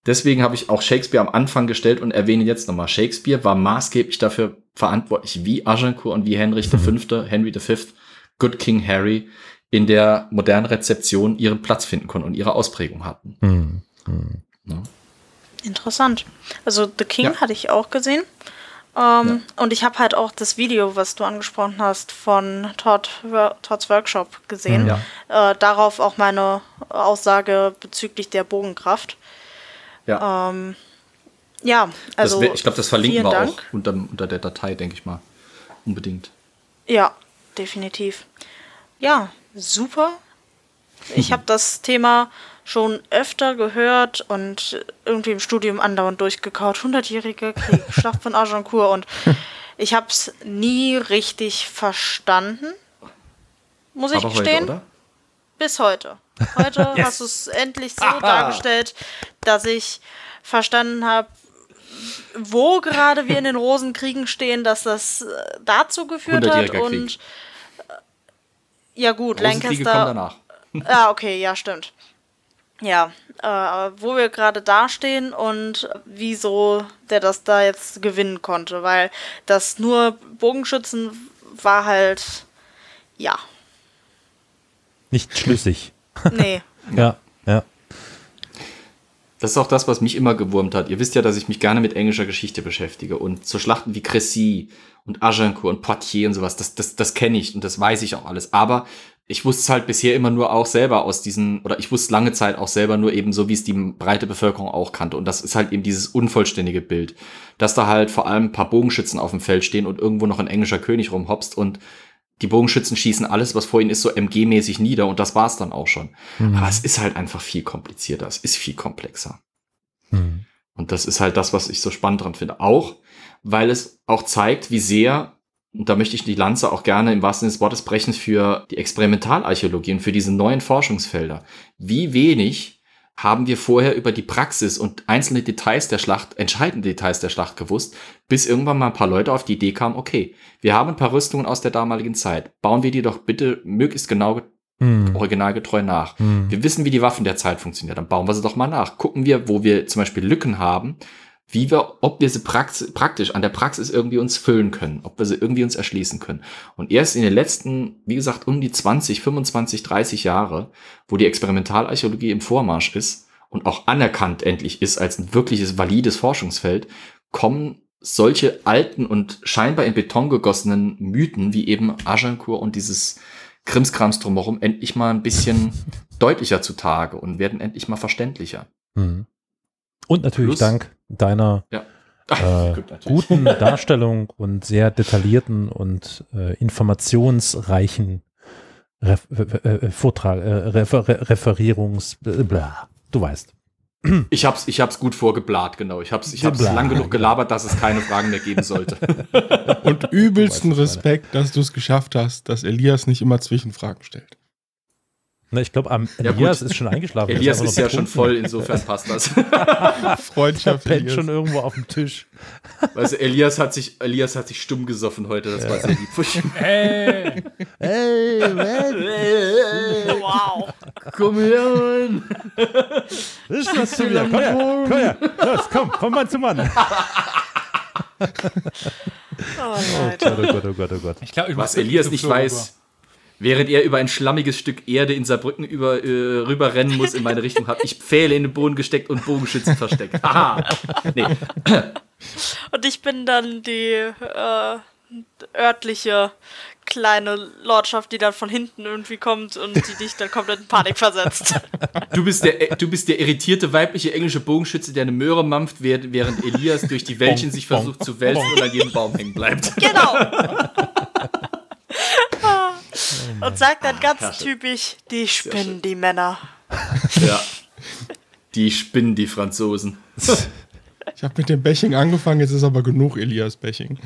Deswegen habe ich auch Shakespeare am Anfang gestellt und erwähne jetzt nochmal. Shakespeare war maßgeblich dafür verantwortlich, wie Agincourt und wie Henrich V., mhm. Henry V., Good King Harry in der modernen Rezeption ihren Platz finden konnten und ihre Ausprägung hatten. Mhm. Mhm. Interessant. Also The King hatte ich auch gesehen. Ähm, ja. Und ich habe halt auch das Video, was du angesprochen hast, von Todd, Todds Workshop gesehen. Mhm. Ja. Äh, darauf auch meine Aussage bezüglich der Bogenkraft. Ja. Ähm, ja, also. Wär, ich glaube, das verlinken wir Dank. auch unter, unter der Datei, denke ich mal. Unbedingt. Ja, definitiv. Ja, super. Ich habe das Thema schon öfter gehört und irgendwie im Studium andauernd durchgekaut. 100-jährige Krieg, Schlacht von Agincourt und ich habe es nie richtig verstanden, muss ich Aber gestehen. Heute, Bis heute. Heute yes. hast du es endlich so Aha. dargestellt, dass ich verstanden habe, wo gerade wir in den Rosenkriegen stehen, dass das äh, dazu geführt hat und äh, ja gut, Lancaster. Kommen danach. Ja, okay, ja, stimmt ja, äh, wo wir gerade dastehen und wieso der das da jetzt gewinnen konnte, weil das nur Bogenschützen war halt, ja. Nicht schlüssig. Nee. ja, ja. Das ist auch das, was mich immer gewurmt hat. Ihr wisst ja, dass ich mich gerne mit englischer Geschichte beschäftige und so Schlachten wie Crécy und Agincourt und Poitiers und sowas, das, das, das kenne ich und das weiß ich auch alles. Aber ich wusste es halt bisher immer nur auch selber aus diesen, oder ich wusste lange Zeit auch selber nur eben so, wie es die breite Bevölkerung auch kannte. Und das ist halt eben dieses unvollständige Bild, dass da halt vor allem ein paar Bogenschützen auf dem Feld stehen und irgendwo noch ein englischer König rumhopst und die Bogenschützen schießen alles, was vor ihnen ist, so MG-mäßig nieder und das war's dann auch schon. Mhm. Aber es ist halt einfach viel komplizierter, es ist viel komplexer. Mhm. Und das ist halt das, was ich so spannend dran finde. Auch, weil es auch zeigt, wie sehr und da möchte ich die Lanze auch gerne im wahrsten Sinne des Wortes brechen für die Experimentalarchäologie und für diese neuen Forschungsfelder. Wie wenig haben wir vorher über die Praxis und einzelne Details der Schlacht, entscheidende Details der Schlacht gewusst, bis irgendwann mal ein paar Leute auf die Idee kamen, okay, wir haben ein paar Rüstungen aus der damaligen Zeit, bauen wir die doch bitte möglichst genau hm. originalgetreu nach. Hm. Wir wissen, wie die Waffen der Zeit funktionieren, dann bauen wir sie doch mal nach. Gucken wir, wo wir zum Beispiel Lücken haben, wie wir, ob wir sie prax praktisch an der Praxis irgendwie uns füllen können, ob wir sie irgendwie uns erschließen können. Und erst in den letzten, wie gesagt, um die 20, 25, 30 Jahre, wo die Experimentalarchäologie im Vormarsch ist und auch anerkannt endlich ist als ein wirkliches valides Forschungsfeld, kommen solche alten und scheinbar in Beton gegossenen Mythen wie eben Agincourt und dieses Krimskrams drumherum endlich mal ein bisschen deutlicher zutage und werden endlich mal verständlicher. Mhm. Und natürlich Plus, dank deiner ja. äh, guten Darstellung und sehr detaillierten und äh, informationsreichen Ref äh, Vortrag, äh, Refer Referierungs, bla, du weißt. Ich hab's, ich hab's gut vorgeblat, genau. Ich hab's, ich hab's lang genug gelabert, dass es keine Fragen mehr geben sollte. Und übelsten Respekt, dass du es geschafft hast, dass Elias nicht immer Zwischenfragen stellt. Na, ich glaube, Elias ja, ist schon eingeschlafen. Elias ist, ist ja schon voll, insofern passt das. Freundschaft. Er pennt schon irgendwo auf dem Tisch. Weißt du, Elias hat sich, Elias hat sich stumm gesoffen heute, das ja. war sehr lieb. Hey! Hey, man! Hey, wow! Komm her, Mann! ist das zu mir? Komm her, komm her! Los, komm, komm Mann zu Mann! oh. Oh Gott, oh Gott, oh Gott, oh Gott. Ich glaub, ich Was Elias nicht weiß, Während er über ein schlammiges Stück Erde in Saarbrücken über, äh, rüberrennen muss in meine Richtung, habe ich Pfähle in den Boden gesteckt und Bogenschützen versteckt. Haha. Nee. Und ich bin dann die äh, örtliche kleine Lordschaft, die dann von hinten irgendwie kommt und die dich dann komplett in Panik versetzt. Du bist der, du bist der irritierte weibliche englische Bogenschütze, der eine Möhre mampft, während Elias durch die Wäldchen sich versucht zu wälzen und an jedem Baum hängen bleibt. Genau. und sagt dann ganz Ach, typisch, die spinnen die Männer. Ja. Die spinnen die Franzosen. Ich habe mit dem Bashing angefangen, jetzt ist aber genug Elias Bashing.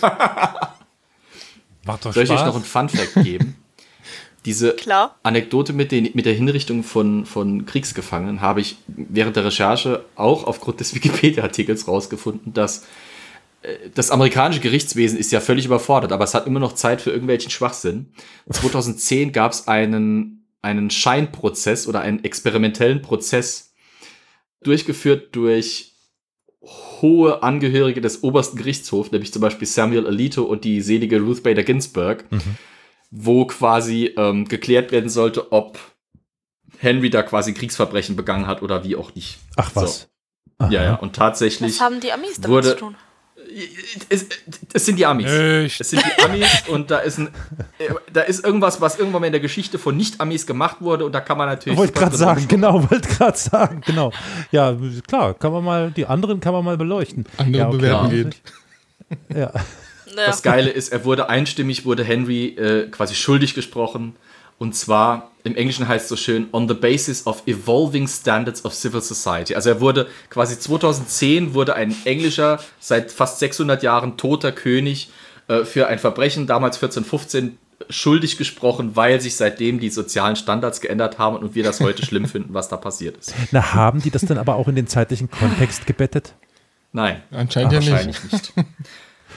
Macht doch Soll ich euch noch einen Fun-Fact geben? Diese Klar. Anekdote mit, den, mit der Hinrichtung von, von Kriegsgefangenen habe ich während der Recherche auch aufgrund des Wikipedia-Artikels rausgefunden, dass äh, das amerikanische Gerichtswesen ist ja völlig überfordert, aber es hat immer noch Zeit für irgendwelchen Schwachsinn. 2010 gab es einen, einen Scheinprozess oder einen experimentellen Prozess durchgeführt durch hohe Angehörige des obersten Gerichtshofs, nämlich zum Beispiel Samuel Alito und die selige Ruth Bader Ginsburg, mhm. wo quasi ähm, geklärt werden sollte, ob Henry da quasi Kriegsverbrechen begangen hat oder wie auch nicht. Ach was. So. Ja, ja, und tatsächlich. Was haben die Amis damit wurde, zu tun? Es, es, sind die Amis. Echt? Es sind die Amis und da ist, ein, da ist irgendwas, was irgendwann mal in der Geschichte von Nicht-Amis gemacht wurde und da kann man natürlich. Wollte gerade sagen, genau, wollte gerade sagen, genau. Ja, klar, kann man mal, die anderen kann man mal beleuchten. Andere ja, okay. bewerten geht. Ja. Das Geile ist, er wurde einstimmig, wurde Henry äh, quasi schuldig gesprochen und zwar, im Englischen heißt es so schön, on the basis of evolving standards of civil society. Also er wurde quasi 2010 wurde ein englischer, seit fast 600 Jahren toter König äh, für ein Verbrechen, damals 1415, schuldig gesprochen, weil sich seitdem die sozialen Standards geändert haben und wir das heute schlimm finden, was da passiert ist. Na, haben die das dann aber auch in den zeitlichen Kontext gebettet? Nein. Anscheinend Ach, ja wahrscheinlich nicht. nicht.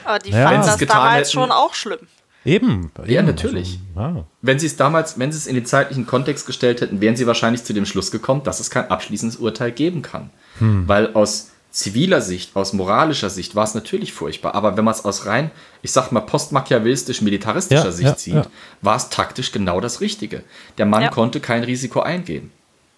aber die naja. fanden das damals hätten, schon auch schlimm. Eben. Ja, eben. natürlich. Also, ah. Wenn sie es damals, wenn sie es in den zeitlichen Kontext gestellt hätten, wären sie wahrscheinlich zu dem Schluss gekommen, dass es kein abschließendes Urteil geben kann. Hm. Weil aus ziviler Sicht, aus moralischer Sicht war es natürlich furchtbar. Aber wenn man es aus rein, ich sag mal, postmachiavellistisch-militaristischer ja, Sicht ja, sieht, ja. war es taktisch genau das Richtige. Der Mann konnte kein Risiko eingehen.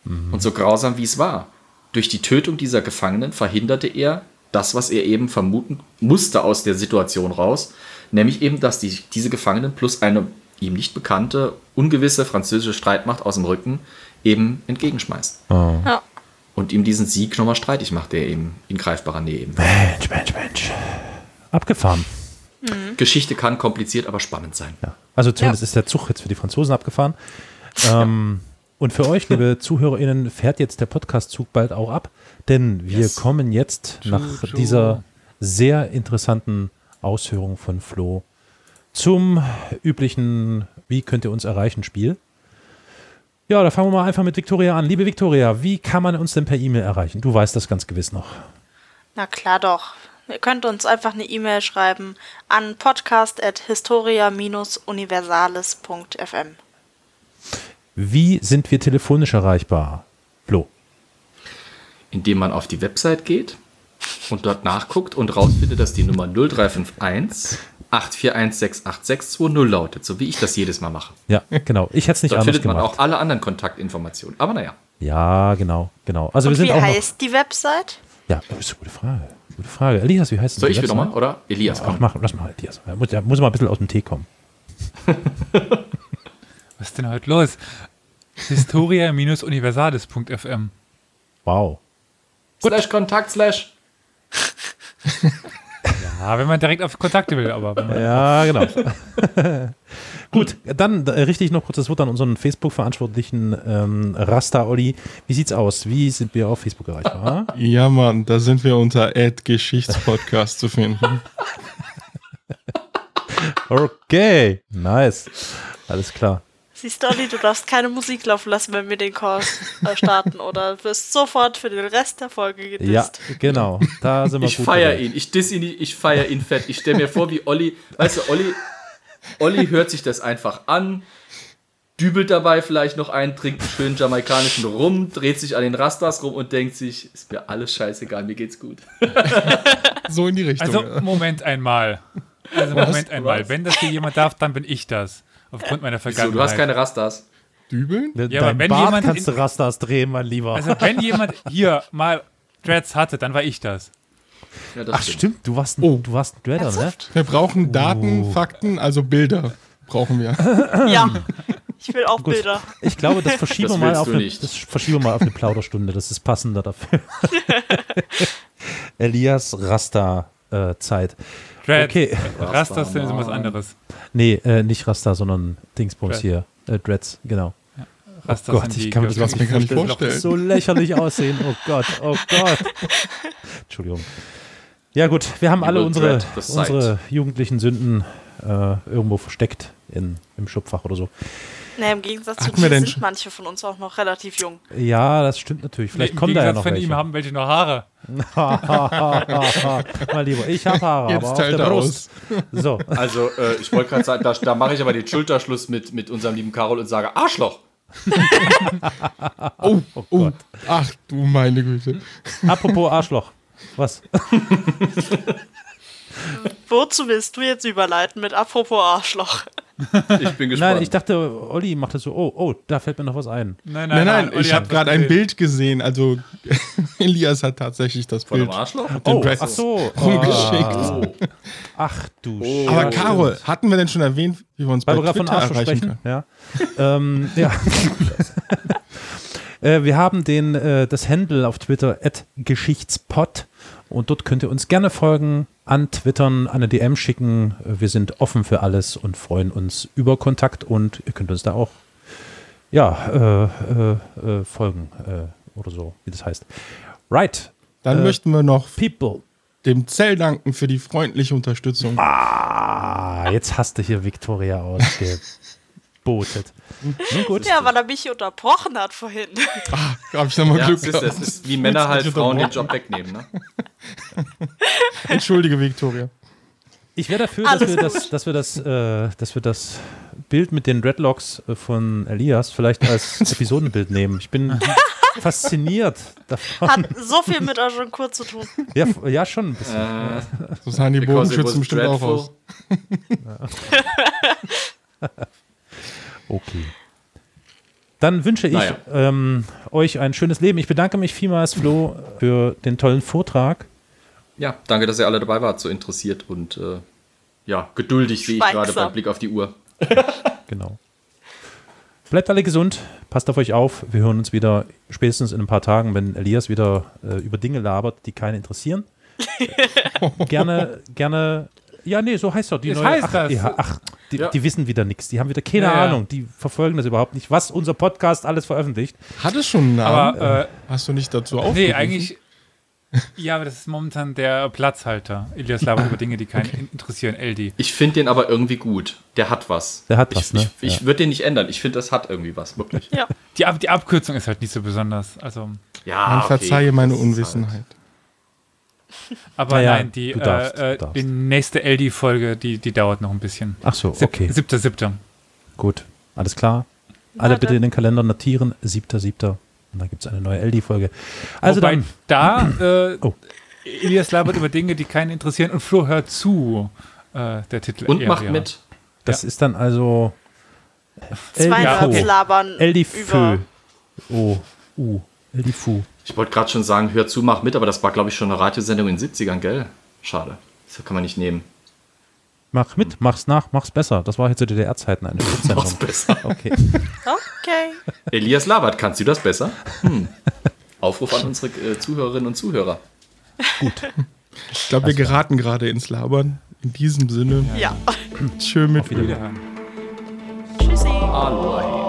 Mhm. Und so grausam wie es war, durch die Tötung dieser Gefangenen verhinderte er das, was er eben vermuten musste aus der Situation raus, Nämlich eben, dass die, diese Gefangenen plus eine ihm nicht bekannte, ungewisse französische Streitmacht aus dem Rücken eben entgegenschmeißt. Oh. Ja. Und ihm diesen Sieg nochmal streitig macht, der eben in greifbarer Nähe eben. Mensch, Mensch, Mensch. Abgefahren. Mhm. Geschichte kann kompliziert, aber spannend sein. Ja. Also zumindest ja. ist der Zug jetzt für die Franzosen abgefahren. Ähm, und für euch, liebe ZuhörerInnen, fährt jetzt der Podcast-Zug bald auch ab, denn wir yes. kommen jetzt nach dieser sehr interessanten Ausführung von Flo zum üblichen Wie könnt ihr uns erreichen Spiel. Ja, da fangen wir mal einfach mit Victoria an. Liebe Victoria, wie kann man uns denn per E-Mail erreichen? Du weißt das ganz gewiss noch. Na klar doch. Ihr könnt uns einfach eine E-Mail schreiben an podcast.historia-universales.fm. Wie sind wir telefonisch erreichbar? Flo. Indem man auf die Website geht und dort nachguckt und rausfindet, dass die Nummer 0351 841686620 lautet, so wie ich das jedes Mal mache. Ja, genau. Ich hätte es nicht dort anders findet man gemacht. auch alle anderen Kontaktinformationen. Aber naja. Ja, genau, genau. Also und wir sind wie auch heißt die Website? Ja, das ist eine gute Frage. Gute Frage. Elias, wie heißt Soll ich wieder mal, oder? Elias, komm. Ach, mach, lass mal Elias. Er muss, er muss mal ein bisschen aus dem Tee kommen. Was ist denn heute los? Historia-universales.fm Wow. Slash Kontakt slash ja, wenn man direkt auf Kontakte will, aber. ja, genau. Gut, dann äh, richte ich noch kurz das Wort an unseren Facebook-Verantwortlichen ähm, Rasta Olli. Wie sieht's aus? Wie sind wir auf Facebook erreichbar? Ja, Mann, da sind wir unter Geschichtspodcast zu finden. Okay, nice. Alles klar. Siehst du, Olli, du darfst keine Musik laufen lassen, wenn wir den Call äh, starten oder wirst sofort für den Rest der Folge gedisst. Ja, genau. Da sind wir ich feiere ihn. Ich diss ihn, ich feiere ihn fett. Ich stelle mir vor, wie Olli, weißt du, Olli, Olli hört sich das einfach an, dübelt dabei vielleicht noch ein, trinkt einen schönen jamaikanischen Rum, dreht sich an den Rastas rum und denkt sich, ist mir alles scheißegal, mir geht's gut. so in die Richtung. Also, Moment einmal. Also Moment einmal, wenn das hier jemand darf, dann bin ich das. Aufgrund meiner Vergangenheit. Wieso, du hast keine Rastas. Dübeln? Ja, aber Dein wenn Bart jemand kannst du Rastas drehen, mein Lieber. Also wenn jemand hier mal Dreads hatte, dann war ich das. Ja, das Ach stimmt, du warst ein, Oh. du warst ein Dreader, ne? Wir brauchen Daten, Fakten, also Bilder brauchen wir. Ja, ich will auch Bilder. Ich glaube, das verschieben wir mal auf eine, nicht. das verschieben wir mal auf eine Plauderstunde. Das ist passender dafür. Elias Rasta äh, Zeit. Dreads. Okay. Rastas sind was anderes. Nee, äh, nicht Rasta, sondern Dingsbums Dread. hier. Äh, Dreads, genau. Rastas Gott, sind die ich kann mir das mir gar nicht Das vorstellen. so lächerlich aussehen. Oh Gott, oh Gott. Entschuldigung. Ja gut, wir haben alle unsere, dread unsere jugendlichen Sünden äh, irgendwo versteckt in, im Schubfach oder so. Nee, im Gegensatz zu Hatten wir dir sind schon- manche von uns auch noch relativ jung. Ja, das stimmt natürlich. Vielleicht Im kommen da ja Gegensatz noch von welche. ihm haben welche noch Haare. Mal lieber, ich habe Haare, Jetzt aber auf teilt der er Brust. aus. So, Also, äh, ich wollte gerade sagen, da, da mache ich aber den Schulterschluss mit, mit unserem lieben Carol und sage Arschloch. Oh, oh, ach du meine Güte. apropos Arschloch. Was? Wozu willst du jetzt überleiten mit apropos Arschloch? Ich bin gespannt. Nein, ich dachte, Olli machte so, oh, oh, da fällt mir noch was ein. Nein, Nein, nein, Olli ich hat habe gerade ein. Bild gesehen. Also Elias hat tatsächlich das Von Bild. einem Arschloch? den Oh, Dreads ach so. rumgeschickt. Oh. Ach du Oh. Aber Scheiße. Carol, hatten wir denn schon erwähnt, wie wir uns bei Weil wir gerade Twitter von Arschloch erreichen sprechen. können? Ja. ähm, ja. äh, wir haben den, äh, das Handle auf Twitter, Geschichtspot. Und dort könnt ihr uns gerne folgen, antwittern, eine DM schicken. Wir sind offen für alles und freuen uns über Kontakt und ihr könnt uns da auch ja, äh, äh, äh, folgen äh, oder so, wie das heißt. Right, Dann Äh, möchten wir noch people. dem Zell danken für die freundliche Unterstützung. Ah, jetzt hast du hier Victoria ausgebotet. Nun gut. Ja, weil er mich unterbrochen hat vorhin. Habe ich nochmal Ja, Glück gehabt. es ist wie Männer halt Frauen den. Job wegnehmen. Ne? Entschuldige, Victoria. Ich wäre dafür, dass wir, das, dass, wir das, äh, dass wir das Bild mit den Dreadlocks äh, von Elias vielleicht als Episodenbild nehmen. Ich bin fasziniert davon. Hat so viel mit Agincourt zu tun. Ja, ja, schon ein bisschen. Äh, So sahen die Bogenschützen bestimmt auch dreadful. aus. Okay. Dann wünsche ich Naja. ähm, euch ein schönes Leben. Ich bedanke mich vielmals, Flo, für den tollen Vortrag. Ja, danke, dass ihr alle dabei wart, so interessiert und äh, ja, geduldig sehe ich gerade beim Blick auf die Uhr. Genau. Bleibt alle gesund, passt auf euch auf. Wir hören uns wieder spätestens in ein paar Tagen, wenn Elias wieder äh, über Dinge labert, die keinen interessieren. gerne, gerne. Ja, nee, so heißt doch die Es neue. heißt ach, das. Ja, ach, die, Ja. die wissen wieder nichts. Die haben wieder keine Ja. Ahnung. Die verfolgen das überhaupt nicht, was unser Podcast alles veröffentlicht. Hat es schon einen Namen? Aber, äh, Hast du nicht dazu aufgerufen? nee, eigentlich. Ja, aber das ist momentan der Platzhalter. Elias labert über Dinge, die keinen interessieren. LD. Ich finde den aber irgendwie gut. Der hat was. Der hat ich, was, ne? Ich, ich Ja. würde den nicht ändern. Ich finde, das hat irgendwie was, wirklich. Ja. Die, Ab die Abkürzung ist halt nicht so besonders. Also, Ja, Man okay, verzeihe meine ist Unwissenheit. Aber Naja, nein, die, darfst, äh, äh, die nächste LD-Folge, die, die dauert noch ein bisschen. Ach so, Sieb- okay. Siebter, siebter. Gut. Alles klar. Alle Warte. bitte in den Kalender notieren. Siebter, siebter. Und dann gibt es eine neue LD-Folge. Also Wobei dann. da äh, Oh. Elias labert über Dinge, die keinen interessieren und Flo hört zu. Äh, der Titel. Und eher, macht ja. mit. Das ist dann also. Zwei Ja, Nerds labern Eldi über. Fö. Oh, U. Eldi Fu. Ich wollte gerade schon sagen, hör zu, mach mit, aber das war, glaube ich, schon eine Radiosendung in den 70ern, gell? Schade. Das kann man nicht nehmen. Mach mit, mach's nach, mach's besser. Das war jetzt zu DDR-Zeiten eine Mach's Schutzsendung. besser. Okay. Okay. Elias Labert, kannst du das besser? Hm. Aufruf an unsere äh, Zuhörerinnen und Zuhörer. Ich glaube, wir geraten gerade ins Labern. In diesem Sinne, Ja. schön mit Wiederhören. Tschüssi. Aloha.